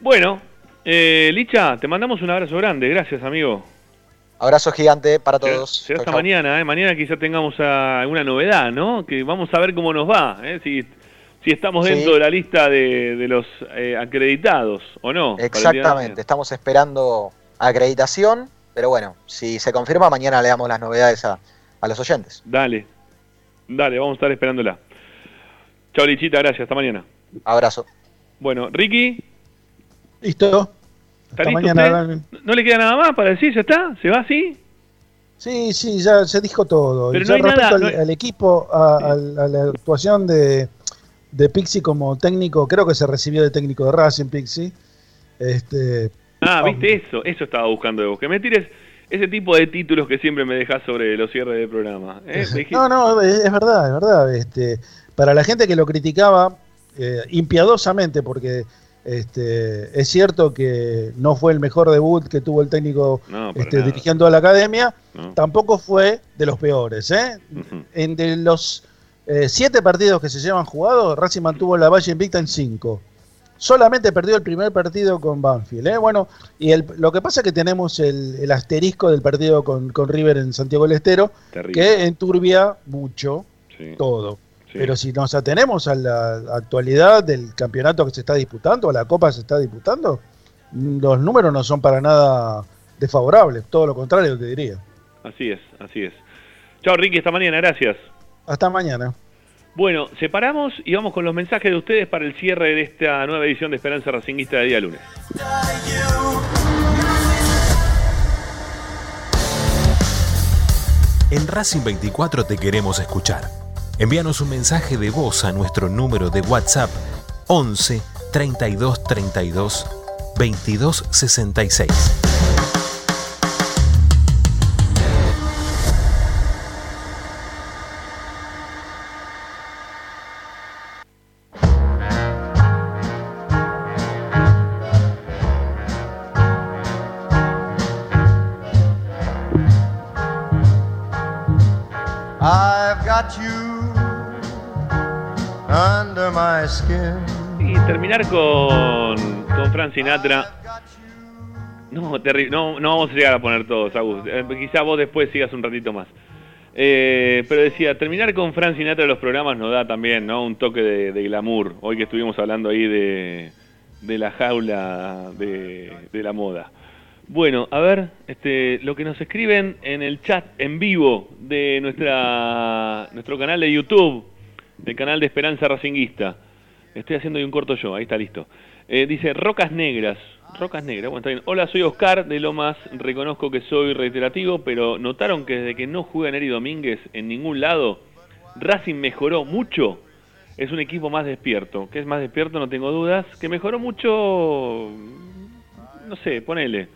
Bueno, eh, Licha, te mandamos un abrazo grande, gracias amigo. Abrazo gigante para todos. Será hasta mañana, ¿eh? mañana quizá tengamos alguna novedad, ¿no? Que vamos a ver cómo nos va, ¿eh? si, si estamos Sí. dentro de la lista de, de los eh, acreditados o no. Exactamente, estamos esperando acreditación, pero bueno, si se confirma, mañana le damos las novedades a, a los oyentes. Dale, dale, vamos a estar esperándola. Chao Lichita, gracias, hasta mañana. Abrazo. Bueno, Ricky, Listo. ¿está Hasta listo mañana. usted? ¿No le queda nada más para decir? ¿Ya está? ¿Se va así? Sí, sí, ya se dijo todo. Pero Y no ya hay respecto nada, al, no hay- al equipo, a la actuación de, de Pixi como técnico, creo que se recibió de técnico de Racing Pixi. Este, Ah, viste eso, eso estaba buscando de vos. Que me tires ese tipo de títulos que siempre me dejas sobre los cierres de programa. ¿eh? No, no, es, es verdad, es verdad. Este, para la gente que lo criticaba eh, impiadosamente, porque este, es cierto que no fue el mejor debut que tuvo el técnico No, este, dirigiendo a la academia, No. tampoco fue de los peores. ¿eh? Ujú. En de los eh, siete partidos que se llevan jugados, Racing mantuvo la valla invicta en cinco. Solamente perdió el primer partido con Banfield. ¿eh? Bueno, y el- lo que pasa es que tenemos el, el asterisco del partido con, con River en Santiago del Estero, Terrible. que enturbia mucho Sí. todo. Pero si nos atenemos a la actualidad del campeonato que se está disputando, a la copa que se está disputando, los números no son para nada desfavorables, todo lo contrario te diría. Así es, así es. Chao Ricky, hasta mañana, gracias. Hasta mañana. Bueno, separamos y vamos con los mensajes de ustedes para el cierre de esta nueva edición de Esperanza Racinguista de día lunes. En Racing 24 te queremos escuchar. Envíanos un mensaje de voz a nuestro número de WhatsApp 11 32 32 22 66. Sinatra. No, terri- no, vamos a llegar a poner todos, Agus. Eh, quizá vos después sigas un ratito más. Eh, pero decía, terminar con Frank Sinatra de los programas nos da también ¿no? un toque de, glamour. Hoy que estuvimos hablando ahí de, la jaula de, de la moda. Bueno, a ver, este, lo que nos escriben en el chat en vivo de nuestra nuestro canal de YouTube, del canal de Esperanza Racinguista. Estoy haciendo ahí un corto yo, ahí está listo. Eh, dice Rocas Negras. Rocas Negras, bueno, está bien. Hola, soy Oscar de Lomas. Reconozco que soy reiterativo, pero ¿notaron que desde que no juega Neri Domínguez en ningún lado, Racing mejoró mucho? Es un equipo más despierto. ¿Qué es más despierto? No tengo dudas. Que mejoró mucho. No sé, ponele.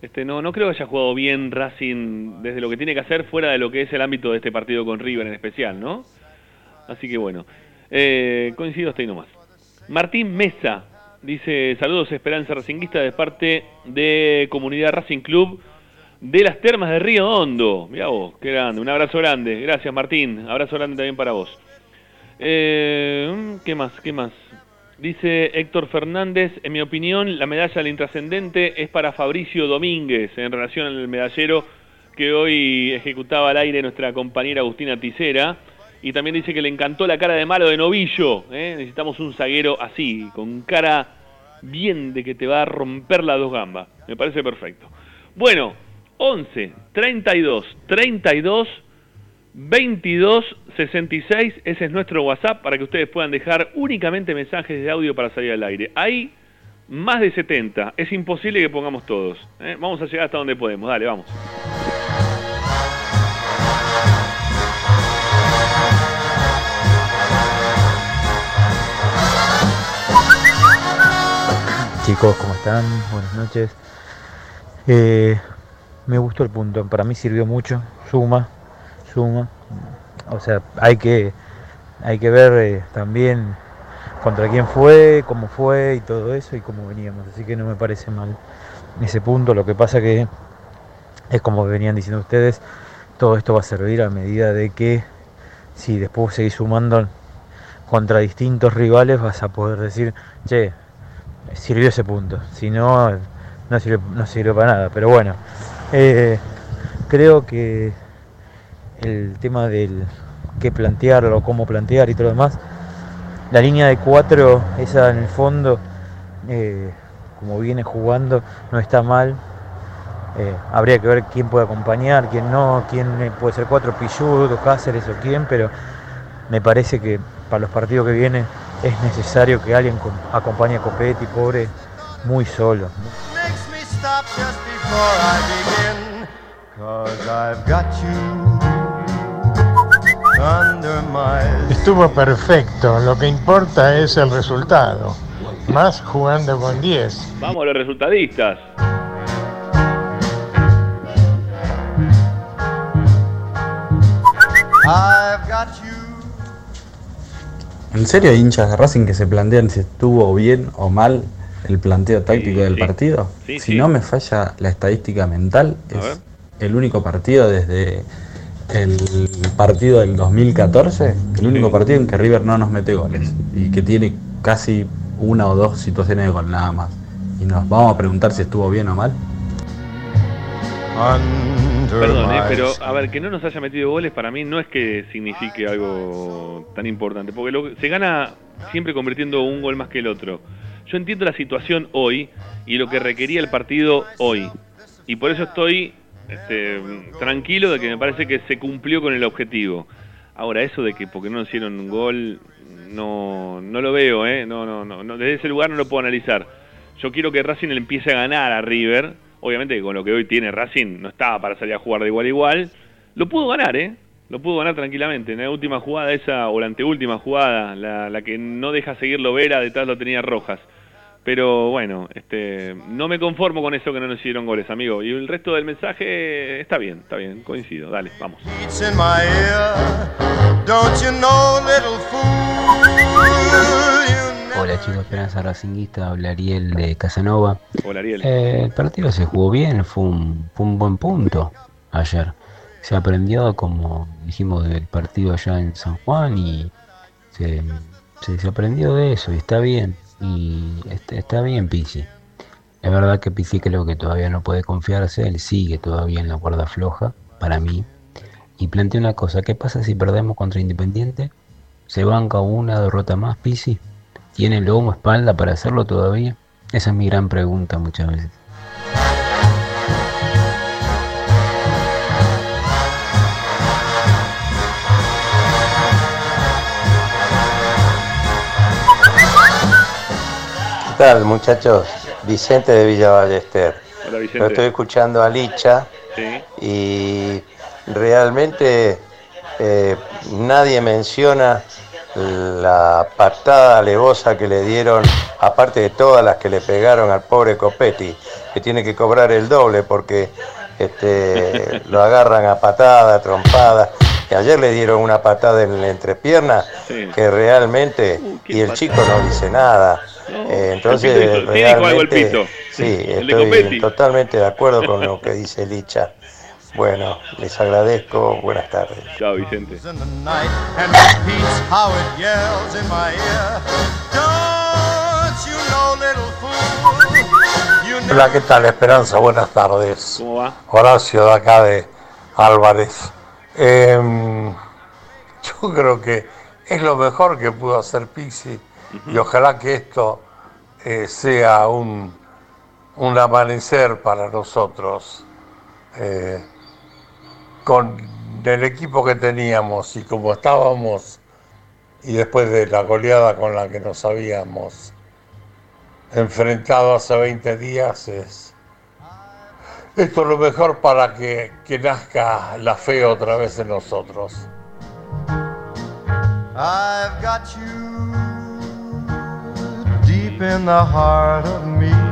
Este, no, no creo que haya jugado bien Racing desde lo que tiene que hacer fuera de lo que es el ámbito de este partido con River en especial, ¿no? Así que bueno, eh, coincido hasta ahí nomás. Martín Mesa dice, saludos Esperanza Racinguista de parte de Comunidad Racing Club de las Termas de Río Hondo. Mirá vos, qué grande, un abrazo grande. Gracias Martín, abrazo grande también para vos. Eh, ¿Qué más? ¿Qué más? Dice Héctor Fernández, en mi opinión, la medalla del intrascendente es para Fabricio Domínguez en relación al medallero que hoy ejecutaba al aire nuestra compañera Agustina Ticera. Y también dice que le encantó la cara de malo de Novillo. ¿eh? Necesitamos un zaguero así, con cara bien de que te va a romper las dos gambas. Me parece perfecto. Bueno, 11, 32, 32, 22 66, ese es nuestro WhatsApp para que ustedes puedan dejar únicamente mensajes de audio para salir al aire. Hay más de 70, es imposible que pongamos todos. ¿eh? Vamos a llegar hasta donde podemos, dale, vamos. Chicos, ¿cómo están? Buenas noches. Eh, me gustó el punto, para mí sirvió mucho, suma, suma. O sea, hay que, hay que ver eh, también contra quién fue, cómo fue y todo eso y cómo veníamos. Así que no me parece mal ese punto. Lo que pasa que es como venían diciendo ustedes, todo esto va a servir a medida de que si después seguís sumando contra distintos rivales vas a poder decir, che, sirvió ese punto. Si no, no sirve para nada. Pero bueno, eh, creo que el tema del qué plantear o cómo plantear y todo lo demás, la línea de cuatro, esa en el fondo, eh, como viene jugando, no está mal. Eh, habría que ver quién puede acompañar, quién no, quién puede ser cuatro, Pilludo, Cáceres o quién, pero me parece que para los partidos que vienen es necesario que alguien com- acompañe a Copetti, pobre, muy solo. I Estuvo perfecto, lo que importa es el resultado, más jugando con 10. Vamos los resultadistas. You. ¿En serio hay hinchas de Racing que se plantean si estuvo bien o mal el planteo táctico del partido? Sí, si sí. no me falla la estadística mental, A ver. es el único partido desde el partido del 2014, el único partido en que River no nos mete goles y que tiene casi una o dos situaciones de gol nada más. Y nos vamos a preguntar si estuvo bien o mal. Perdón, eh, pero a ver, que no nos haya metido goles para mí no es que signifique algo tan importante, porque lo- se gana siempre convirtiendo un gol más que el otro. Yo entiendo la situación hoy y lo que requería el partido hoy. Y por eso estoy este, tranquilo de que me parece que se cumplió con el objetivo. Ahora, eso de que porque no hicieron un gol, no, no lo veo, ¿eh? No, no, no, no, desde ese lugar no lo puedo analizar. Yo quiero que Racing empiece a ganar a River. Obviamente con lo que hoy tiene Racing no estaba para salir a jugar de igual a igual. Lo pudo ganar, ¿eh? Lo pudo ganar tranquilamente. En la última jugada esa, o la anteúltima jugada, la, la que no deja seguirlo Vera, detrás lo tenía Rojas. Pero bueno, este, no me conformo con eso que no nos hicieron goles, amigo. Y el resto del mensaje está bien, está bien, coincido. Dale, vamos. Hola chicos, Esperanza Racinguista, habla Ariel de Casanova. Hola Ariel. Eh, el partido se jugó bien, fue un, fue un buen punto ayer. Se aprendió, como dijimos, del partido allá en San Juan y se, se- se aprendió de eso y está bien. Y está, está bien Pizzi. Es verdad que Pizzi creo que todavía no puede confiarse, él sigue todavía en la cuerda floja, para mí. Y plantea una cosa, ¿qué pasa si perdemos contra Independiente? ¿Se banca una derrota más Pizzi? ¿Tiene lomo espalda para hacerlo todavía? Esa es mi gran pregunta muchas veces. ¿Qué tal, muchachos? Vicente de Villa Ballester. Hola, Vicente. Lo estoy escuchando a Licha Sí. y realmente eh, nadie menciona la patada alevosa que le dieron, aparte de todas las que le pegaron al pobre Copetti, que tiene que cobrar el doble porque este, lo agarran a patada, trompada. Y ayer le dieron una patada en la entrepierna Sí. que realmente, y el chico no dice nada. Eh, entonces, El pito hizo- ¿quién dijo algo el realmente, pito? sí, estoy totalmente de acuerdo con lo que dice Licha. Bueno, les agradezco, buenas tardes. Chao, Vicente. Hola, ¿qué tal Esperanza? Buenas tardes. ¿Cómo va? Horacio de acá de Álvarez. Em, yo creo que es lo mejor que pudo hacer Pixi y ojalá que esto eh, sea un, un amanecer para nosotros. Eh, con el equipo que teníamos y como estábamos y después de la goleada con la que nos habíamos enfrentado hace 20 días es esto es lo mejor para que, que nazca la fe otra vez en nosotros. I've got you deep in the heart of me.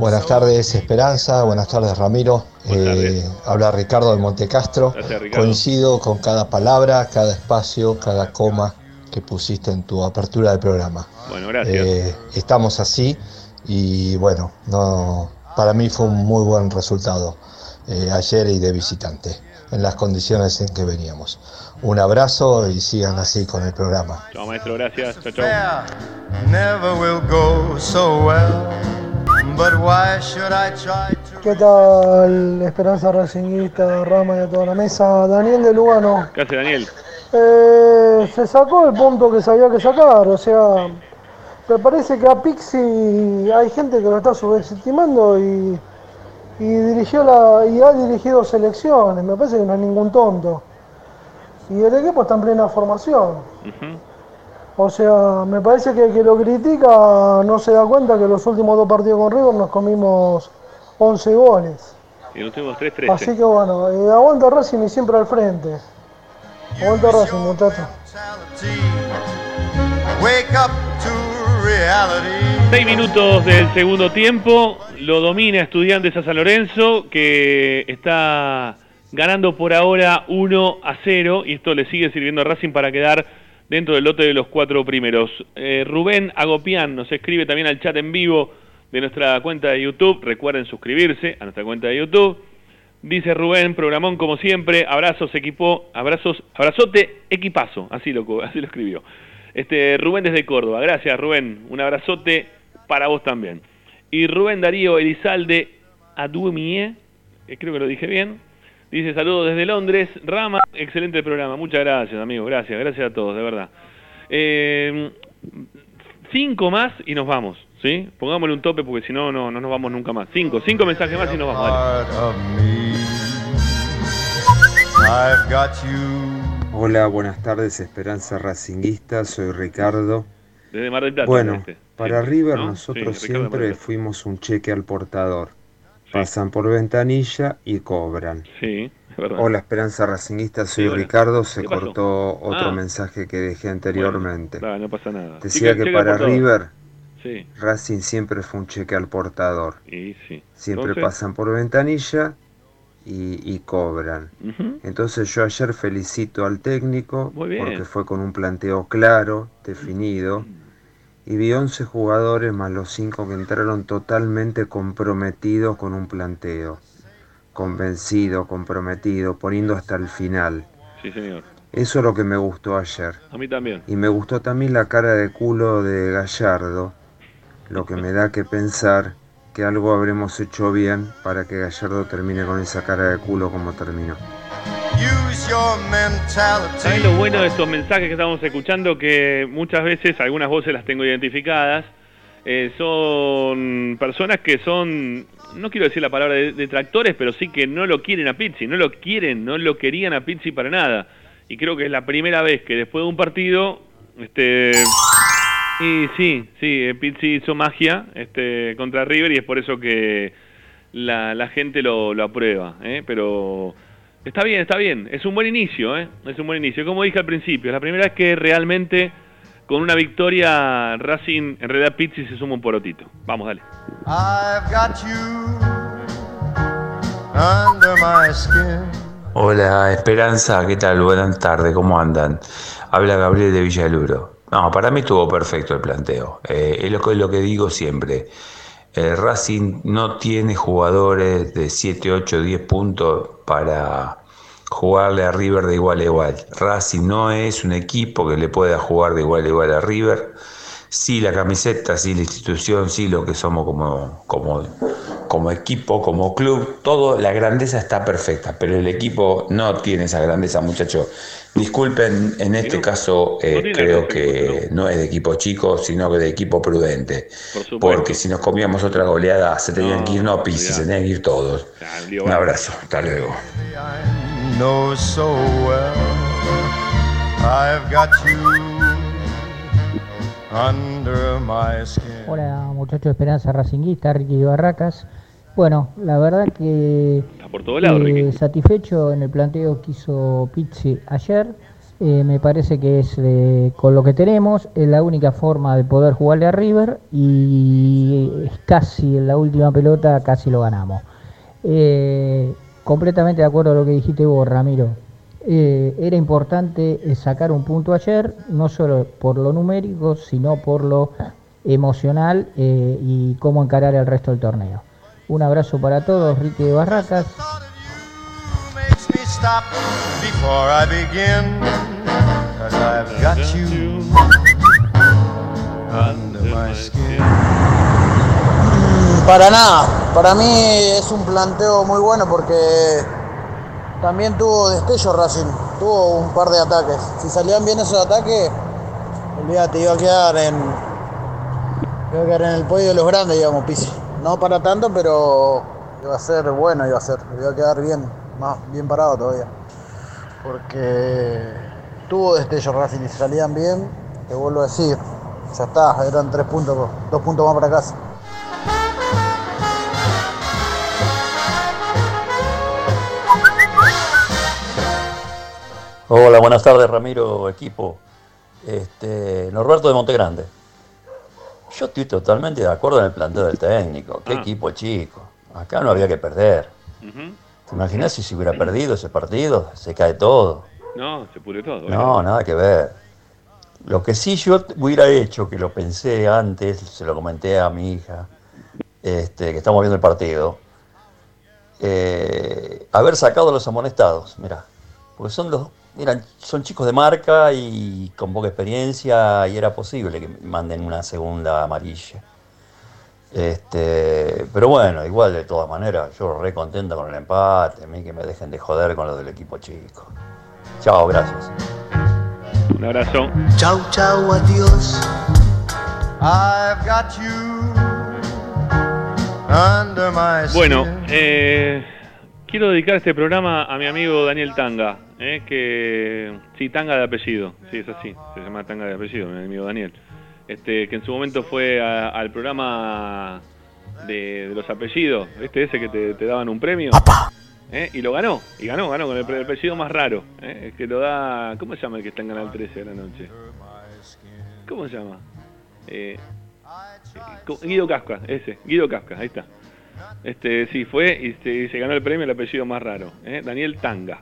Buenas tardes Esperanza, buenas tardes Ramiro. Eh, habla Ricardo de Montecastro. Gracias, Ricardo. Coincido con cada palabra, cada espacio, cada coma que pusiste en tu apertura del programa. Bueno, gracias. Eh, estamos así y bueno, no, para mí fue un muy buen resultado eh, ayer y de visitante, en las condiciones en que veníamos. Un abrazo y sigan así con el programa. Chao, maestro, gracias. Chao, chao. ¿Qué tal, Esperanza Racinguista, Rama y a toda la mesa? Daniel de Lugano. ¿Qué hace Daniel? Eh, se sacó el punto que se había que sacar, o sea, me parece que a Pixi hay gente que lo está subestimando y, y dirigió la y ha dirigido selecciones, me parece que no es ningún tonto. Y el equipo está en plena formación. O sea, me parece que el que lo critica no se da cuenta que los últimos dos partidos con River nos comimos 11 goles. Y nos tuvimos 3-13. Así que bueno, eh, aguanta Racing y siempre al frente. Aguanta Racing, muchachos. Wake up to reality. Seis minutos del segundo tiempo, lo domina Estudiantes a San Lorenzo, que está ganando por ahora 1 a 0 y esto le sigue sirviendo a Racing para quedar dentro del lote de los cuatro primeros. Eh, Rubén Agopián nos escribe también al chat en vivo de nuestra cuenta de YouTube, recuerden suscribirse a nuestra cuenta de YouTube. Dice Rubén, programón como siempre, abrazos equipo, abrazos, abrazote equipazo, así lo, así lo escribió. Este, Rubén desde Córdoba, gracias Rubén, un abrazote para vos también. Y Rubén Darío Elizalde Aduemie eh, creo que lo dije bien. Dice saludos desde Londres. Rama, excelente programa. Muchas gracias, amigo. Gracias, gracias a todos, de verdad. Eh, cinco más y nos vamos, ¿sí? Pongámosle un tope porque si no, no, no nos vamos nunca más. Cinco, cinco mensajes más y nos vamos. dale. Hola, buenas tardes, Esperanza Racinguista, soy Ricardo. Desde Mar del Plata. Bueno, este. para River ¿no? nosotros Sí, siempre fuimos un cheque al portador. Pasan por ventanilla y cobran. Sí, es verdad. Hola, Esperanza Racinguista, soy Sí. Ricardo. Se cortó otro Ah. mensaje que dejé anteriormente. Claro, no pasa nada. Decía que para. River, Sí, Racing siempre fue un cheque al portador. y sí. Siempre Entonces- pasan por ventanilla y, y cobran. Entonces yo ayer felicito al técnico porque fue con un planteo claro, definido, y vi 11 jugadores más los 5 que entraron totalmente comprometidos con un planteo, convencido, comprometido, poniendo hasta el final. Sí, señor. Eso es lo que me gustó ayer. A mí también. Y me gustó también la cara de culo de Gallardo, lo que me da que pensar que algo habremos hecho bien para que Gallardo termine con esa cara de culo como terminó. ¿Sabes lo bueno de estos mensajes que estamos escuchando? Que muchas veces, algunas voces las tengo identificadas, eh, son personas que son, no quiero decir la palabra de- detractores, pero sí que no lo quieren a Pizzi, no lo quieren, no lo querían a Pizzi para nada. Y creo que es la primera vez que después de un partido, este... Y sí, sí, eh, Pizzi hizo magia este, contra River y es por eso que la, la gente lo, lo aprueba, ¿eh? pero está bien, está bien, es un buen inicio, ¿eh? es un buen inicio. Como dije al principio, es la primera vez que realmente con una victoria Racing, en realidad Pizzi se suma un porotito. Vamos, dale. I've got you under my skin. Hola Esperanza, ¿qué tal? Buenas tardes, ¿cómo andan? Habla Gabriel de Villaluro. No, para mí estuvo perfecto el planteo. Eh, es lo que, lo que digo siempre. El Racing no tiene jugadores de 7, 8, 10 puntos para jugarle a River de igual a igual. Racing no es un equipo que le pueda jugar de igual a igual a River. Sí la camiseta, sí la institución, sí lo que somos como, como, como equipo, como club, todo, la grandeza está perfecta, pero el equipo no tiene esa grandeza, muchachos. Disculpen, en este caso eh, no creo que no es de equipo chico, sino que de equipo prudente. Por. Porque si nos comíamos otra goleada, se tenían que ir no Pizzi, se tenían que ir todos. Un abrazo, hasta luego. I know so well. I've got you under my skin. Hola muchachos de Esperanza Racinguista, Ricky Barracas. Bueno, la verdad que por lados, eh, satisfecho en el planteo que hizo Pizzi ayer. Eh, me parece que es eh, con lo que tenemos, es la única forma de poder jugarle a River y es casi en la última pelota, casi lo ganamos. Eh, completamente de acuerdo a lo que dijiste vos, Ramiro. Eh, era importante sacar un punto ayer, no solo por lo numérico, sino por lo emocional eh, y cómo encarar el resto del torneo. Un abrazo para todos, Ricky de Barracas. Para nada, para mí es un planteo muy bueno porque también tuvo destello Racing, tuvo un par de ataques. Si salían bien esos ataques, olvídate, iba a quedar en, iba a quedar en el podio de los grandes, digamos, Pizzi. No para tanto, pero iba a ser bueno, iba a ser, iba a quedar bien, más bien parado todavía. Porque tuvo destello Racing y salían bien, te vuelvo a decir, ya está, eran tres puntos, dos puntos más para casa. Hola, buenas tardes, Ramiro, equipo. Este, Norberto de Montegrande. Yo estoy totalmente de acuerdo en el planteo del técnico. Qué Ah. equipo chico. Acá no había que perder. Ujú. ¿Te imaginas si se hubiera perdido ese partido? Se cae todo. No, se pudre todo. No, nada que ver. Lo que sí yo hubiera hecho, que lo pensé antes, se lo comenté a mi hija, este, que estamos viendo el partido, eh, haber sacado a los amonestados, mira, porque son los, eran, son chicos de marca y con poca experiencia y era posible que manden una segunda amarilla. Este, pero bueno, igual de todas maneras, yo re contento con el empate, a mí que me dejen de joder con lo del equipo chico. Chao, gracias. Un abrazo. Chau, chau, adiós. I've got you under my. Bueno, eh, quiero dedicar este programa a mi amigo Daniel Tanga, eh, que sí, Tanga de apellido, sí, es así, se llama Tanga de apellido, mi amigo Daniel. Este, que en su momento fue a- al programa de, de los apellidos, este ese que te, te daban un premio. ¿eh? Y lo ganó, y ganó, ganó con el, el apellido más raro, ¿eh? que lo da, ¿cómo se llama el que está en Canal 13 de la noche? ¿Cómo se llama? Eh, Guido Casca, ese, Guido Casca, ahí está. Este, sí, fue y se, y se ganó el premio el apellido más raro, ¿eh? Daniel Tanga.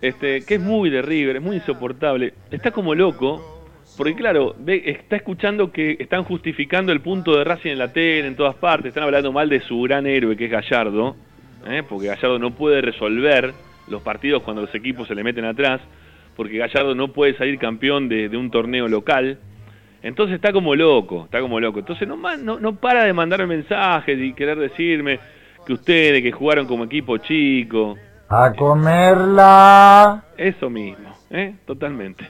Este, que es muy de River, es muy insoportable. Está como loco, porque claro, ve, está escuchando que están justificando el punto de Racing en la tele, en todas partes, están hablando mal de su gran héroe que es Gallardo, ¿eh? porque Gallardo no puede resolver los partidos cuando los equipos se le meten atrás, porque Gallardo no puede salir campeón de, un torneo local. Entonces está como loco, está como loco. Entonces no, no para de mandarme mensajes y querer decirme que ustedes que jugaron como equipo chico. A comerla. Eso mismo, ¿eh? Totalmente.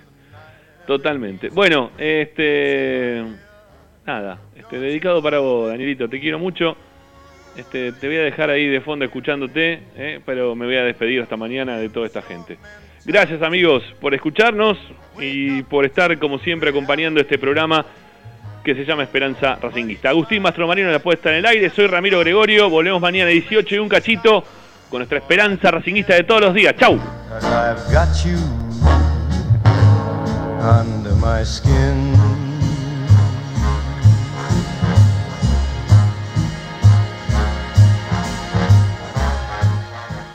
Totalmente. Bueno, este. Nada, este, dedicado para vos, Danielito. Te quiero mucho. Este, te voy a dejar ahí de fondo escuchándote, ¿eh? pero me voy a despedir esta mañana de toda esta gente. Gracias amigos por escucharnos y por estar como siempre acompañando este programa que se llama Esperanza Racinguista. Agustín Mastromarino la puesta en el aire, soy Ramiro Gregorio, volvemos mañana 18 y un cachito con nuestra Esperanza Racinguista de todos los días. ¡Chau!